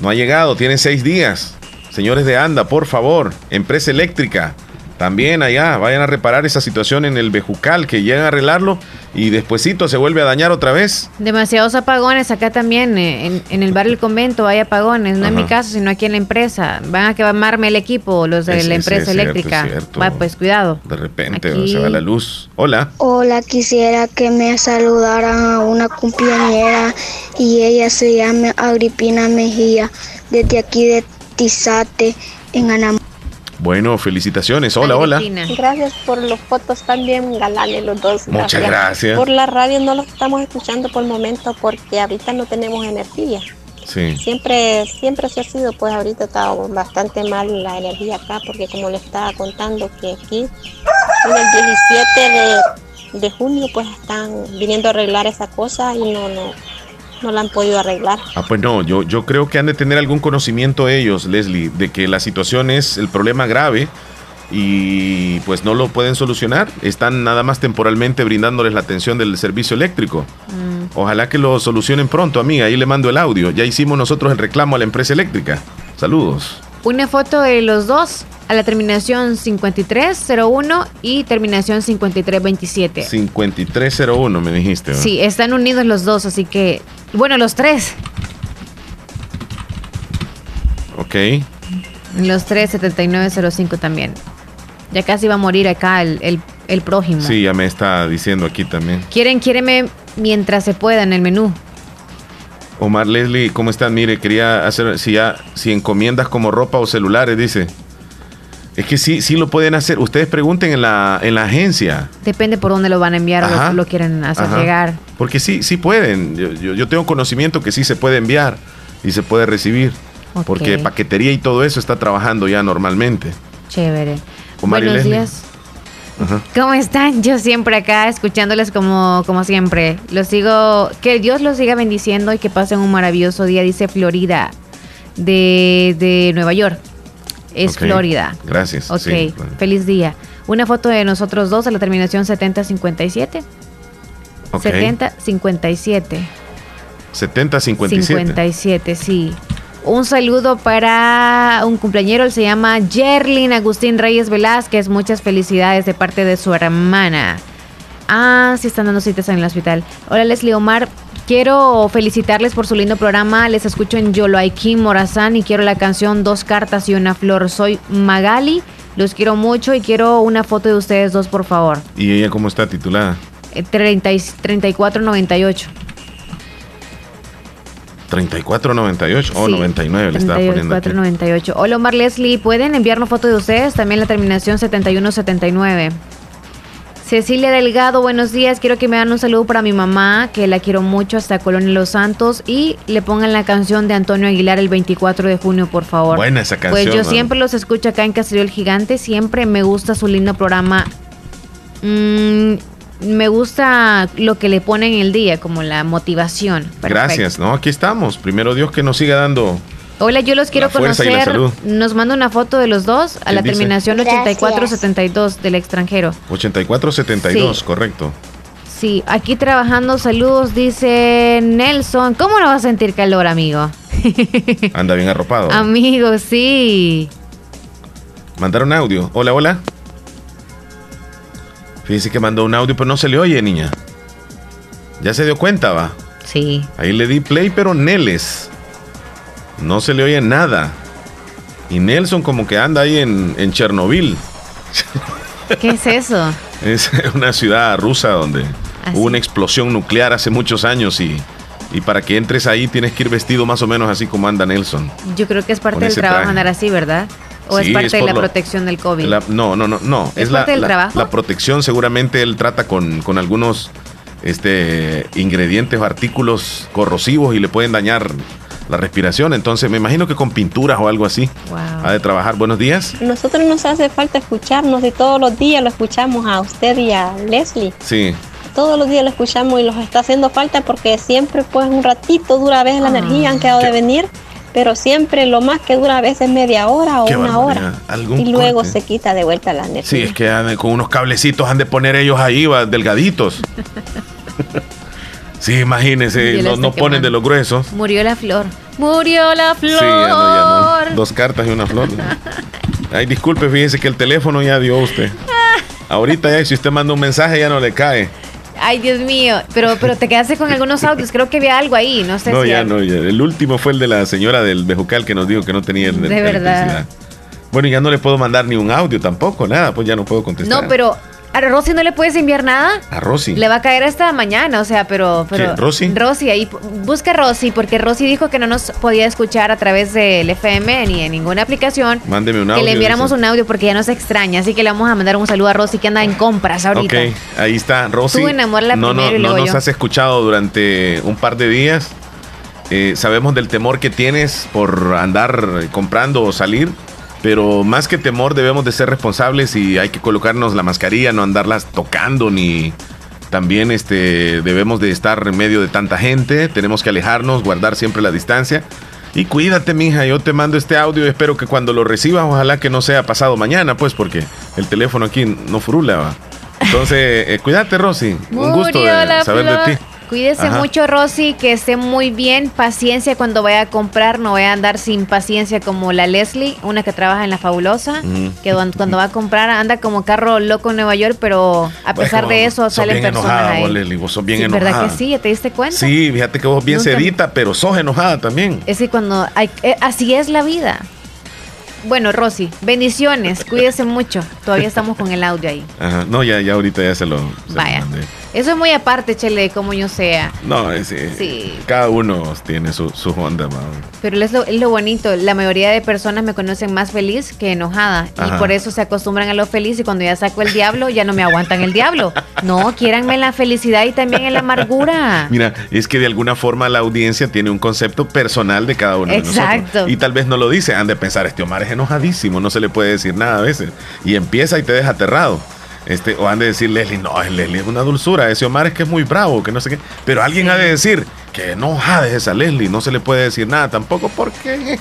No ha llegado, tiene seis días. Señores de ANDA, por favor, empresa eléctrica, también allá vayan a reparar esa situación en el Bejucal, que llegan a arreglarlo y despuesito se vuelve a dañar otra vez. Demasiados apagones acá también, eh, en, el barrio El Convento hay apagones, no en mi caso, sino aquí en la empresa. Van a quemarme el equipo, los de la empresa eléctrica. pues cuidado. De repente se va la luz. Hola. Hola, quisiera que me saludaran a una compañera y ella se llama Agripina Mejía, desde aquí de Tizate, en Anam. Bueno, felicitaciones. Hola, hola. Gracias por los fotos también galanes los dos. Muchas gracias. Por la radio no los estamos escuchando por el momento porque ahorita no tenemos energía. Sí. Siempre, siempre se ha sido, pues ahorita está bastante mal la energía acá porque como le estaba contando que aquí en el 17 de, de junio pues están viniendo a arreglar esa cosa y no, no, no la han podido arreglar. Ah, pues no, yo, yo creo que han de tener algún conocimiento ellos, Leslie, de que la situación es el problema grave y pues no lo pueden solucionar. Están nada más temporalmente brindándoles la atención del servicio eléctrico. Mm. Ojalá que lo solucionen pronto, amiga. Ahí le mando el audio. Ya hicimos nosotros el reclamo a la empresa eléctrica. Saludos. Una foto de los dos a la terminación 5301 y terminación 5327. 5301 me dijiste. Sí, están unidos los dos, así que bueno, los tres. Ok. Los tres, 7905 también. Ya casi va a morir acá el, el, prójimo. Sí, ya me está diciendo aquí también. Quieren, quiéreme mientras se pueda en el menú. Omar Leslie, ¿cómo están? Mire, quería hacer, si ya, si encomiendas como ropa o celulares, dice. Es que sí, sí lo pueden hacer. Ustedes pregunten en la, en la agencia. Depende por dónde lo van a enviar o lo, lo quieren hacer llegar. Porque sí, sí pueden. Yo, yo, tengo conocimiento que sí se puede enviar y se puede recibir. Porque paquetería y todo eso está trabajando ya normalmente. Chévere. Buenos días. ¿Cómo están? Yo siempre acá escuchándoles como, como siempre. Los sigo, que Dios los siga bendiciendo y que pasen un maravilloso día, dice Florida, de, de Nueva York es Florida. Gracias. Ok, feliz día. Una foto de nosotros dos a la terminación 7057. Okay. 7057. 7057. 57, sí. Un saludo para un cumpleañero, él se llama Jerlin Agustín Reyes Velázquez. Muchas felicidades de parte de su hermana. Ah, sí están dando citas en el hospital. Hola Leslie Omar, Quiero felicitarles por su lindo programa. Les escucho en Yoloaikim Morazán y quiero la canción Dos cartas y una flor. Soy Magali. Los quiero mucho y quiero una foto de ustedes dos, por favor. ¿Y ella cómo está titulada? 3498. 3498 o 99 le estaba poniendo. 3498. Hola Omar Leslie, ¿pueden enviarnos foto de ustedes? También la terminación 7179. Cecilia Delgado, buenos días. Quiero que me hagan un saludo para mi mamá, que la quiero mucho hasta Colonia Los Santos. Y le pongan la canción de Antonio Aguilar el 24 de junio, por favor. Buena esa canción. Pues yo siempre los escucho acá en Castillo el Gigante. Siempre me gusta su lindo programa. Mm, me gusta lo que le ponen en el día, como la motivación. Gracias, ¿no? Aquí estamos. Primero Dios que nos siga dando Hola, yo los quiero conocer. Nos manda una foto de los dos a la terminación 8472 del extranjero. 8472, correcto. Sí, aquí trabajando, saludos, dice Nelson. ¿Cómo no va a sentir calor, amigo? [LAUGHS] Anda bien arropado. Amigo, sí. Mandaron audio. Hola, hola. Fíjese que mandó un audio, pero no se le oye, niña. Ya se dio cuenta, va. Sí. Ahí le di play, pero Neles. No se le oye nada. Y Nelson como que anda ahí en, en Chernobyl. ¿Qué es eso? [LAUGHS] Es una ciudad rusa donde ¿Ah, hubo una explosión nuclear hace muchos años y, y, para que entres ahí tienes que ir vestido más o menos así como anda Nelson. Yo creo que es parte del trabajo andar así, ¿verdad? ¿O es parte de la protección del COVID? no, no, no, no. ¿Es, parte del trabajo? La protección seguramente él trata con, con algunos este, ingredientes o artículos corrosivos y le pueden dañar la respiración. Entonces, me imagino que con pinturas o algo así ha de trabajar. Buenos días. Nosotros nos hace falta escucharnos y todos los días lo escuchamos a usted y a Leslie. Sí. Todos los días lo escuchamos y los está haciendo falta porque siempre, pues, un ratito dura a veces la ah. energía, han quedado de venir pero siempre lo más que dura a veces media hora o una hora. Y luego se quita de vuelta la energía. Sí, es que con unos cablecitos han de poner ellos ahí, va, delgaditos. [LAUGHS] sí, imagínense, no, no ponen de los gruesos. Murió la flor. Murió la flor. Sí, ya no, ya no. Dos cartas y una flor. [LAUGHS] Ay, disculpe, fíjese que el teléfono ya dio usted. Ahorita ya, si usted manda un mensaje ya no le cae. Ay, Dios mío. Pero, pero te quedaste con algunos [LAUGHS] audios. Creo que había algo ahí. No sé no, ya no, ya. El último fue el de la señora del Bejucal que nos dijo que no tenía de verdad. Bueno, ya no le puedo mandar ni un audio tampoco, nada, pues ya no puedo contestar. No, pero ¿A Rosy no le puedes enviar nada? A Rosy. Le va a caer esta mañana, o sea, pero... pero ¿Rosy? Rosy, ahí busca Rosy, porque Rosy dijo que no nos podía escuchar a través del FM ni en ninguna aplicación. Mándeme un audio. Que le enviáramos un audio porque ya nos extraña, así que le vamos a mandar un saludo a Rosy que anda en compras ahorita. Ok, ahí está, Rosy. Tú la no, no, no nos has escuchado durante un par de días. Eh, sabemos del temor que tienes por andar comprando o salir. Pero más que temor debemos de ser responsables y hay que colocarnos la mascarilla, no andarlas tocando ni también este debemos de estar en medio de tanta gente, tenemos que alejarnos, guardar siempre la distancia. Y cuídate, mija, yo te mando este audio, espero que cuando lo recibas, ojalá que no sea pasado mañana, pues porque el teléfono aquí no frula. Entonces, eh, cuídate, Rosy. Un gusto de saber de ti. Cuídese mucho, Rosy, que esté muy bien. Paciencia cuando vaya a comprar, no voy a andar sin paciencia como la Leslie, una que trabaja en la Fabulosa, que cuando va a comprar anda como carro loco en Nueva York, pero a pesar de eso salen personas enojada, ahí. Leslie, vos sos bien sí, enojada. ¿Verdad que sí? ¿Te diste cuenta? Sí, fíjate que vos bien sedita, pero sos enojada también. Es que cuando hay, eh, así es la vida. Bueno, Rosy, bendiciones, cuídese mucho. Todavía estamos con el audio ahí. Ajá, no, ya, ya ahorita ya se lo. Vaya. Eso es muy aparte, Chele, como yo sea. No, sí. sí. Cada uno tiene su, su onda, Pero es lo, es lo, bonito. La mayoría de personas me conocen más feliz que enojada. Y por eso se acostumbran a lo feliz. Y cuando ya saco el diablo, ya no me aguantan el diablo. No, quieranme la felicidad y también en la amargura. Mira, es que de alguna forma la audiencia tiene un concepto personal de cada uno Exacto. de nosotros. Y tal vez no lo dice. Han de pensar, este Omar es enojadísimo, no se le puede decir nada a veces. Y empieza y te deja aterrado. Este, o han de decir Leslie, no, Leslie es una dulzura, ese Omar es que es muy bravo, que no sé qué. Pero alguien ha de decir que no jades esa Leslie, no se le puede decir nada tampoco porque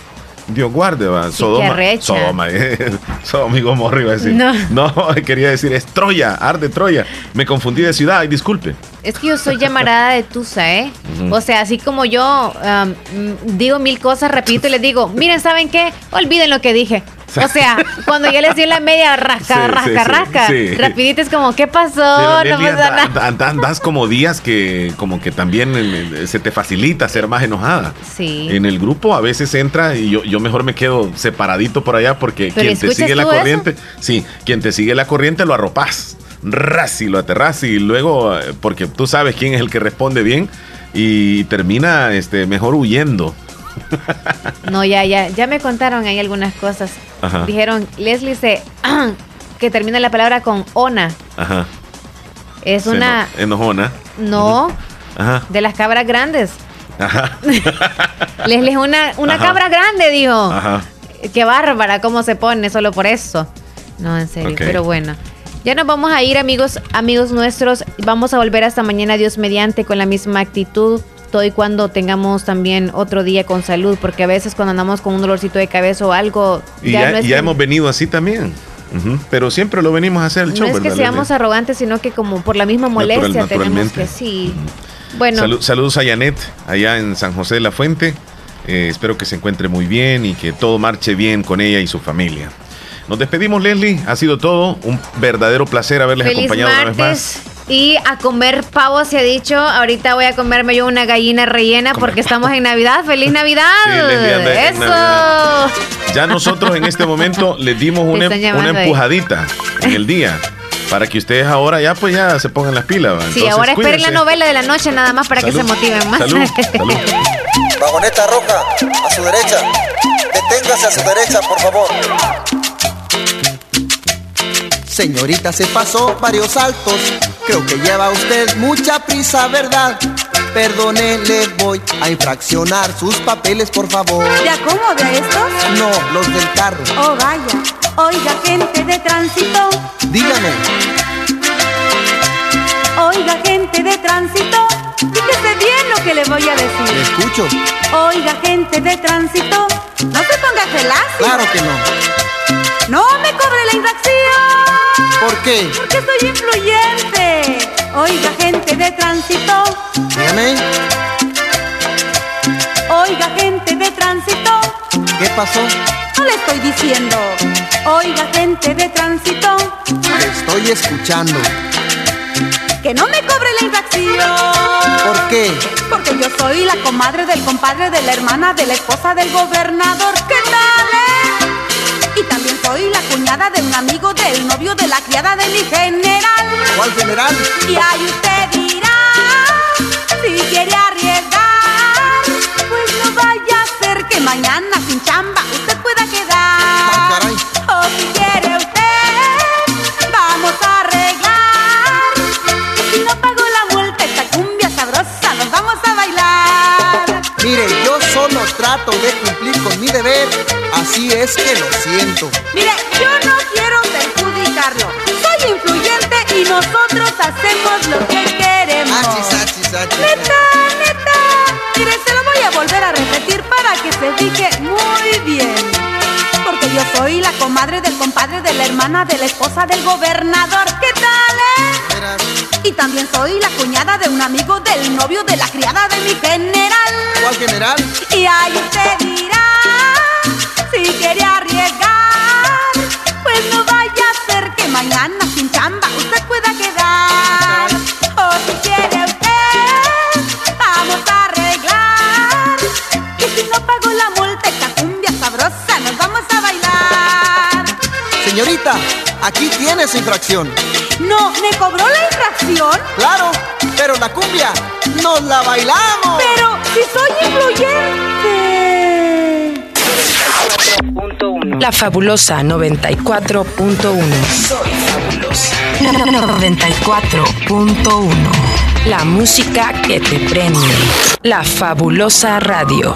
Dios guarde, va. Sodoma. Sodoma, [LAUGHS] Sodoma y Gomorra iba a decir. No. no, [LAUGHS] quería decir es Troya, arde Troya. Me confundí de ciudad, y disculpe. Es que yo soy llamarada de Tusa, ¿eh? O sea, así como yo digo mil cosas, repito y les digo, miren, ¿saben qué? Olviden lo que dije. O sea, cuando yo les di la media rasca, rasca, rasca, rapidito es como, ¿qué pasó? no pasa nada. Andas como días que como que también eh, se te facilita ser más enojada. Sí. En el grupo a veces entra y yo, yo mejor me quedo separadito por allá porque quien te sigue la corriente, sí, quien te sigue la corriente lo arropas. Ras y lo aterras y luego, eh, porque tú sabes quién es el que responde bien y termina este, mejor huyendo. No, ya, ya, ya me contaron ahí algunas cosas. Dijeron, Leslie se [CLEARS THROAT] que termina la palabra con ona. Ajá. Es una. enojona. No. Ajá. De las cabras grandes. Ajá. [LAUGHS] Leslie es una, una cabra grande, dijo. Ajá. Qué bárbara, cómo se pone solo por eso. No, en serio, pero bueno. Ya nos vamos a ir, amigos, amigos nuestros. Vamos a volver hasta mañana, Dios mediante, con la misma actitud todo y cuando tengamos también otro día con salud, porque a veces cuando andamos con un dolorcito de cabeza o algo... Y ya, hemos venido así también. Pero siempre lo venimos a hacer el show, No es que seamos arrogantes, sino que como por la misma molestia tenemos que sí. Bueno. saludos a Janet, allá en San José de la Fuente. Eh, espero que se encuentre muy bien y que todo marche bien con ella y su familia. Nos despedimos, Leslie. Ha sido todo. Un verdadero placer haberles acompañado una vez más. Y a comer pavo se ha dicho. Ahorita voy a comerme yo una gallina rellena porque estamos en Navidad. ¡Feliz Navidad! ¡Eso! Ya nosotros en este momento les dimos una, una empujadita en el día para que ustedes ahora ya pues ya se pongan las pilas. sí, ahora esperen la novela de la noche nada más para que se motiven más. Salud, Vagoneta roja, a su derecha. Deténgase a su derecha, por favor. Señorita, se pasó varios saltos. Creo que lleva usted mucha prisa, ¿verdad? Perdone, le voy a infraccionar sus papeles, por favor. ¿De acomode a estos? No, los del carro. Oh, vaya. Oiga, gente de tránsito. Dígame. Oiga, gente de tránsito. Fíjese bien lo que le voy a decir. Le escucho. Oiga, gente de tránsito. No se ponga felacio. Claro que no. No me cobre la infracción. ¿Por qué? Porque soy influyente. Oiga, gente de tránsito. Dígame. Oiga, gente de tránsito. ¿Qué pasó? No le estoy diciendo. Oiga, gente de tránsito. Le estoy escuchando. Que no me cobre la infracción. ¿Por qué? Porque yo soy la comadre del compadre de la hermana de la esposa del gobernador. ¿Qué tal, eh? Y también soy la cuñada de un amigo del novio de la criada de mi general. ¿Cuál general? Y ahí usted dirá si quiere arriesgar. Pues no vaya a ser que mañana sin chamba usted pueda quedar. O si quiere usted, vamos a arreglar. Si no pago la multa, esta cumbia sabrosa, nos vamos a bailar. Mire, yo solo trato de cumplir con mi deber, así es que lo siento. Mire, yo no quiero perjudicarlo. Soy influyente y nosotros hacemos lo que queremos. Achis, achis, achis. Neta, neta. Mire, se lo voy a volver a repetir para que se fije muy bien. Porque yo soy la comadre del compadre de la hermana de la esposa del gobernador. ¿Qué tal, eh? Y también soy la cuñada de un amigo del novio de la criada de mi general. ¿Cuál general? Y ahí usted dirá si quiere arriesgar. Pues no vaya a ser que mañana sin chamba usted pueda quedar. O si quiere usted, vamos a arreglar. Y si no pago la multa, esta cumbia sabrosa, nos vamos a bailar. Señorita, aquí tiene su infracción. No, ¿me cobró la infracción? Claro, pero la cumbia nos la bailamos. Pero si soy influyente. La fabulosa 94.1. Soy fabulosa. 94.1. La música que te prende. La fabulosa radio.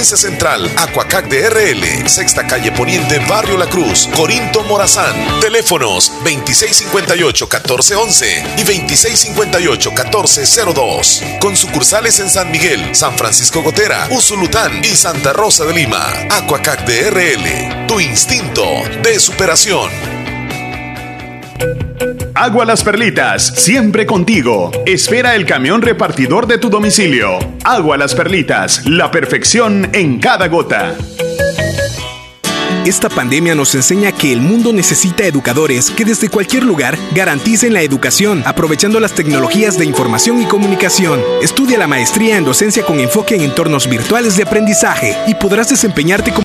Central, Aquacac DRL, Sexta Calle Poniente, Barrio La Cruz, Corinto Morazán. Teléfonos 2658-1411 y 2658-1402. Con sucursales en San Miguel, San Francisco Gotera, Usulután y Santa Rosa de Lima. Aquacac DRL, tu instinto de superación. Agua Las Perlitas, siempre contigo. Espera el camión repartidor de tu domicilio. Agua Las Perlitas, la perfección en cada gota. Esta pandemia nos enseña que el mundo necesita educadores que desde cualquier lugar garanticen la educación, aprovechando las tecnologías de información y comunicación. Estudia la maestría en docencia con enfoque en entornos virtuales de aprendizaje y podrás desempeñarte como